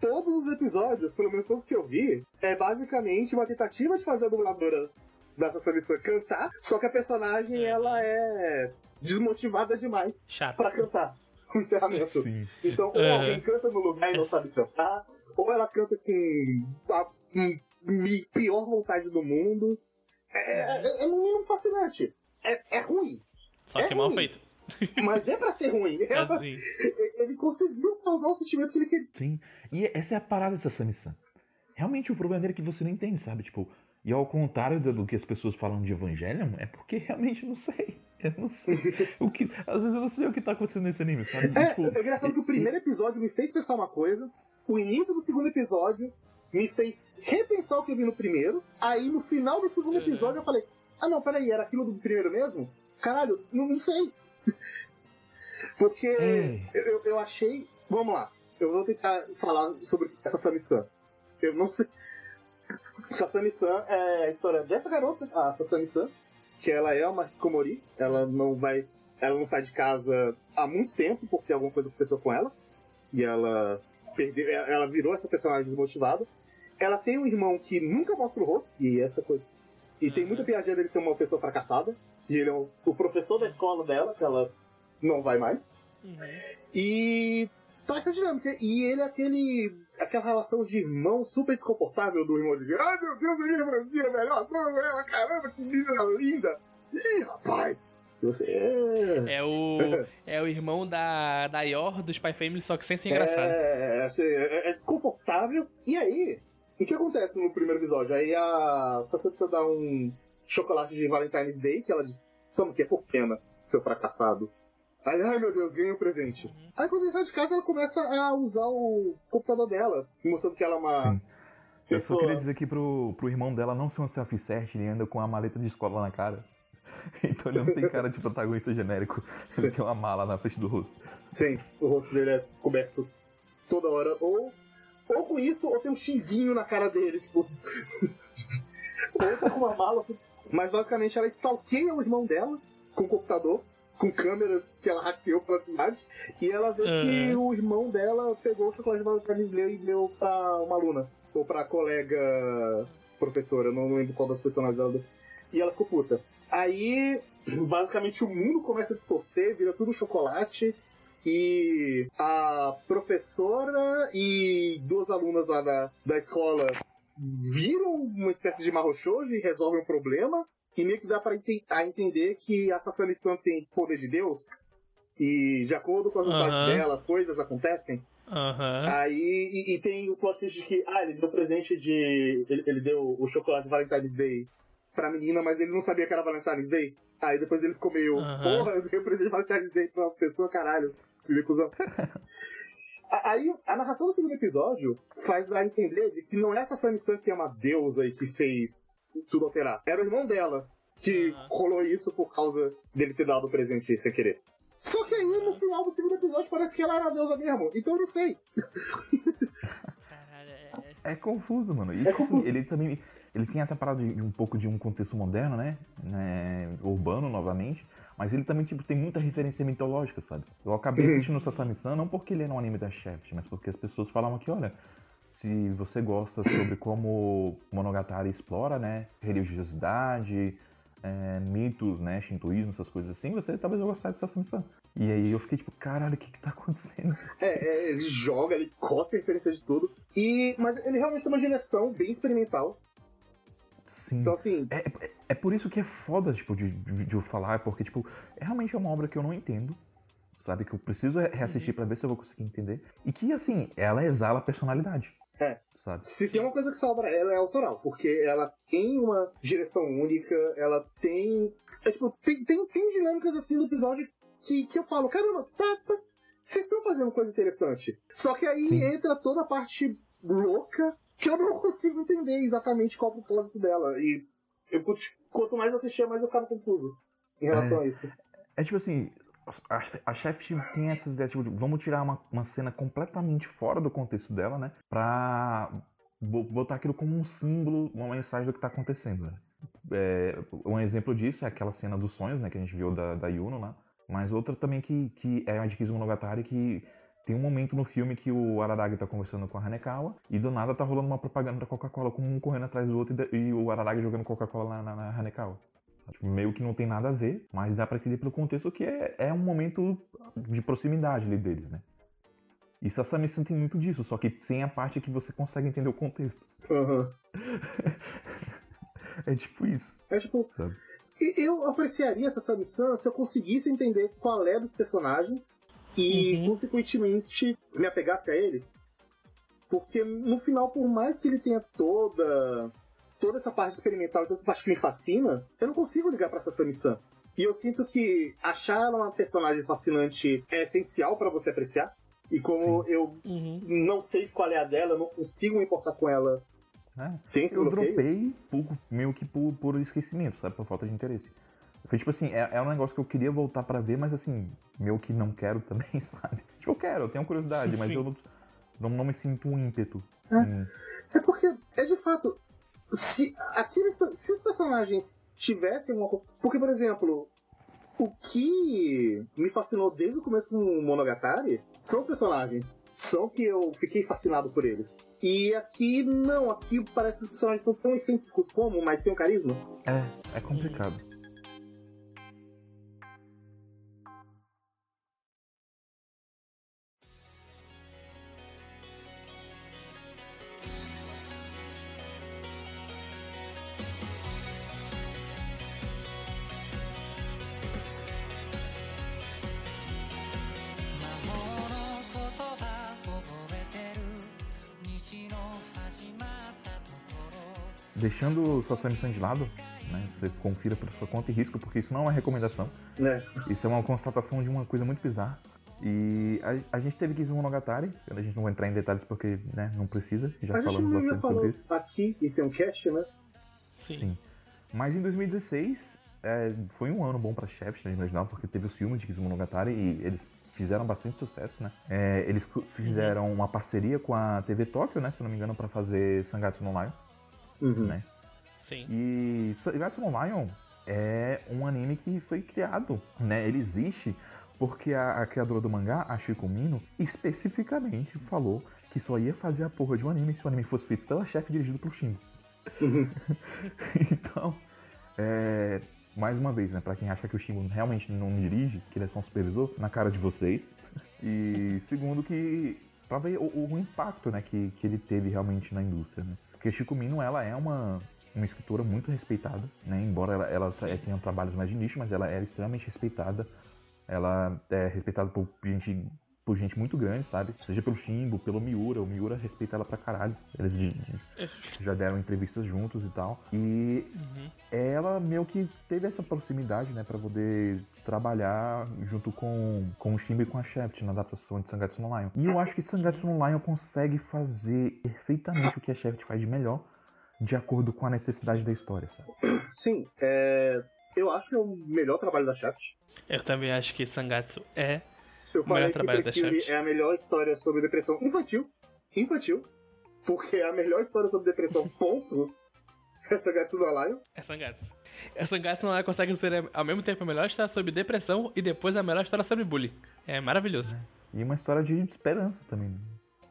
todos os episódios, pelo menos todos que eu vi, é basicamente uma tentativa de fazer a dubladora da Sasami-san cantar, só que a personagem, Uhum. ela é desmotivada demais pra cantar o encerramento. Sim. Então, ou Uhum. alguém canta no lugar e não sabe cantar, ou ela canta com a pior vontade do mundo. É, é, é no mínimo fascinante. É, é ruim, Só que é mal ruim. feito. Mas é pra ser ruim. Assim. Ele conseguiu causar o sentimento que ele queria. Sim. E essa é a parada dessa Sami-san. Realmente o problema dele é que você não entende, sabe? Tipo, e ao contrário do que as pessoas falam de Evangelion, é porque realmente não sei. Eu não sei. o que, às vezes eu não sei o que tá acontecendo nesse anime, sabe? É, tipo, é engraçado que o primeiro episódio me fez pensar uma coisa, o início do segundo episódio me fez repensar o que eu vi no primeiro, aí no final do segundo Uhum. episódio eu falei, ah não, peraí, era aquilo do primeiro mesmo? Caralho, não, não sei. Porque É. eu, eu achei. Vamos lá, eu vou tentar falar sobre essa Sami-san. Eu não sei. Sasami-san é a história dessa garota, a Sasami-san, que ela é uma Hikomori, ela não vai. Ela não sai de casa há muito tempo, porque alguma coisa aconteceu com ela. E ela perdeu. Ela virou essa personagem desmotivada. Ela tem um irmão que nunca mostra o rosto, e essa coisa. E tem Uhum. muita piadinha dele ser uma pessoa fracassada. E ele é o, o professor da escola dela, que ela não vai mais. Uhum. E tá essa dinâmica. E ele é aquele. aquela relação de irmão super desconfortável do irmão de Ai meu Deus, a minha irmãzinha melhor, adoro ela, caramba, que menina linda! Ih, rapaz! E você é. É o, é o irmão da, da Yor do Spy Family, só que sem ser engraçado. É, assim, é, é desconfortável. E aí, o que acontece no primeiro episódio? Aí a Sasha precisa dar um chocolate de Valentine's Day, que ela diz: Toma aqui, é por pena, seu fracassado. Aí, ai meu Deus, ganhei um presente. Uhum. Aí quando ele sai de casa, ela começa a usar o computador dela, mostrando que ela é uma Sim. Eu só pessoa. queria dizer que pro, pro irmão dela não ser um self-cert, ele anda com a maleta de escola na cara. Então ele não tem cara de protagonista genérico. Sim. Ele tem uma mala na frente do rosto. Sim, o rosto dele é coberto toda hora. Ou, ou com isso, ou tem um xizinho na cara dele, tipo. ou tá com uma mala. assim. Mas basicamente ela stalkeia o irmão dela com o computador, com câmeras que ela hackeou pela cidade. E ela vê que Uhum. o irmão dela pegou o chocolate de Valentine's Day e deu pra uma aluna. Ou pra colega professora, não lembro qual das personagens ela. E ela ficou puta. Aí, basicamente, o mundo começa a distorcer, vira tudo chocolate. E a professora e duas alunas lá da, da escola viram uma espécie de marrochojo e resolvem o problema. E meio que dá pra ente entender que a Sassani-san tem poder de Deus. E de acordo com as vontades dela, coisas acontecem. Aham. Aí, e, e tem o plot twist de que, ah, ele deu presente de. Ele, ele deu o chocolate Valentine's Day pra menina, mas ele não sabia que era Valentine's Day. Aí depois ele ficou meio, Aham. porra, eu dei o presente de Valentine's Day pra uma pessoa, caralho. Filho de cuzão. A- Aí, a narração do segundo episódio faz dar a entender de que não é essa Sami-san que é uma deusa e que fez tudo alterar. Era o irmão dela que Aham. rolou isso por causa dele ter dado o presente sem querer. Só que aí, no final do segundo episódio, parece que ela era a deusa mesmo. Então eu não sei. Caralho, é- É confuso, mano. E É tipo assim, confuso. ele também. Ele tem essa parada de, de um pouco de um contexto moderno, né? né, Urbano novamente. Mas ele também, tipo, tem muita referência mitológica, sabe? Eu acabei Uhum. assistindo Sasami-san não porque ele era um anime da Shaft, mas porque as pessoas falavam que, olha, se você gosta sobre como Monogatari explora, né? Religiosidade, é, mitos, né? Shintoísmo, essas coisas assim, você talvez vai gostar de Sasami-san. E aí eu fiquei tipo, caralho, o que que tá acontecendo? É, é, ele joga, ele cospe referência de tudo. E, mas ele realmente tem uma direção bem experimental. Sim. Então, assim, É, é, é por isso que é foda, tipo, de, de, de eu falar, porque, tipo, é realmente uma obra que eu não entendo, sabe? Que eu preciso re- reassistir pra ver se eu vou conseguir entender. E que, assim, ela exala a personalidade. É. Sabe? se tem uma coisa que essa obra ela é autoral, porque ela tem uma direção única, ela tem. É, tipo, tem, tem, tem dinâmicas assim do episódio que, que eu falo, caramba, tá, tá. Vocês estão fazendo coisa interessante. Só que aí Sim. entra toda a parte louca que eu não consigo entender exatamente qual é o propósito dela. E eu, quanto mais assistia, mais eu ficava confuso em relação a isso. É tipo assim, a, a Chef tem essas ideias, tipo, de, vamos tirar uma, uma cena completamente fora do contexto dela, né? Pra bo- botar aquilo como um símbolo, uma mensagem do que tá acontecendo, né? É, um exemplo disso é aquela cena dos sonhos, né? Que a gente viu da, da Yuno lá. Mas outra também que, que é a de Kizumonogatari, que tem um momento no filme que o Araragi tá conversando com a Hanekawa e do nada tá rolando uma propaganda da Coca-Cola com um correndo atrás do outro e, o Araragi jogando Coca-Cola na, na, Hanekawa. Tipo, meio que não tem nada a ver, mas dá pra entender pelo contexto que é, é um momento de proximidade ali deles, né? E Sasami-san tem muito disso, só que sem a parte que você consegue entender o contexto. Aham. É tipo isso, É tipo. sabe? Eu apreciaria essa missão se eu conseguisse entender qual é dos personagens e, Uhum. consequentemente, me apegasse a eles. Porque no final, por mais que ele tenha toda toda essa parte experimental, toda essa parte que me fascina, eu não consigo ligar pra essa missão. E eu sinto que achar ela uma personagem fascinante é essencial pra você apreciar. E como eu Uhum. não sei qual é a dela, eu não consigo me importar com ela. É. Tem esse Eu bloqueio? dropei por- meio que por, por esquecimento, sabe? Por falta de interesse. Foi tipo assim, é, é um negócio que eu queria voltar pra ver, mas assim, meio que não quero também, sabe? Tipo, eu quero, eu tenho curiosidade, mas Sim. eu não, não, não me sinto um ímpeto. É. Hum, É porque, é de fato, se, aqueles, se os personagens tivessem uma. Porque, por exemplo, o que me fascinou desde o começo com o Monogatari são os personagens. São que eu fiquei fascinado por eles. E aqui, não, aqui parece que os personagens são tão excêntricos como, mas sem o carisma. é, é complicado. Deixando o Sasami-san de lado, né? Você confira por sua conta e risco, porque isso não é uma recomendação. Né? Isso é uma constatação de uma coisa muito bizarra. E a, a gente teve Kizu Monogatari, a gente não vai entrar em detalhes porque né, não precisa, já a gente falamos já bastante sobre falou isso. aqui e tem um cast, né? Sim. Sim. Mas em 2016 é, foi um ano bom pra Shaft, né, original, porque teve os filmes de Kizu Monogatari e eles fizeram bastante sucesso, né? É, eles fizeram uma parceria com a TV Tóquio, né, se eu não me engano, pra fazer Sangatsu no Lion. Uhum. Né? Sim. E Lion é um anime que foi criado, né? Ele existe porque a, a criadora do mangá, a Shiko Mino, especificamente falou que só ia fazer a porra de um anime se o anime fosse feito pela chefe dirigido pelo Shingo. então, é, mais uma vez, né, pra quem acha que o Shimon realmente não dirige, que ele é só um supervisor, na cara de vocês. E segundo que pra ver o, o impacto, né, que, que ele teve realmente na indústria, né. Porque Chico Mino, ela é uma, uma escritora muito respeitada, né, embora ela, ela tenha trabalhos mais de nicho, mas ela é extremamente respeitada. Ela é respeitada por gente por gente muito grande, sabe? Seja pelo Shimbo, pelo Miura. O Miura respeita ela pra caralho. Eles já deram entrevistas juntos e tal. E uhum. ela meio que teve essa proximidade, né? Pra poder trabalhar junto com, com o Shimbo e com a Shaft na adaptação de Sangatsu no Lion. E eu acho que Sangatsu no Lion consegue fazer perfeitamente o que a Shaft faz de melhor, de acordo com a necessidade da história, sabe? Sim, é... eu acho que é o melhor trabalho da Shaft. Eu também acho que Sangatsu é eu falei que Precure é a melhor história sobre depressão infantil. Infantil. Porque é a melhor história sobre depressão, ponto. É Sangatsu no Lion. É Sangatsu. É Sangatsu no Lion consegue ser ao mesmo tempo a melhor história sobre depressão e depois a melhor história sobre bullying. É maravilhoso. E uma história de esperança também.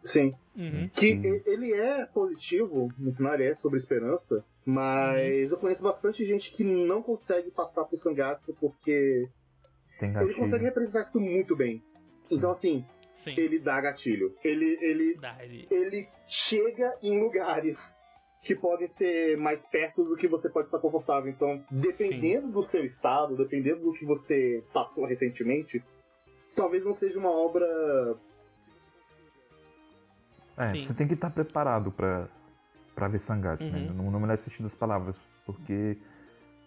Sim. Uhum. Que uhum. ele é positivo, no final ele é sobre esperança, mas uhum. eu conheço bastante gente que não consegue passar por Sangatsu porque ele consegue representar isso muito bem. Então, assim, Sim. ele dá gatilho. Ele, ele, dá, ele... ele chega em lugares que podem ser mais perto do que você pode estar confortável. Então, dependendo Sim. do seu estado, dependendo do que você passou recentemente, talvez não seja uma obra. É, Sim. você tem que estar preparado para para ver Sangatsu, né? uhum. né? No, no melhor sentido das palavras, porque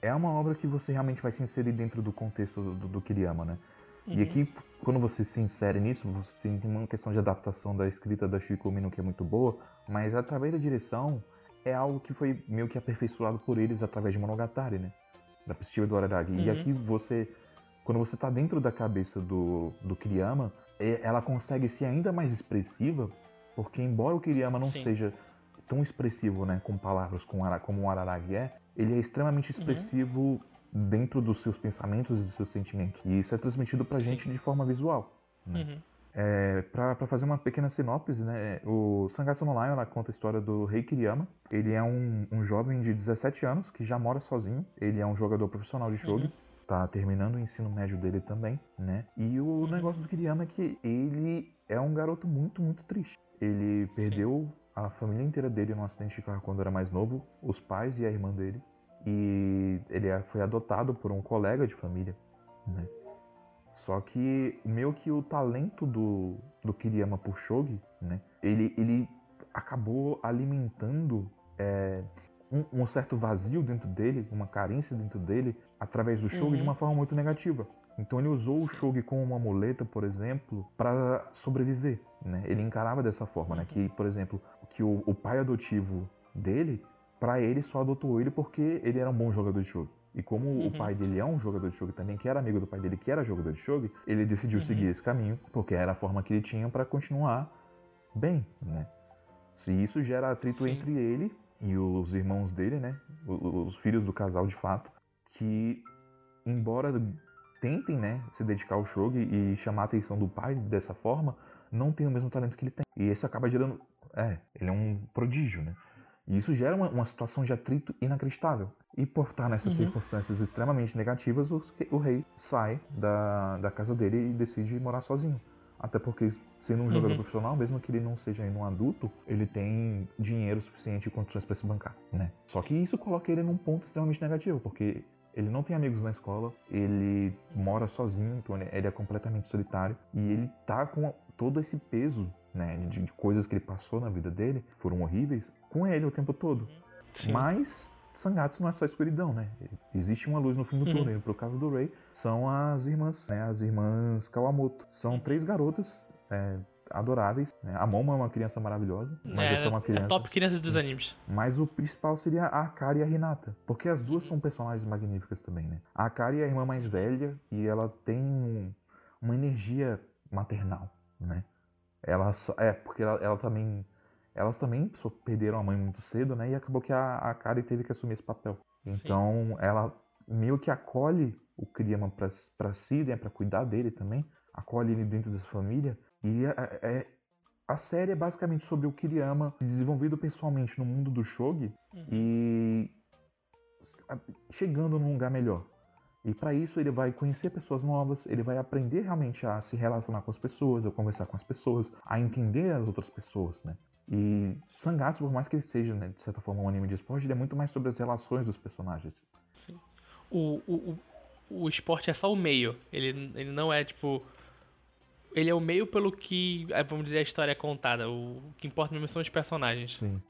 é uma obra que você realmente vai se inserir dentro do contexto do, do, do Kiriyama, né? Uhum. E aqui, quando você se insere nisso, você tem uma questão de adaptação da escrita da Chico Mino que é muito boa, mas através da direção é algo que foi meio que aperfeiçoado por eles através de Monogatari, né? Da perspectiva do Araragi. Uhum. E aqui você, quando você está dentro da cabeça do, do Kiriyama, é, ela consegue ser ainda mais expressiva, porque embora o Kiriyama não Sim. seja tão expressivo, né, com palavras como, como o Araragi é, ele é extremamente uhum. expressivo uhum dentro dos seus pensamentos e dos seus sentimentos. E isso é transmitido pra gente Sim. de forma visual. Né? Uhum. É, para fazer uma pequena sinopse, né, o Sangatsu no Lion conta a história do Rei Kiriyama. Ele é um, um, jovem de 17 anos que já mora sozinho. Ele é um jogador profissional de shogi. Uhum. Tá terminando o ensino médio dele também, né? E o uhum. negócio do Kiriyama é que ele é um garoto muito, muito triste. Ele perdeu Sim. a família inteira dele num acidente de carro quando era mais novo, os pais e a irmã dele e ele é, foi adotado por um colega de família, né? Só que meio que o talento do, do Kiriyama por Shogi, né? Ele, ele acabou alimentando é, um, um, certo vazio dentro dele, uma carência dentro dele, através do Shogi uhum. de uma forma muito negativa. Então ele usou o Shogi como uma muleta, por exemplo, para sobreviver, né? Ele encarava dessa forma, né? Que, por exemplo, que o, o pai adotivo dele para ele só adotou ele porque ele era um bom jogador de jogo. E como uhum. o pai dele é um jogador de jogo também, que era amigo do pai dele, que era jogador de jogo, ele decidiu uhum. seguir esse caminho, porque era a forma que ele tinha para continuar bem, né? Se isso gera atrito Sim. entre ele e os irmãos dele, né? Os filhos do casal de fato, que embora tentem, né, se dedicar ao jogo e chamar a atenção do pai dessa forma, não tem o mesmo talento que ele tem. E isso acaba gerando, é, ele é um prodígio, né? E isso gera uma, uma situação de atrito inacreditável. E por estar nessas uhum. circunstâncias extremamente negativas, o, o, rei sai da, da casa dele e decide morar sozinho. Até porque, sendo um jogador uhum. profissional, mesmo que ele não seja ainda um adulto, ele tem dinheiro suficiente e condições para se bancar, né? Só que isso coloca ele num ponto extremamente negativo, porque ele não tem amigos na escola, ele mora sozinho, então ele é completamente solitário e ele tá com todo esse peso né, de, de, coisas que ele passou na vida dele, foram horríveis, com ele o tempo todo. Sim. Mas Sangatsu não é só escuridão, né? Existe uma luz no fim do uhum. túnel. Pro caso do Rei, são as irmãs, né? As irmãs Kawamoto. São três garotas é, adoráveis. Né? A Momo é uma criança maravilhosa, mas é, essa é uma criança. É top criança dos animes. Mas o principal seria a Akari e a Hinata. Porque as duas são personagens magníficas também, né? A Akari é a irmã mais velha e ela tem uma energia maternal, né? Elas, é, porque ela, ela também. Elas também perderam a mãe muito cedo, né? E acabou que a, a Kari teve que assumir esse papel. Então, Sim. ela meio que acolhe o Kriyama para si, né? Pra cuidar dele também. Acolhe ele dentro dessa família. E é, é, a série é basicamente sobre o Kiriyama desenvolvido pessoalmente no mundo do shogi Uhum. e chegando num lugar melhor. E para isso ele vai conhecer pessoas novas, ele vai aprender realmente a se relacionar com as pessoas, a conversar com as pessoas, a entender as outras pessoas, né? E Sangatsu, por mais que ele seja, né, de certa forma, um anime de esporte, ele é muito mais sobre as relações dos personagens. O, o, o, o esporte é só o meio. Ele, ele não é tipo. Ele é o meio pelo que, eh, vamos dizer, a história é contada. O, que importa mesmo são os personagens. Sim.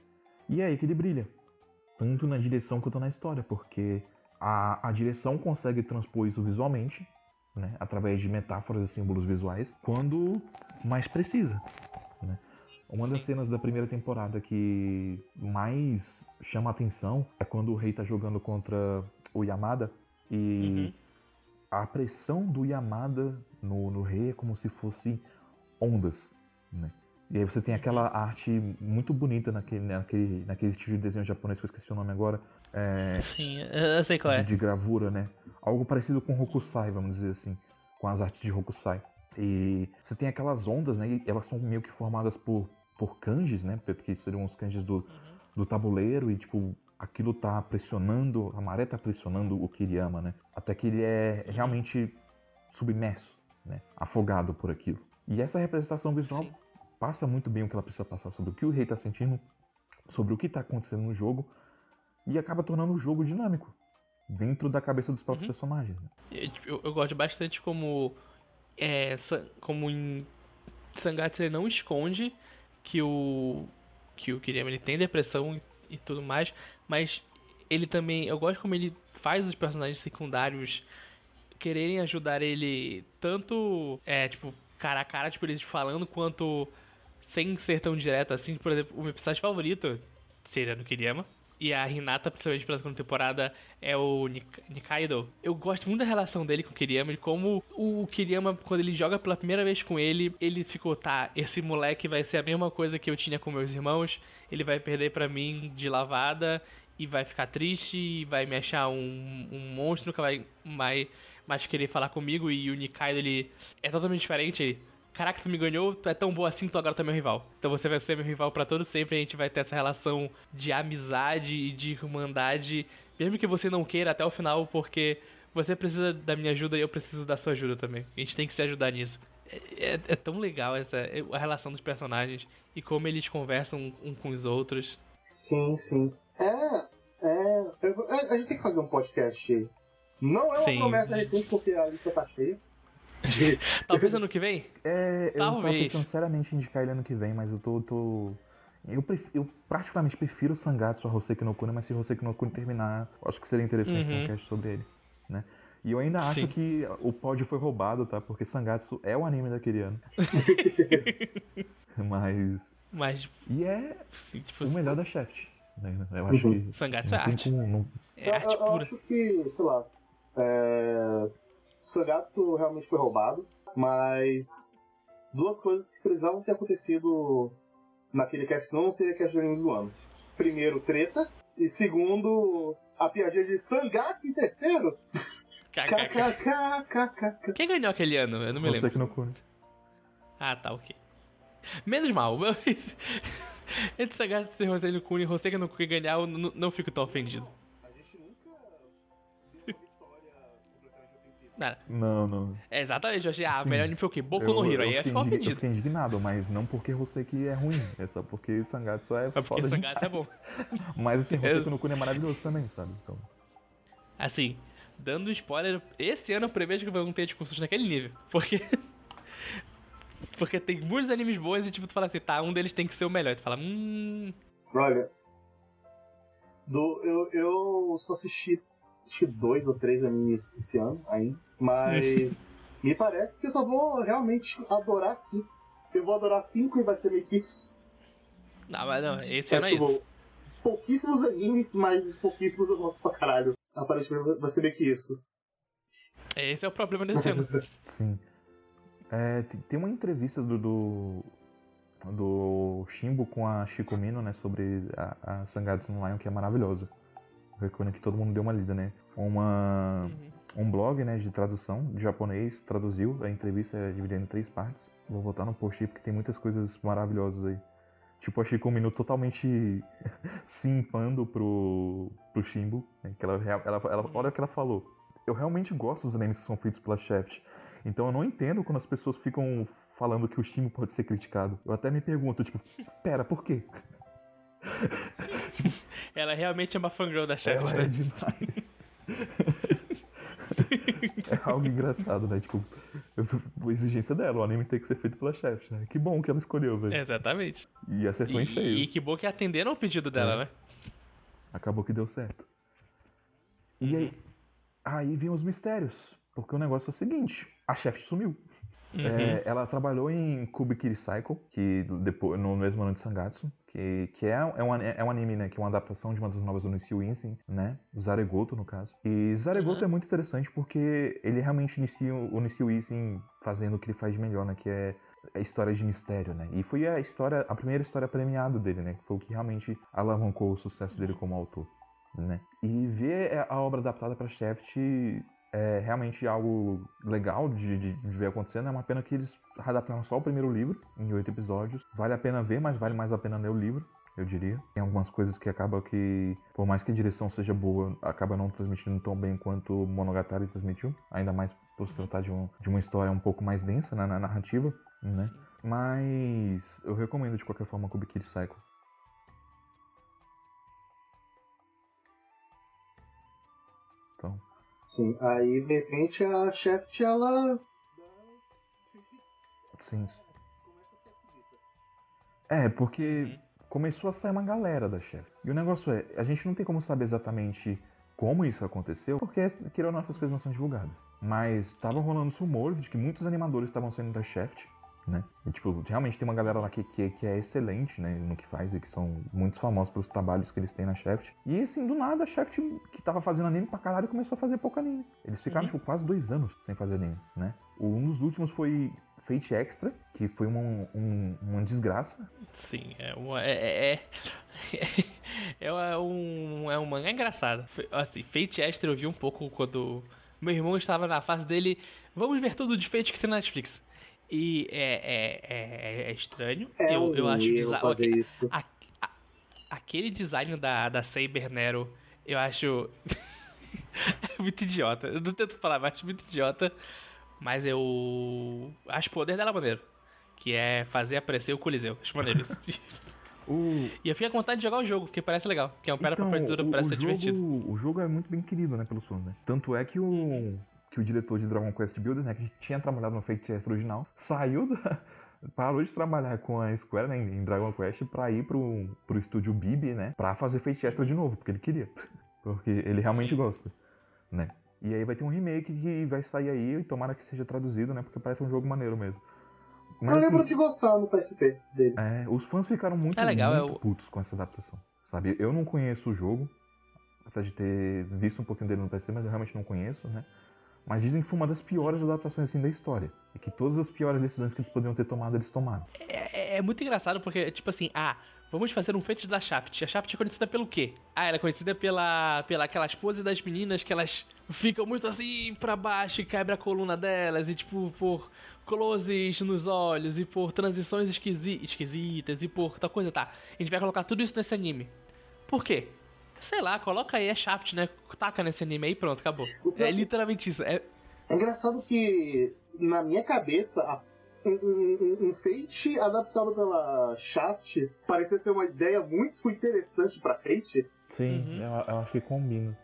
E é aí que ele brilha. Tanto na direção quanto na história, porque a, a direção consegue transpor isso visualmente, né, através de metáforas e símbolos visuais, quando mais precisa. né. Uma das Sim. cenas da primeira temporada que mais chama atenção é quando o rei tá jogando contra o Yamada e Uhum. a pressão do Yamada no, no rei é como se fosse ondas, né? E aí você tem aquela arte muito bonita naquele, naquele, naquele estilo de desenho japonês que eu esqueci o nome agora, é, Sim, eu sei qual de, é. de gravura, né? Algo parecido com Hokusai, vamos dizer assim, com as artes de Hokusai. E você tem aquelas ondas, né? Elas são meio que formadas por, por kanjis, né? Porque seriam os kanjis do, do tabuleiro e, tipo, aquilo tá pressionando, a maré tá pressionando o Kiriyama, né? Até que ele é realmente submerso, né? Afogado por aquilo. E essa representação visual Sim. passa muito bem o que ela precisa passar sobre o que o rei tá sentindo, sobre o que tá acontecendo no jogo, e acaba tornando o jogo dinâmico, dentro da cabeça dos próprios Uhum. personagens. né? Eu, tipo, eu- eu gosto bastante como. É, como em Sangatsu ele não esconde que o. que o Kiriyama ele tem depressão e, e tudo mais, mas ele também. Eu gosto como ele faz os personagens secundários quererem ajudar ele tanto. É, tipo, cara a cara, tipo, eles falando, quanto sem ser tão direto assim. Por exemplo, o meu personagem favorito, tirando o Kiriyama, e a Hinata, principalmente pela segunda temporada, é o Nik- Nikaido. Eu gosto muito da relação dele com o Kiriyama, de como o Kiriyama, quando ele joga pela primeira vez com ele, ele ficou, tá, esse moleque vai ser a mesma coisa que eu tinha com meus irmãos, ele vai perder pra mim de lavada, e vai ficar triste, e vai me achar um, um monstro, nunca vai mais, mais querer falar comigo, e o Nikaido, ele é totalmente diferente, ele... Caraca, tu me ganhou, tu é tão boa assim, tu agora tu é meu rival. Então você vai ser meu rival pra todo sempre, a gente vai ter essa relação de amizade e de irmandade, mesmo que você não queira até o final, porque você precisa da minha ajuda e eu preciso da sua ajuda também. A gente tem que se ajudar nisso. É, é- é tão legal essa a relação dos personagens e como eles conversam um com os outros. Sim, sim. É. É. a gente tem que fazer um podcast. Não é uma Sim. promessa recente porque a lista tá cheia. De- Talvez ano que vem? É, eu tava Talvez. pensando seriamente em indicar ele ano que vem, mas eu tô. tô... Eu, pref- eu praticamente prefiro Sangatsu a Hoseki no Kune, mas se Hoseki no Kune terminar, eu acho que seria interessante ter Uhum. um cast sobre ele, né? E eu ainda acho Sim. que o pódio foi roubado, tá? Porque Sangatsu é o anime daquele ano. mas... Mas, E é assim, tipo, o melhor da Shaft. né? Eu acho Uhum. que Sangatsu é arte. como... Não... É eu, arte eu- eu acho que, sei lá. É... Sangatsu realmente foi roubado, mas duas coisas que precisavam ter acontecido naquele cast não seria cast de animes do ano. Primeiro, treta. E segundo, a piadinha de Sangatsu em terceiro. KKK. KKKKK. Quem ganhou aquele ano? Eu não me lembro. Hoseki no Kune. Ah, tá, ok. Menos mal. Entre Sagatsu e Hoseki no Kuni e Hoseki no Kuni ganhar, eu n- não fico tão ofendido. Nada. Não, não. É, exatamente, eu achei, ah, o Sim. melhor anime foi o quê? Boku Eu- no Hero, eu aí ia fiquei ficar indi- Eu ofendido. fiquei indignado, mas não porque Hoseki é ruim, é só porque Sangatsu é Mas porque foda Sangatsu é bom. Mas assim, Eu- Hoseki no Kune é maravilhoso também, sabe? Então, Assim, dando spoiler, esse ano eu prevejo que vão ter discussões naquele nível. Porque. Porque tem muitos animes bons e tipo, tu fala assim, tá, um deles tem que ser o melhor. E tu fala, hum. Olha, do, eu, eu só assisti dois ou três animes esse ano ainda, mas me parece que eu só vou realmente adorar cinco. Eu vou adorar cinco e vai ser meio que isso. Não, mas não, esse É, ano é isso. pouquíssimos animes, mas pouquíssimos eu gosto pra caralho. Aparentemente vai ser meio que isso. Esse é o problema desse ano. sim. É, te- tem uma entrevista do, do, do Shimbo com a Shikomino, né, sobre a, a Sangatsu no Lion, que é maravilhosa. Eu recomendo que todo mundo dê uma lida, né? Uma, Uhum. um blog né, de tradução de japonês, traduziu, a entrevista é dividida em três partes. Vou botar no post aí porque tem muitas coisas maravilhosas aí. Tipo, achei que um minuto totalmente se impando pro, pro Shimbo. Né, que ela, ela, ela, olha o que ela falou. Eu realmente gosto dos animes que são feitos pela Shaft. Então eu não entendo quando as pessoas ficam falando que o Shimbo pode ser criticado. Eu até me pergunto, tipo, pera, por quê? ela realmente é uma fangirl da Shaft, ela né? é demais. é algo engraçado, né? Tipo, a exigência dela, o anime tem que ser feito pela Shaft, né? Que bom que ela escolheu, velho. Exatamente. E acertou em cheio. E que bom que atenderam o pedido dela, é. né? Acabou que deu certo. E aí, aí vem os mistérios. Porque o negócio é o seguinte: a Shaft sumiu. Uhum. É, ela trabalhou em Kubikiri Cycle, que depois, no mesmo ano de Sangatsu, que, que é, é, um, é um anime, né, que é uma adaptação de uma das novas do Nisio Insen, né, Zaregoto, no caso. E Zaregoto uhum. é muito interessante porque ele realmente inicia o Nisio Insen fazendo o que ele faz de melhor, né, que é a história de mistério, né? E foi a história, a primeira história premiada dele, né? Que foi o que realmente alavancou o sucesso dele como autor, né? E ver a obra adaptada para Shaft é realmente algo legal de, de, de, ver acontecendo. É uma pena que eles adaptaram só o primeiro livro, em oito episódios. Vale a pena ver, mas vale mais a pena ler o livro, eu diria. Tem algumas coisas que acaba que, por mais que a direção seja boa, acaba não transmitindo tão bem quanto Monogatari transmitiu. Ainda mais por se tratar de, um, de uma história um pouco mais densa né, na narrativa, né? Mas eu recomendo de qualquer forma Kubikiri Cycle. Então, Sim, aí de repente a Shaft ela. Sim. É, porque começou a sair uma galera da Shaft. E o negócio é, a gente não tem como saber exatamente como isso aconteceu, porque querendo nossas coisas não são divulgadas. Mas estavam rolando rumores de que muitos animadores estavam saindo da Shaft né? E, tipo, realmente tem uma galera lá que, que, que, é excelente, né, no que faz e que são muito famosos pelos trabalhos que eles têm na Shaft. E, assim, do nada, a Shaft, que tava fazendo anime pra caralho, começou a fazer pouco anime. Eles ficaram, uhum. tipo, quase dois anos sem fazer anime, né? Um dos últimos foi Fate Extra, que foi uma, um, uma desgraça. Sim, é uma... É, é, é, é, um, é um mangá engraçado. Assim, Fate Extra eu vi um pouco quando meu irmão estava na fase dele... Vamos ver tudo de Fate que tem na Netflix. E é, é, é, é estranho. É eu, um eu acho erro fazer isso. A, a, aquele design da, da Saber Nero, eu acho. muito idiota. Eu não tento falar, mas acho muito idiota. Mas eu. Acho o poder dela maneiro. Que é fazer aparecer o Coliseu. Acho maneiro isso. O... E eu fiquei com vontade de jogar o jogo, porque parece legal. Que é um pera então, tesoura, parece ser divertido. O jogo é muito bem querido, né, pelos fãs, né? Tanto é que o, que o diretor de Dragon Quest Builders, né, que tinha trabalhado no Fate original, saiu da, parou de trabalhar com a Square né, em Dragon Quest para ir pro, pro estúdio Bibi, né, para fazer Fate Extra de novo, porque ele queria. Porque ele realmente gosta, né? E aí vai ter um remake que vai sair aí e tomara que seja traduzido, né, porque parece um jogo maneiro mesmo. Mas, eu lembro assim, de gostar no PSP dele. É, os fãs ficaram muito, é legal, muito eu... putos com essa adaptação, sabe? Eu não conheço o jogo, apesar de ter visto um pouquinho dele no PSP, mas eu realmente não conheço, né? Mas dizem que foi uma das piores adaptações assim da história. E que todas as piores decisões que eles poderiam ter tomado, eles tomaram. É, é, é muito engraçado porque, tipo assim, ah, vamos fazer um feito da Shaft. A Shaft é conhecida pelo quê? Ah, ela é conhecida pela, pela aquelas poses das meninas que elas ficam muito assim pra baixo e quebra a coluna delas. E tipo, por closes nos olhos e por transições esquisi esquisitas e por tal coisa, tá. A gente vai colocar tudo isso nesse anime. Por quê? Sei lá, coloca aí, é Shaft, né? Taca nesse anime aí e pronto, acabou. É literalmente isso. É... é engraçado que, na minha cabeça, a um, um, um, Fate adaptado pela Shaft parecia ser uma ideia muito interessante pra Fate. Sim, uhum. eu, eu, acho que combina.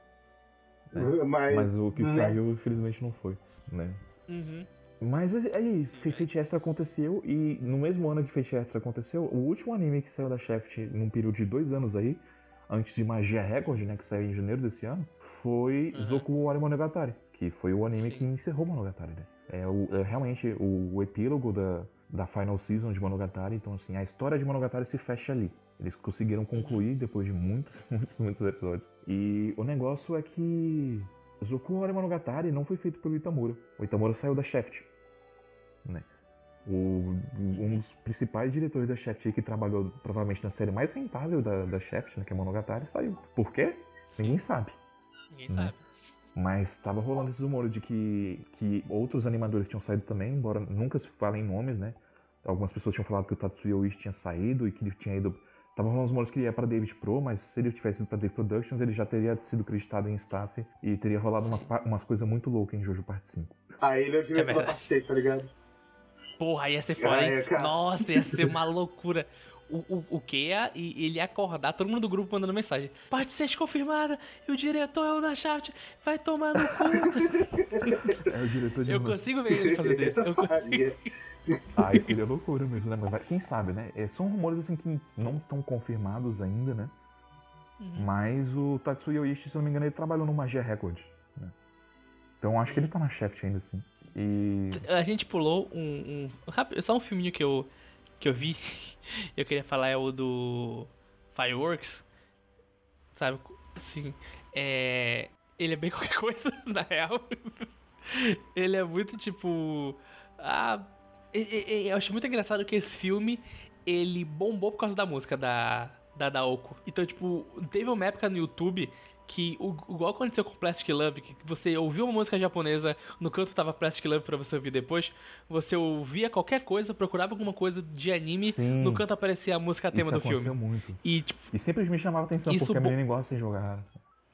Né? Mas, Mas, o que né? saiu, infelizmente, não foi, né? Uhum. Mas aí, Fate Extra aconteceu e no mesmo ano que Fate Extra aconteceu, o último anime que saiu da Shaft num período de dois anos aí antes de Magia Record, né, que saiu em janeiro desse ano, foi uhum. Zoku Wari Monogatari, que foi o anime Sim. que encerrou Monogatari, né? É, o, é realmente o, o, epílogo da, da final season de Monogatari, então assim, a história de Monogatari se fecha ali. Eles conseguiram concluir depois de muitos, muitos, muitos episódios. E o negócio é que Zoku Wari Monogatari não foi feito pelo Itamura. O Itamura saiu da Shaft, né? O, um dos principais diretores da Shaft que trabalhou provavelmente na série mais rentável da, da Shaft, né, que é Monogatari, saiu. Por quê? Ninguém sabe. Ninguém né? sabe. Mas tava rolando esses rumores de que, que outros animadores tinham saído também, embora nunca se falem nomes, né? Algumas pessoas tinham falado que o Tatsuya Oishi tinha saído e que ele tinha ido. Tava rolando os rumores que ele ia para David Pro, mas se ele tivesse ido para David Productions, ele já teria sido creditado em staff e teria rolado umas, pa- umas coisas muito loucas em Jojo Part 5. Aí ele é o diretor da verdade. parte 6, tá ligado? Porra, ia ser foda, hein? é, cara. Nossa, ia ser uma loucura. O, o, o que ia, e ele ia acordar, todo mundo do grupo mandando mensagem. Parte 6 confirmada, e o diretor é o da Shaft, vai tomar no cu. É o diretor de Eu consigo ver ele fazendo isso. Eu consigo. Ai, seria loucura mesmo, né? Mas quem sabe, né? É, são rumores assim que não estão confirmados ainda, né? Uhum. Mas o Tatsuya Oishi, se eu não me engano, ele trabalhou no Magia Record. Né? Então acho que ele tá na Shaft ainda, assim. E. A gente pulou um, um só um filminho que eu que eu vi. Eu queria falar é o do Fireworks. Sabe? Assim, é ele é bem qualquer coisa, na real. ele é muito tipo ah, eu acho muito engraçado que esse filme ele bombou por causa da música da da Daoko. Então, tipo, teve uma época no YouTube que, o- igual aconteceu com Plastic Love, que você ouviu uma música japonesa, no canto tava Plastic Love pra você ouvir depois, você ouvia qualquer coisa, procurava alguma coisa de anime, Sim. no canto aparecia a música tema isso do filme. muito. E, tipo, E sempre me chamava atenção, Isso porque a menina gosta de jogar.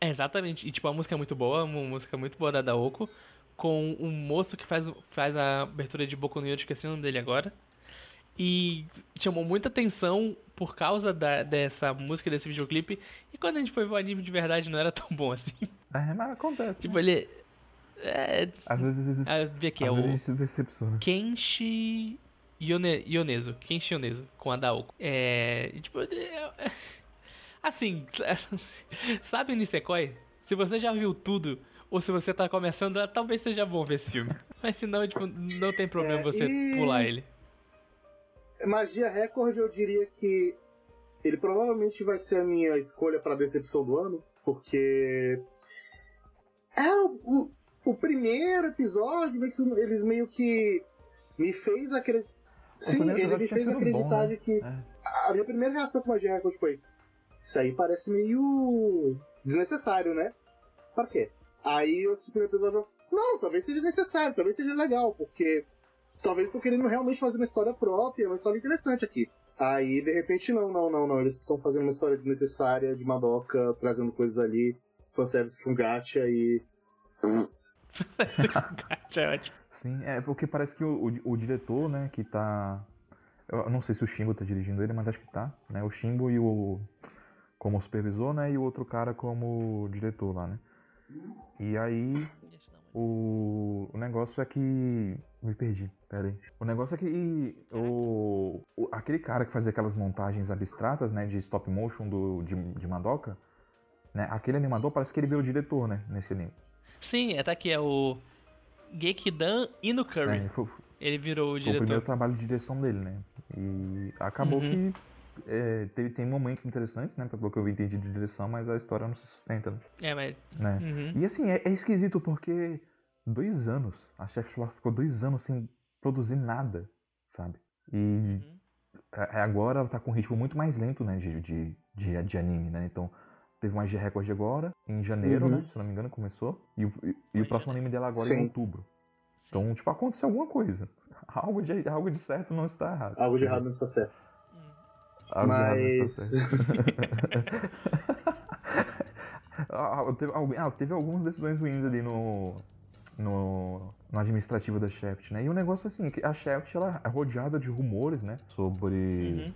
é, exatamente. E, tipo, a música é muito boa, uma música muito boa da Daoko, com um moço que faz, faz a abertura de Boku no Hero, esqueci o nome dele agora. E chamou muita atenção por causa da- dessa música, desse videoclipe. E quando a gente foi ver o anime de verdade, não era tão bom assim. É, mas acontece. Tipo, né? ele. É. Às vezes, Ah, vi aqui, é às vezes a o se decepciona. Kenshi Yone, Yonezo. Kenshi Yonezo, com a Daoko. É. Tipo. é- é- assim, sabe o Nisekoi? Se você já viu tudo, ou se você tá começando, talvez seja bom ver esse filme. Mas se não, tipo, não tem problema É, você pular ele. Magia Record, eu diria que ele provavelmente vai ser a minha escolha pra decepção do ano, porque é o, o- primeiro episódio, meio que eles meio que me fez acreditar. Sim, ele me fez acreditar bom, né? de que É. a minha primeira reação com Magia Record foi: Isso aí parece meio desnecessário, né? Pra quê? Aí eu assisti o primeiro episódio e não, talvez seja necessário, talvez seja legal, porque talvez estão querendo realmente fazer uma história própria, uma história interessante aqui. Aí, de repente, não, não, não, não. Eles estão fazendo uma história desnecessária de Madoka, trazendo coisas ali, fanservice com gacha e. Esse gacha é ótimo. Sim, é porque parece que o, o, o diretor, né, que tá. Eu não sei se o Shimbo tá dirigindo ele, mas acho que tá, né? O Shimbo e o. como supervisor, né? E o outro cara como diretor lá, né? E aí. O, o negócio é que. Me perdi, pera aí. O negócio é que o, o- aquele cara que fazia aquelas montagens abstratas, né, de stop motion do, de, de Madoka, né, aquele animador parece que ele veio o diretor, né, nesse anime. Sim, é, tá aqui, é o Gekidan Ino Curry. É, foi, Ele virou o Foi o primeiro diretor. trabalho de direção dele, né? E acabou Uhum. que é, teve, tem momentos interessantes, né? Pelo que eu entendi de direção, mas a história não se sustenta, É, mas. né? Uhum. E assim, é, é esquisito porque dois anos, a Chef Schwartz ficou dois anos sem produzir nada, sabe? E Uhum. é- agora ela tá com um ritmo muito mais lento, né? De, de, de, de anime, né? Então teve mais de recorde agora, em janeiro, Uhum. né? Se não me engano, começou. E, o- e, e o próximo anime dela agora é em Sim. outubro. Então, tipo, aconteceu alguma coisa. Algo de, algo de certo não está errado. Algo de errado não está certo. Algo de errado não está Mas. certo. Ah, teve, ah, teve algumas decisões ruins ali no, no, no administrativo da Shaft, né? E o negócio assim, que a Shaft ela é rodeada de rumores, né? Sobre Uhum.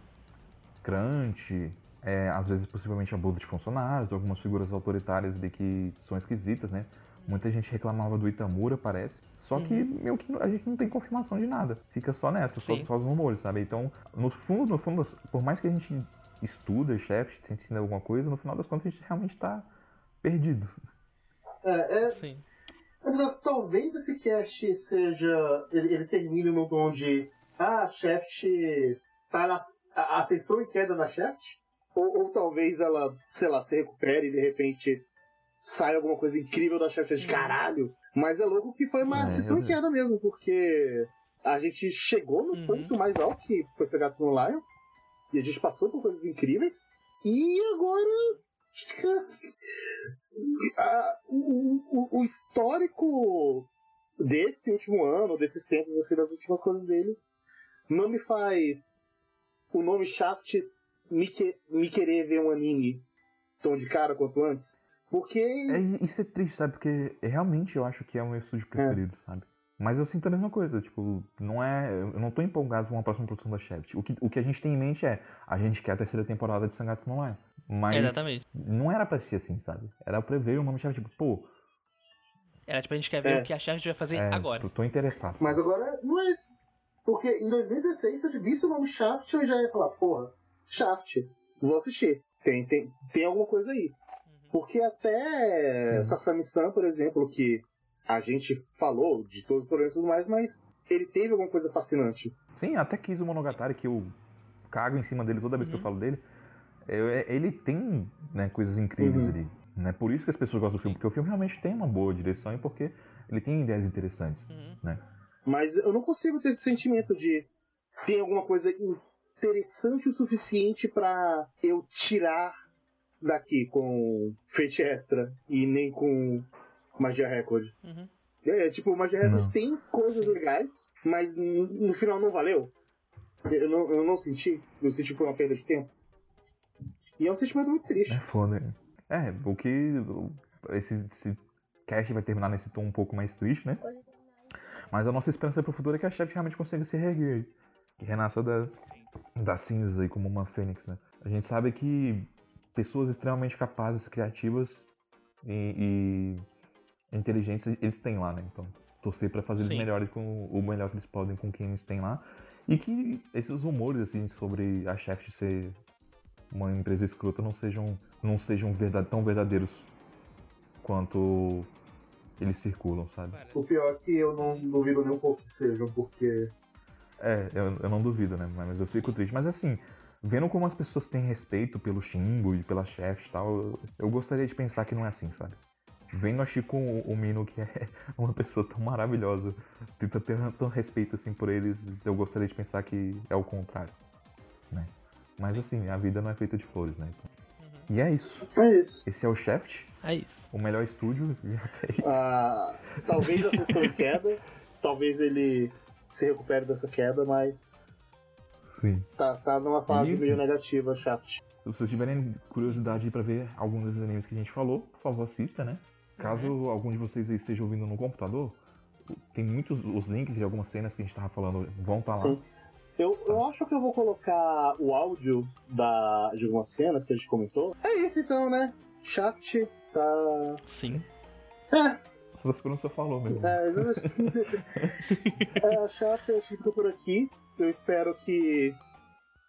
crunch, é, às vezes possivelmente abuso de funcionários, algumas figuras autoritárias ali que são esquisitas, né? Muita gente reclamava do Itamura, parece. Só que meio que a gente não tem confirmação de nada. Fica só nessa, só, só os rumores, sabe? Então, no fundo, no fundo, por mais que a gente estuda Shaft, tente entender alguma coisa, no final das contas a gente realmente tá perdido. É, é, Sim. Apesar que talvez esse cast seja. Ele, ele termine no tom de. Ah, a Shaft tá na a ascensão e queda da Shaft. Ou, ou talvez ela, sei lá, se recupere e de repente sai alguma coisa incrível da Shaft de Uhum. caralho. Mas é louco que foi uma É, ascensão eu- e queda mesmo, porque a gente chegou no Uhum. ponto mais alto que foi Segatsu no Lion. E a gente passou por coisas incríveis. E agora. ah, o, o, o histórico desse último ano, desses tempos, assim, das últimas coisas dele, não me faz o nome Shaft me, que, me querer ver um anime tão de cara quanto antes. Porque. É, isso é triste, sabe? Porque realmente eu acho que é o meu estúdio preferido, sabe? Mas eu sinto a mesma coisa, tipo, não é. Eu não tô empolgado com uma próxima produção da Shaft. O que, o que a gente tem em mente é, a gente quer a terceira temporada de Sangatsu no é. Mas Exatamente. não era pra ser assim, sabe? Era pra ver o nome Shaft, tipo, pô. Era tipo, a gente quer ver É. o que a Shaft vai fazer É, agora. tô, tô interessado. Mas agora não é isso. Porque em 2016, se eu visse o nome Shaft, eu já ia falar, porra, Shaft, vou assistir. Tem, tem, tem alguma coisa aí. Porque até Sim. Sasami-san, por exemplo, que a gente falou de todos os problemas e tudo mais, mas ele teve alguma coisa fascinante. Sim, até quis o Monogatari, que eu cago em cima dele toda vez que eu Uhum. falo dele. É- ele tem né, coisas incríveis Uhum. ali. Né? Por isso que as pessoas gostam do filme, porque o filme realmente tem uma boa direção e porque ele tem ideias interessantes. Uhum. Né? Mas eu não consigo ter esse sentimento de ter alguma coisa interessante o suficiente pra eu tirar daqui com Fate Extra e nem com Magia Record. Uhum. É, tipo, Magia Record Não. tem coisas legais, mas no final não valeu. Eu não, eu não senti. Eu senti que foi uma perda de tempo. E é um sentimento muito triste. É foda. É, o que. Esse, esse cast vai terminar nesse tom um pouco mais triste, né? Mas a nossa esperança pro futuro é que a chefe realmente consiga se reerguer aí. Que renasça da, das cinzas aí como uma fênix, né? A gente sabe que pessoas extremamente capazes, criativas e, e inteligentes eles têm lá, né? Então, torcer pra fazer eles melhores com o melhor que eles podem com quem eles têm lá. E que esses rumores, assim, sobre a chefe ser uma empresa escrota não sejam, não sejam verdade, tão verdadeiros quanto eles circulam, sabe? O pior é que eu não duvido nem um pouco que sejam, porque. É, eu, eu não duvido, né? Mas eu fico triste. Mas assim, vendo como as pessoas têm respeito pelo Shingo e pela chefe e tal, eu, eu gostaria de pensar que não é assim, sabe? Vendo a Chico o, o Mino, que é uma pessoa tão maravilhosa, tenta ter tanto respeito assim por eles, eu gostaria de pensar que é o contrário, né? Mas assim, a vida não é feita de flores, né? Então- E é isso. É isso. Esse é o Shaft, É isso. o melhor estúdio. é isso. Ah, talvez a sessão em queda, talvez ele se recupere dessa queda, mas Sim. tá, tá numa fase E- meio negativa, Shaft. Se vocês tiverem curiosidade para ver alguns desses animes que a gente falou, por favor, assista, né? Caso algum de vocês aí esteja ouvindo no computador, tem muitos os links de algumas cenas que a gente tava falando vão estar lá. Sim. Eu, eu acho que eu vou colocar o áudio da, de algumas cenas que a gente comentou. É isso então, né? Shaft tá. Sim. É, Só esperando você falou mesmo. é, é, a Shaft a gente fica por aqui. Eu espero que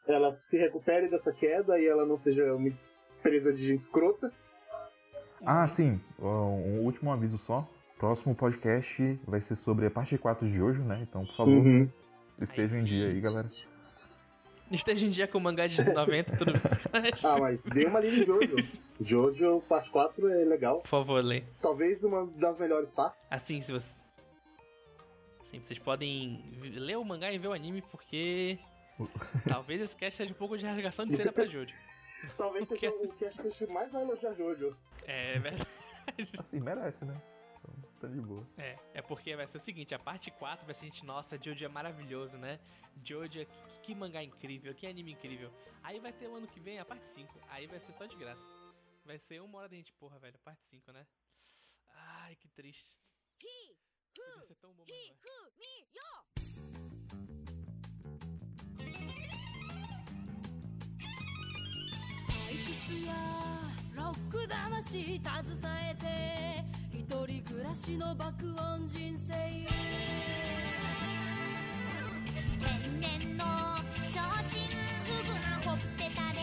ela se recupere dessa queda e ela não seja uma empresa de gente escrota. Ah, sim. Um último aviso só. Próximo podcast vai ser sobre a parte 4 de hoje, né? Então, por favor, Uhum. Estejam em dia aí, galera. Esteja em dia com o mangá de 90, tudo bem. Ah, mas dê uma lida em Jojo. Jojo, parte 4 é legal. Por favor, lê. Talvez uma das melhores partes. Assim, se você. Sim, vocês podem ler o mangá e ver o anime, porque. Talvez esse cast seja um pouco de rasgação de cena pra Jojo. Talvez seja o cast que a gente mais vai elogiar Jojo. É verdade. Assim, merece, né? Então, tá de boa. É, é porque vai ser o seguinte, a parte 4 vai ser a gente, nossa, Jojo é maravilhoso, né? Jojo, é- que, que mangá incrível, que anime incrível. Aí vai ter o ano que vem a parte 5, aí vai ser só de graça. Vai ser uma hora da gente, porra, velho, a parte 5, né? Ai, que triste. Podia ser tão bom, mas não é. 退屈やロック魂携えて 一人暮らしの爆音人生天然の提灯フグなほっぺたで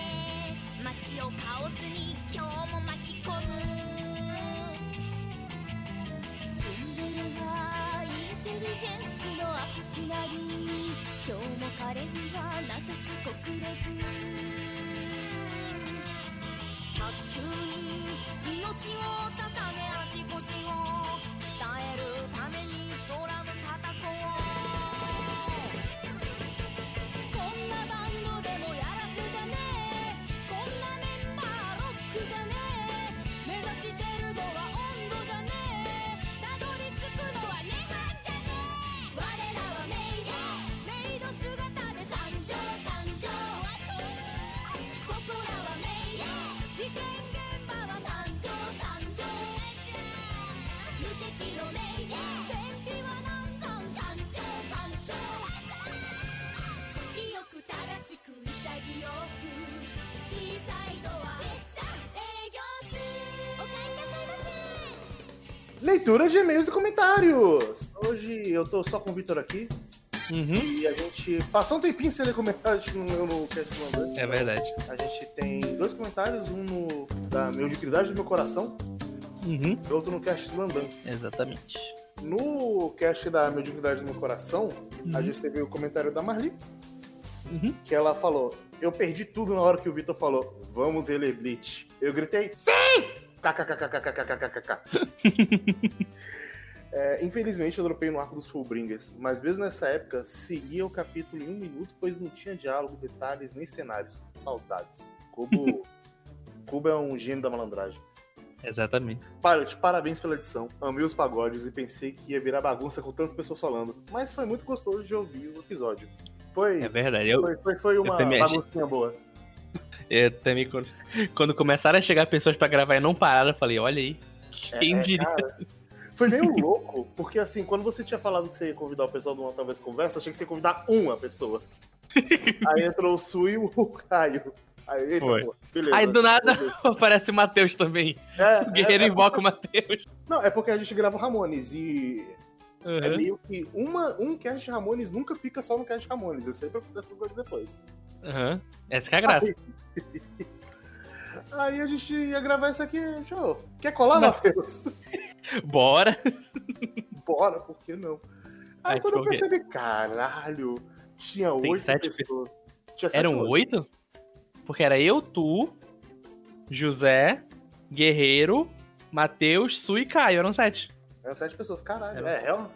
街をカオスに今日も巻き込む。ツンデレなインテリジェンスの証なり今日も彼にはなぜか国れず。卓球に命を捧げ是不是我 Leitura de e-mails e comentários. Hoje eu tô só com o Vitor aqui Uhum. e a gente passou um tempinho sem ler comentários no meu no cast do André. É verdade. A gente tem dois comentários, um no da Mediocridade do Meu Coração Uhum. e outro no cast do Andan. Exatamente. No cast da Mediocridade do Meu Coração, a Uhum. gente teve o comentário da Marli, Uhum. que ela falou: Eu perdi tudo na hora que o Vitor falou, vamos reler Bleach. Eu gritei, sim! KKKKKKKKK. É, infelizmente eu dropei no arco dos Fullbringers, mas mesmo nessa época seguia o capítulo em um minuto, pois não tinha diálogo, detalhes nem cenários. Saudades. Kubo é um gênio da malandragem. Exatamente. Pilot, parabéns pela edição. Amei os pagodes e pensei que ia virar bagunça com tantas pessoas falando. Mas foi muito gostoso de ouvir o episódio. Foi, É verdade. Foi, uma baguncinha boa. eu também, quando, começaram a chegar pessoas pra gravar e não pararam, eu falei, olha aí. Quem É, diria? cara, foi meio louco, porque assim, quando você tinha falado que você ia convidar o pessoal de uma talvez conversa, achei que você ia convidar uma pessoa. Aí entrou o Su e o Caio. Aí, eita, Foi. pô, beleza. Aí do nada aparece o Matheus também. É, O guerreiro é, é, invoca o Matheus. não, é porque a gente grava o Ramones e é Uhum. meio que uma, um cast Ramones nunca fica só no cast Ramones, é sempre acontece coisa depois. Uhum. Essa que é a graça. Aí a gente ia gravar isso aqui, show. Quer colar. Matheus? Bora. Bora, por que não? Aí Aí quando eu percebi, caralho, tinha oito pessoas. Tinha sete Eram oito? Porque era eu, tu, José, Guerreiro, Matheus, Su e Caio. Eram sete. Eram sete pessoas, caralho. Era. É, real,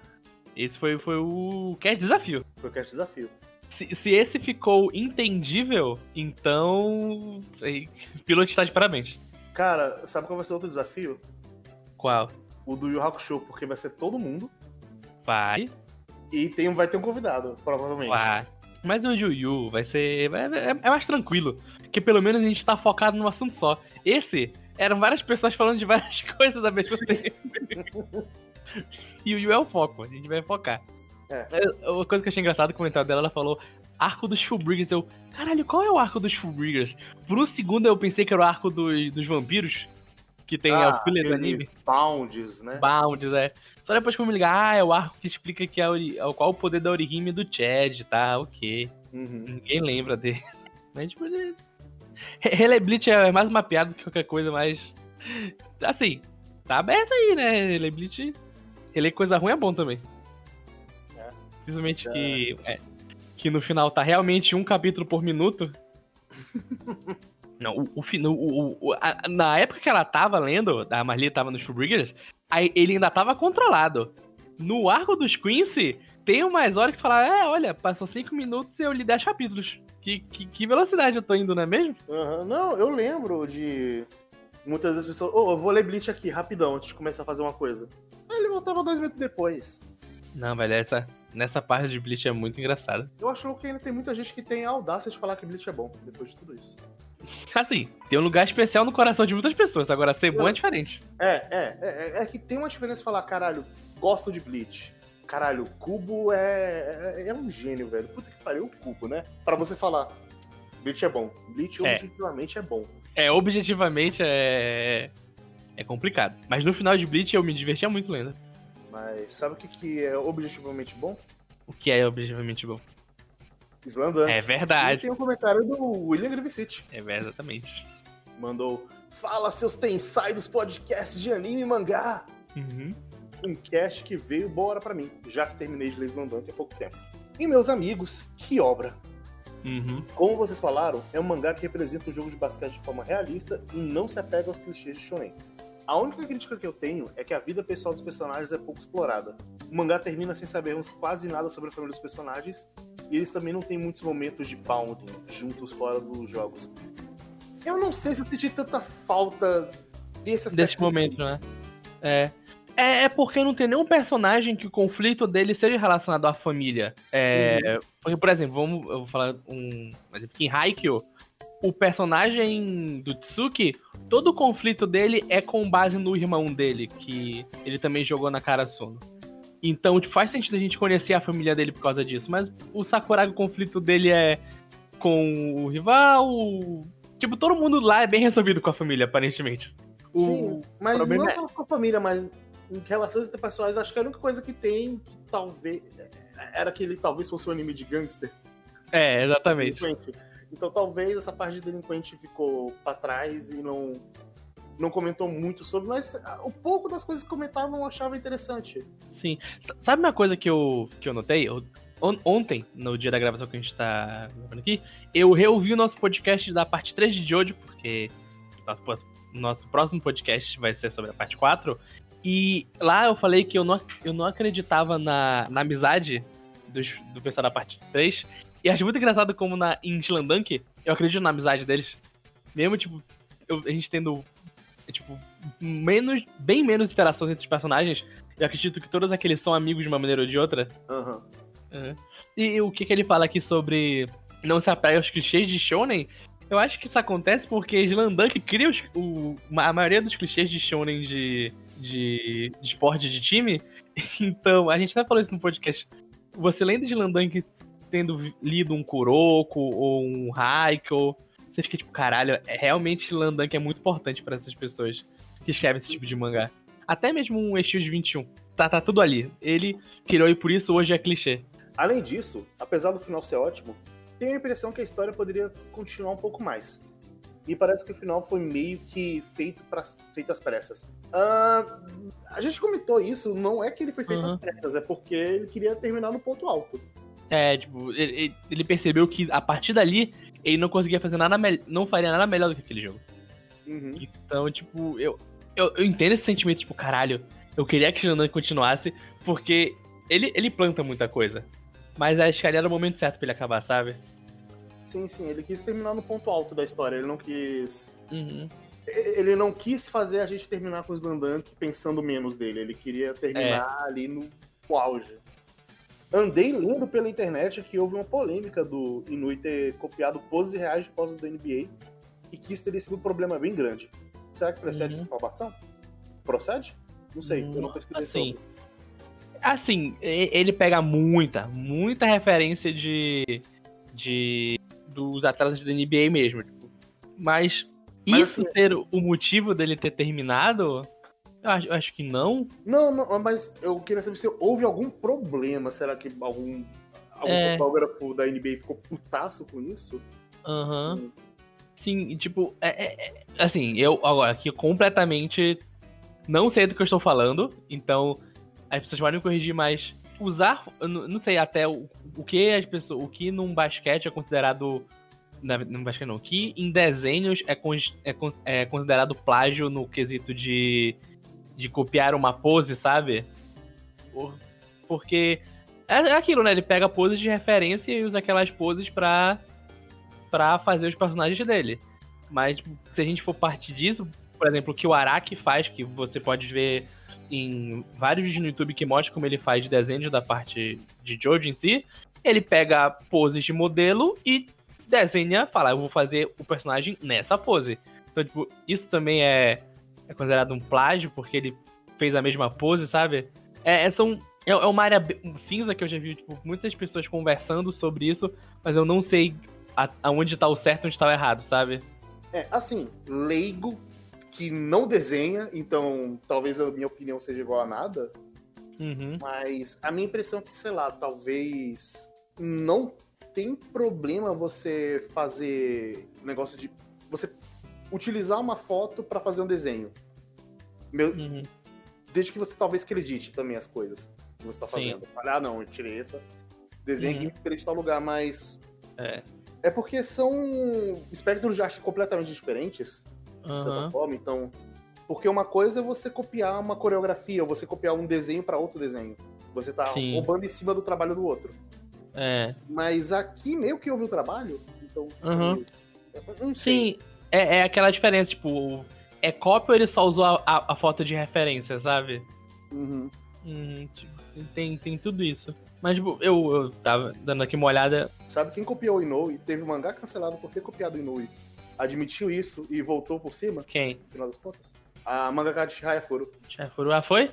Esse foi, foi o cast desafio. foi o cast desafio. Se, se esse ficou entendível, então. Piloto está de parabéns. Cara, sabe qual vai ser outro desafio? Qual? O do Yu Hakusho, porque vai ser todo mundo. Vai, E tem, vai ter um convidado, provavelmente. vai. Mas o Yu Yu vai ser. É, é- é mais tranquilo. Porque pelo menos a gente tá focado num assunto só. Esse eram várias pessoas falando de várias coisas ao mesmo tempo. e o Yu é o foco, a gente vai focar. É. É, Uma coisa que eu achei engraçado no comentário dela, ela falou arco dos Fullbriggers. Eu, caralho, qual é o arco dos Fullbriggers? Por um segundo eu pensei que era o arco dos, dos vampiros, que tem Ah, o filler do anime. Bounds, né? Bounds, é. Só depois que eu me ligar, ah, é o arco que explica que é o, é qual o poder da Orihime do Chad, tá? Ok. Uhum. Ninguém lembra dele. Mas, tipo, ele... Rele Bleach é mais uma piada do que qualquer coisa, mas. Assim, tá aberto aí, né? Rele Bleach. Reler coisa ruim é bom também. É. Principalmente É. que. é, que no final tá realmente um capítulo por minuto. Não, o, o, fi- no- o- o- a- na época que ela tava lendo, a Marli tava nos Fullbringers, aí ele ainda tava controlado. No arco dos Quincy, tem umas horas que fala, é, olha, passou cinco minutos e eu li 10 capítulos. Que, que, que velocidade eu tô indo, não é mesmo? Aham. Não, eu lembro de. Muitas vezes as pessoas. Ô, eu vou ler Bleach aqui, rapidão, antes de começar a fazer uma coisa. Aí ele voltava dois minutos depois. Não, velho, essa, nessa parte de Bleach é muito engraçada. Eu acho que ainda tem muita gente que tem a audácia de falar que Bleach é bom, depois de tudo isso. Assim, tem um lugar especial no coração de muitas pessoas, agora ser bom é diferente. É, é, é, é que tem uma diferença falar, caralho, gosto de Bleach. Caralho, o Cubo é, é, é um gênio, velho. Puta que pariu, o Cubo, né? Pra você falar, Bleach é bom. Bleach É. objetivamente é bom. É, objetivamente é. É complicado. Mas no final de Bleach eu me divertia muito lendo. Mas sabe o que, que é objetivamente bom? O que é objetivamente bom. Slandunk. É E verdade. tem um comentário do William Grivicite. É exatamente. Mandou, fala seus tensai dos podcasts de anime e mangá. Uhum. Um cast que veio boa hora pra mim, já que terminei de ler Slandunk há pouco tempo. E meus amigos, que obra! Uhum. Como vocês falaram, é um mangá que representa o jogo de basquete de forma realista e não se apega aos clichês de shonen. A única crítica que eu tenho é que a vida pessoal dos personagens é pouco explorada. O mangá termina sem sabermos quase nada sobre a família dos personagens e eles também não têm muitos momentos de bounding juntos fora dos jogos. Eu não sei se eu senti tanta falta desse. Desse momento, né? É. É, é porque não tem nenhum personagem que o conflito dele seja relacionado à família. É, porque, por exemplo, vamos, eu vou falar um exemplo aqui em Haikyuu. O personagem do Tsuki, todo o conflito dele é com base no irmão dele, que ele também jogou na Karasuno. Então, tipo, faz sentido a gente conhecer a família dele por causa disso. Mas o Sakuragi, o conflito dele é com o rival. Tipo, todo mundo lá é bem resolvido com a família, aparentemente. O- Sim, mas não é- só com a família, mas em relações interpessoais, acho que a única coisa que tem que talvez. Era que ele talvez fosse um anime de gangster. É, exatamente. Então talvez essa parte de delinquente ficou pra trás e não. Não comentou muito sobre, mas ah, o pouco das coisas que comentavam eu achava interessante. Sim. Sabe uma coisa que eu, que eu notei? Eu- on- ontem, no dia da gravação que a gente tá gravando aqui, eu reouvi o nosso podcast da parte 3 de Jojo, porque nosso, nosso próximo podcast vai ser sobre a parte 4. E lá eu falei que eu não, eu não acreditava na, na amizade dos, do pessoal da parte 3. E acho muito engraçado como na, em Slandunk eu acredito na amizade deles. Mesmo, tipo, eu- a gente tendo, tipo, menos, bem menos interações entre os personagens, eu acredito que todos aqueles são amigos de uma maneira ou de outra. Aham. Uhum. E o que, que ele fala aqui sobre não se apega aos clichês de Shonen? Eu acho que isso acontece porque Slandunk cria os- o- a maioria dos clichês de Shonen de, de, de esporte de time. Então, a gente até falou isso no podcast. Você lendo Slandunk tendo lido um Kuroko ou um Raiko, você fica tipo, caralho, é, realmente Slandunk é muito importante pra essas pessoas que escrevem esse tipo de mangá. Até mesmo um de 21. Tá, tá tudo ali. Ele criou e por isso hoje é clichê. Além disso, apesar do final ser ótimo, tenho a impressão que a história poderia continuar um pouco mais. E parece que o final foi meio que feito, pra, feito às pressas. Ah, a gente comentou isso, não é que ele foi feito Uhum. às pressas, é porque ele queria terminar no ponto alto. É, tipo, ele, ele percebeu que a partir dali ele não conseguia fazer nada melhor, não faria nada melhor do que aquele jogo. Uhum. Então, tipo, eu, eu, eu entendo esse sentimento, tipo, caralho, eu queria que o Shinran continuasse, porque ele, ele planta muita coisa. Mas acho que ali era o momento certo pra ele acabar, sabe? Sim, sim, ele quis terminar no ponto alto da história, ele não quis. Uhum. Ele não quis fazer a gente terminar com o Slandank pensando menos dele, ele queria terminar ali no, no auge. Andei lendo pela internet que houve uma polêmica do Inui ter copiado poses reais de poses do NBA e que isso teria sido um problema bem grande. Será que procede Uhum. essa informação? Procede? Não sei, eu não pesquisei Assim, sobre. Assim, e- ele pega muita, muita referência de. de. dos atletas da NBA mesmo. tipo. Mas, Mas, isso assim- ser o motivo dele ter terminado, acho, eu acho que não. Não, não, mas eu queria saber se houve algum problema. Será que algum, algum É. fotógrafo da NBA ficou putaço com isso? Aham. Sim, e, tipo, é, é- é- assim, eu agora aqui completamente não sei do que eu estou falando, então as pessoas podem me corrigir, mas usar, não não sei até o, o que as pessoas, o que num basquete é considerado na, num basquete não, o que em desenhos é, cons- é, é considerado plágio no quesito de, de copiar uma pose, sabe? Por- porque é é aquilo, né? Ele pega poses de referência e usa aquelas poses pra pra fazer os personagens dele. Mas tipo, se a gente for partir disso, por exemplo, o que o Araki faz, que você pode ver em vários vídeos no YouTube que mostra como ele faz desenhos da parte de Jojo em si, ele pega poses de modelo e desenha, fala, eu vou fazer o personagem nessa pose. Então, tipo, isso também é, é considerado um plágio, porque ele fez a mesma pose, sabe? É, é, são, é, é uma área cinza que eu já vi, tipo, muitas pessoas conversando sobre isso, mas eu não sei a- aonde tá o certo e onde tá o errado, sabe? É, assim, leigo que não desenha, então talvez a minha opinião seja igual a nada, Uhum. mas a minha impressão é que, sei lá, talvez não tem problema você fazer negócio de. você utilizar uma foto pra fazer um desenho. Meu- Uhum. desde que você talvez acredite também as coisas que você tá Sim. fazendo. Olha, ah, não, eu tirei essa. Desenho aqui Uhum. me inspirei de tal lugar, mas. É. É porque são espectros de arte completamente diferentes, de certa forma, então. Porque uma coisa é você copiar uma coreografia, ou você copiar um desenho pra outro desenho. Você tá Sim. roubando em cima do trabalho do outro. É. Mas aqui meio que houve o trabalho, então. Uhum. eu Não sei. Sim, é, é aquela diferença, tipo, é cópia ou ele só usou a, a- a foto de referência, sabe? Uhum. Tipo, tem, tem tudo isso. Mas, tipo, eu, eu tava dando aqui uma olhada. Sabe quem copiou o Inoue? Teve o mangá cancelado por ter copiado o Inoue. Admitiu isso e voltou por cima, Quem? no final das contas. A mangaka de Shihaya Furo. Chefuru, ah, foi?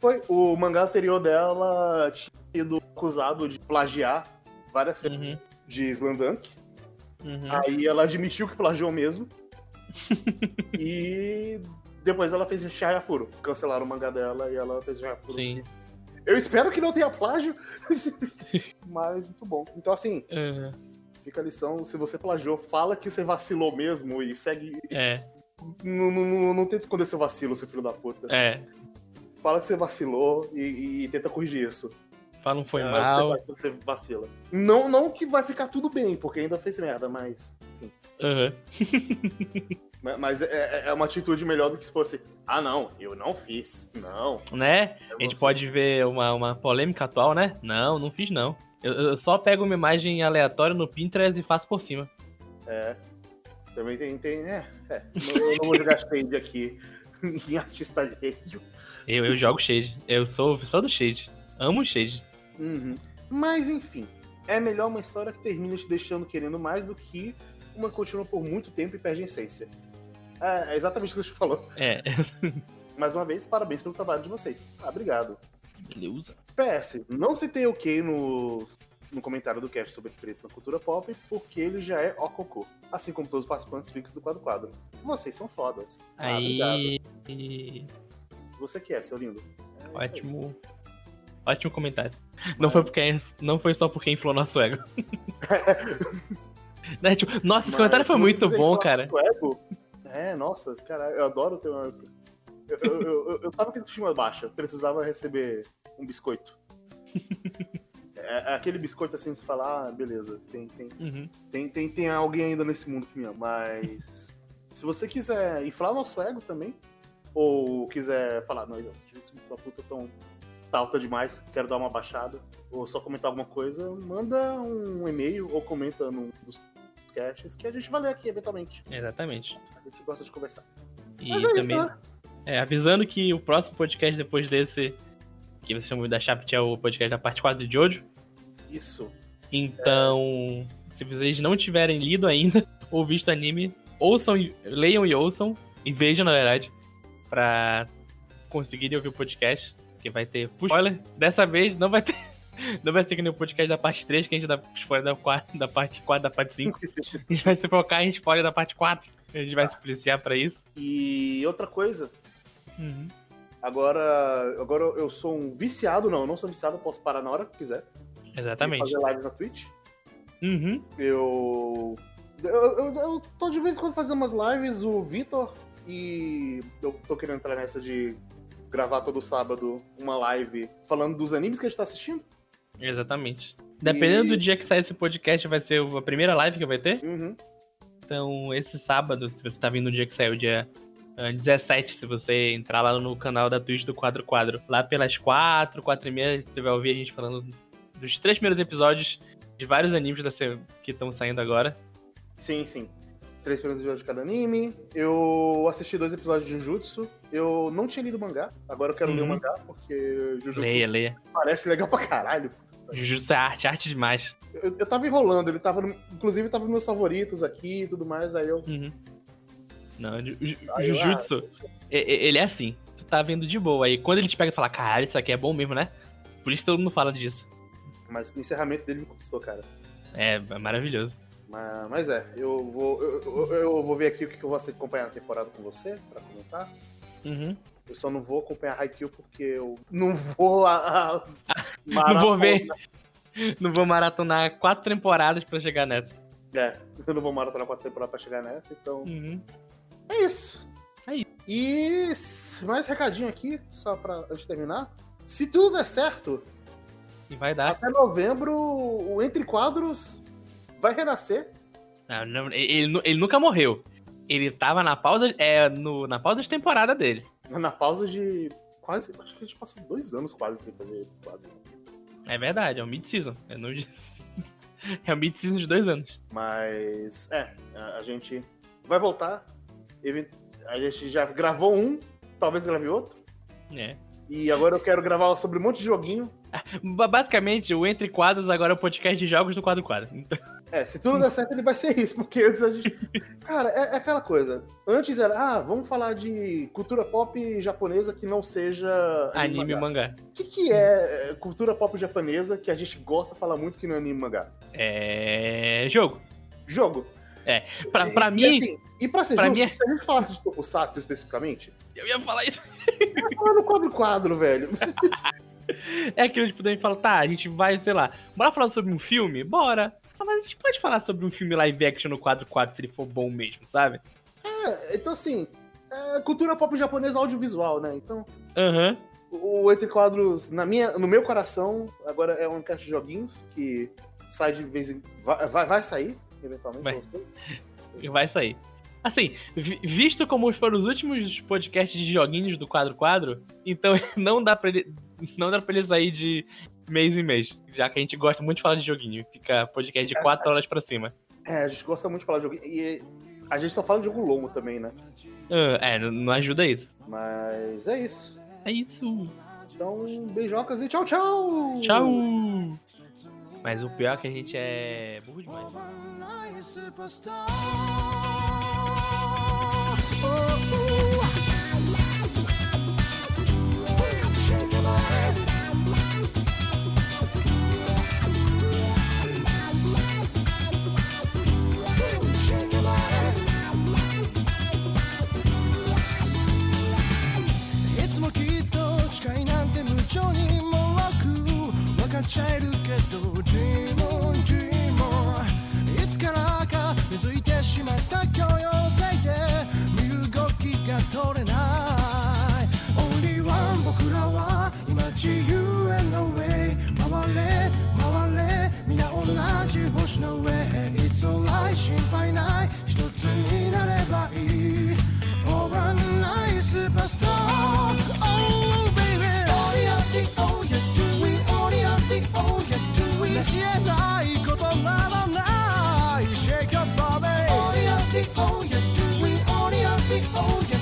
Foi. O mangá anterior dela tinha sido acusado de plagiar várias cenas Uhum. de Slandunk. Uhum. Aí ela admitiu que plagiou mesmo. e depois ela fez Shayafuro. Cancelaram o mangá dela e ela fez Shayafuro. Sim. Eu espero que não tenha plágio, mas muito bom. Então, assim, Aham. fica a lição: se você plagiou, fala que você vacilou mesmo e segue. É, Não, não, não, tenta esconder seu vacilo, seu filho da puta. é. Fala que você vacilou e, e tenta corrigir isso. Fala um foi É, mal. Você, vai- você vacila. Não, não que vai ficar tudo bem, porque ainda fez merda, mas. Ma- Mas é, é- é uma atitude melhor do que se fosse. Ah, não, eu não fiz. Não. Né? A gente você." pode ver uma, uma polêmica atual, né? Não, não fiz não. Eu, eu só pego uma imagem aleatória no Pinterest e faço por cima. É. Também tem. tem é, é. Não, eu não vou jogar shade aqui em artista alheio. Eu, eu jogo Shade. Eu sou só do Shade. Amo Shade. Uhum. Mas enfim, é melhor uma história que termina te deixando querendo mais do que uma que continua por muito tempo e perde a essência. É, é exatamente o que você falou. É. Mais uma vez, parabéns pelo trabalho de vocês. Ah, obrigado. Beleza. PS, não citei o que no, no comentário do cast sobre preço na cultura pop, porque ele já é ó cocô. Assim como todos os participantes fixos do quadro quadro. Vocês são fodas. Ah, obrigado. Aí. Você que é, seu lindo. É isso aí. Ótimo. Comentário. Não foi, porque, não foi só porque inflou nosso ego. Né, tipo, nossa, esse Mas comentário foi muito bom, cara. ego, é, nossa, cara, eu adoro ter uma. Eu, eu, eu, eu tava com autoestima baixa, precisava receber um biscoito. É, é aquele biscoito assim, você fala, ah, beleza, tem, tem, Uhum. tem, tem, tem alguém ainda nesse mundo que me ama. Mas se você quiser inflar nosso ego também, ou quiser falar, não, essa puta tão tá alta demais, quero dar uma baixada, ou só comentar alguma coisa, manda um e-mail ou comenta num dos casts que a gente vai ler aqui eventualmente. Exatamente. A gente gosta de conversar. E Mas é isso, também. né? É, avisando que o próximo podcast depois desse, que você chama da Chapt, é o podcast da parte 4 de Jojo. Isso. Então, se vocês não tiverem lido ainda ou visto anime, ouçam, e- leiam e ouçam, e vejam, na verdade, pra conseguirem ouvir o podcast, que vai ter spoiler. Dessa vez não vai ter. Não vai ser que nem o podcast da parte 3, que a gente dá spoiler da, quarta, da parte 4, da parte 5. A gente vai se focar em spoiler da parte 4. A gente vai se policiar pra isso. E outra coisa, Uhum. agora, agora eu sou um viciado, não, eu não sou viciado, eu posso parar na hora que quiser. E Exatamente. fazer lives na Twitch. Uhum. Eu, eu, eu, eu tô de vez em quando fazendo umas lives, o Vitor, e eu tô querendo entrar nessa de gravar todo sábado uma live falando dos animes que a gente tá assistindo. Exatamente. Dependendo E- do dia que sair esse podcast, vai ser a primeira live que vai ter. Uhum. Então, esse sábado, se você tá vindo no dia que saiu, dia ah, 17, se você entrar lá no canal da Twitch do Quadro Quadro, lá pelas 4, 4 e meia, você vai ouvir a gente falando dos três primeiros episódios de vários animes da que estão saindo agora. Sim, sim. Três episódios de cada anime. Eu assisti dois episódios de Jujutsu. Eu não tinha lido o mangá. Agora eu quero ler o Uhum. mangá, porque Jujutsu Leia, leia. parece legal pra caralho. Jujutsu é arte, arte demais. Eu, eu tava enrolando, ele tava. no- inclusive, tava nos meus favoritos aqui e tudo mais. Aí eu. Uhum. Não, Ju- Ju- Aí eu, Jujutsu, ele é assim. Tu tá vendo de boa. Aí quando ele te pega e fala, caralho, isso aqui é bom mesmo, né? Por isso que todo mundo fala disso. Mas o encerramento dele me conquistou, cara. É, é maravilhoso. Mas, mas é, eu vou, eu, eu- eu vou ver aqui o que eu vou acompanhar na temporada com você, pra comentar. Uhum. Eu só não vou acompanhar Haikyuu porque eu não vou a, a Não vou ver. Não vou maratonar quatro temporadas pra chegar nessa. É, eu não vou maratonar quatro temporadas pra chegar nessa, então Uhum. é isso. É isso. E mais recadinho aqui, só pra antes de terminar. Se tudo der certo, E vai dar. até novembro o Entre Quadros vai renascer. Não, não, ele, ele nunca morreu. Ele tava na pausa. É, no, na pausa de temporada dele. Na pausa de quase. Acho que a gente passou dois anos quase sem fazer quadro. É verdade, é o mid-season. É, no- é o mid-season de dois anos. Mas é, a, a gente vai voltar. Even- A gente já gravou um, talvez grave outro. É. E agora eu quero gravar sobre um monte de joguinho. Ba- Basicamente, o Entre Quadros agora é o podcast de jogos do Quadro Quadro. Então, É, se tudo der certo, ele vai ser isso, porque antes a gente. Cara, é, é aquela coisa. Antes era, ah, vamos falar de cultura pop japonesa que não seja. anime mangá. mangá. O que, que é é, cultura pop japonesa que a gente gosta de falar muito que não é anime mangá? É. Jogo. Jogo. Pra, pra e, mim. assim, e pra ser pra justo, mim é- se a gente falasse de Tokusatsu especificamente, Eu ia falar isso. Fala no quadro quadro, velho. É aquilo tipo, daí fala, tá, a gente vai, sei lá, bora falar sobre um filme? Bora. Mas a gente pode falar sobre um filme live action no quadro 4 se ele for bom mesmo, sabe? É, então assim, é cultura pop japonesa audiovisual, né? Então, Aham. o Entre Quadros, na minha, no meu coração, agora é um caixa de joguinhos que sai de vez em... Vai, vai, vai sair, eventualmente. Vai. Vai sair. Assim, vi- visto como foram os últimos podcasts de joguinhos do quadro quadro, então não dá pra ele, não dá pra ele sair de mês em mês, já que a gente gosta muito de falar de joguinho. Fica podcast de 4 horas pra cima. É, a gente gosta muito de falar de jogo. E a gente só fala de jogo longo também, né? Ah, é, não- ajuda isso. Mas é isso. É isso. Então, beijocas e tchau, tchau! Tchau! Mas o pior é que a gente é burro demais. いなんて無情にもなく分かっちゃえるけど Dream on dream on いつからか根付いてしまった許容性で身動きが取れない Only one 僕らは今自由への way 回れ回れ皆同じ星の上 It's alright 心配ない。一つになればいい。Overnight superstar do it 成し得ないことなどない Shake your body All you think all you do it All you think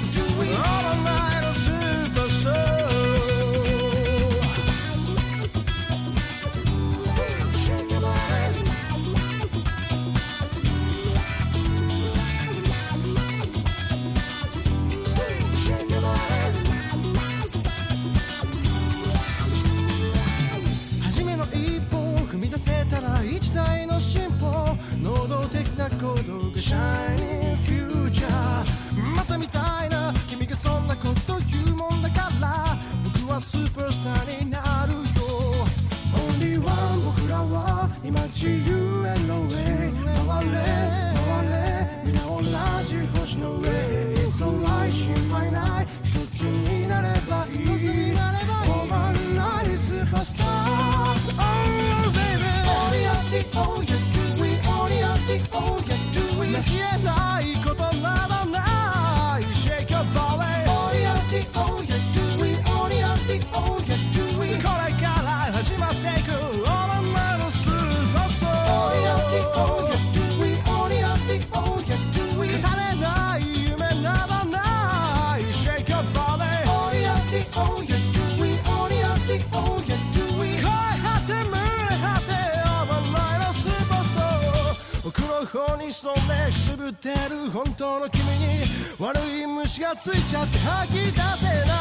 ってる本当の君に悪い虫がついちゃって吐き出せな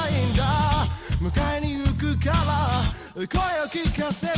いんだ。迎えに行くから声を聞かせて。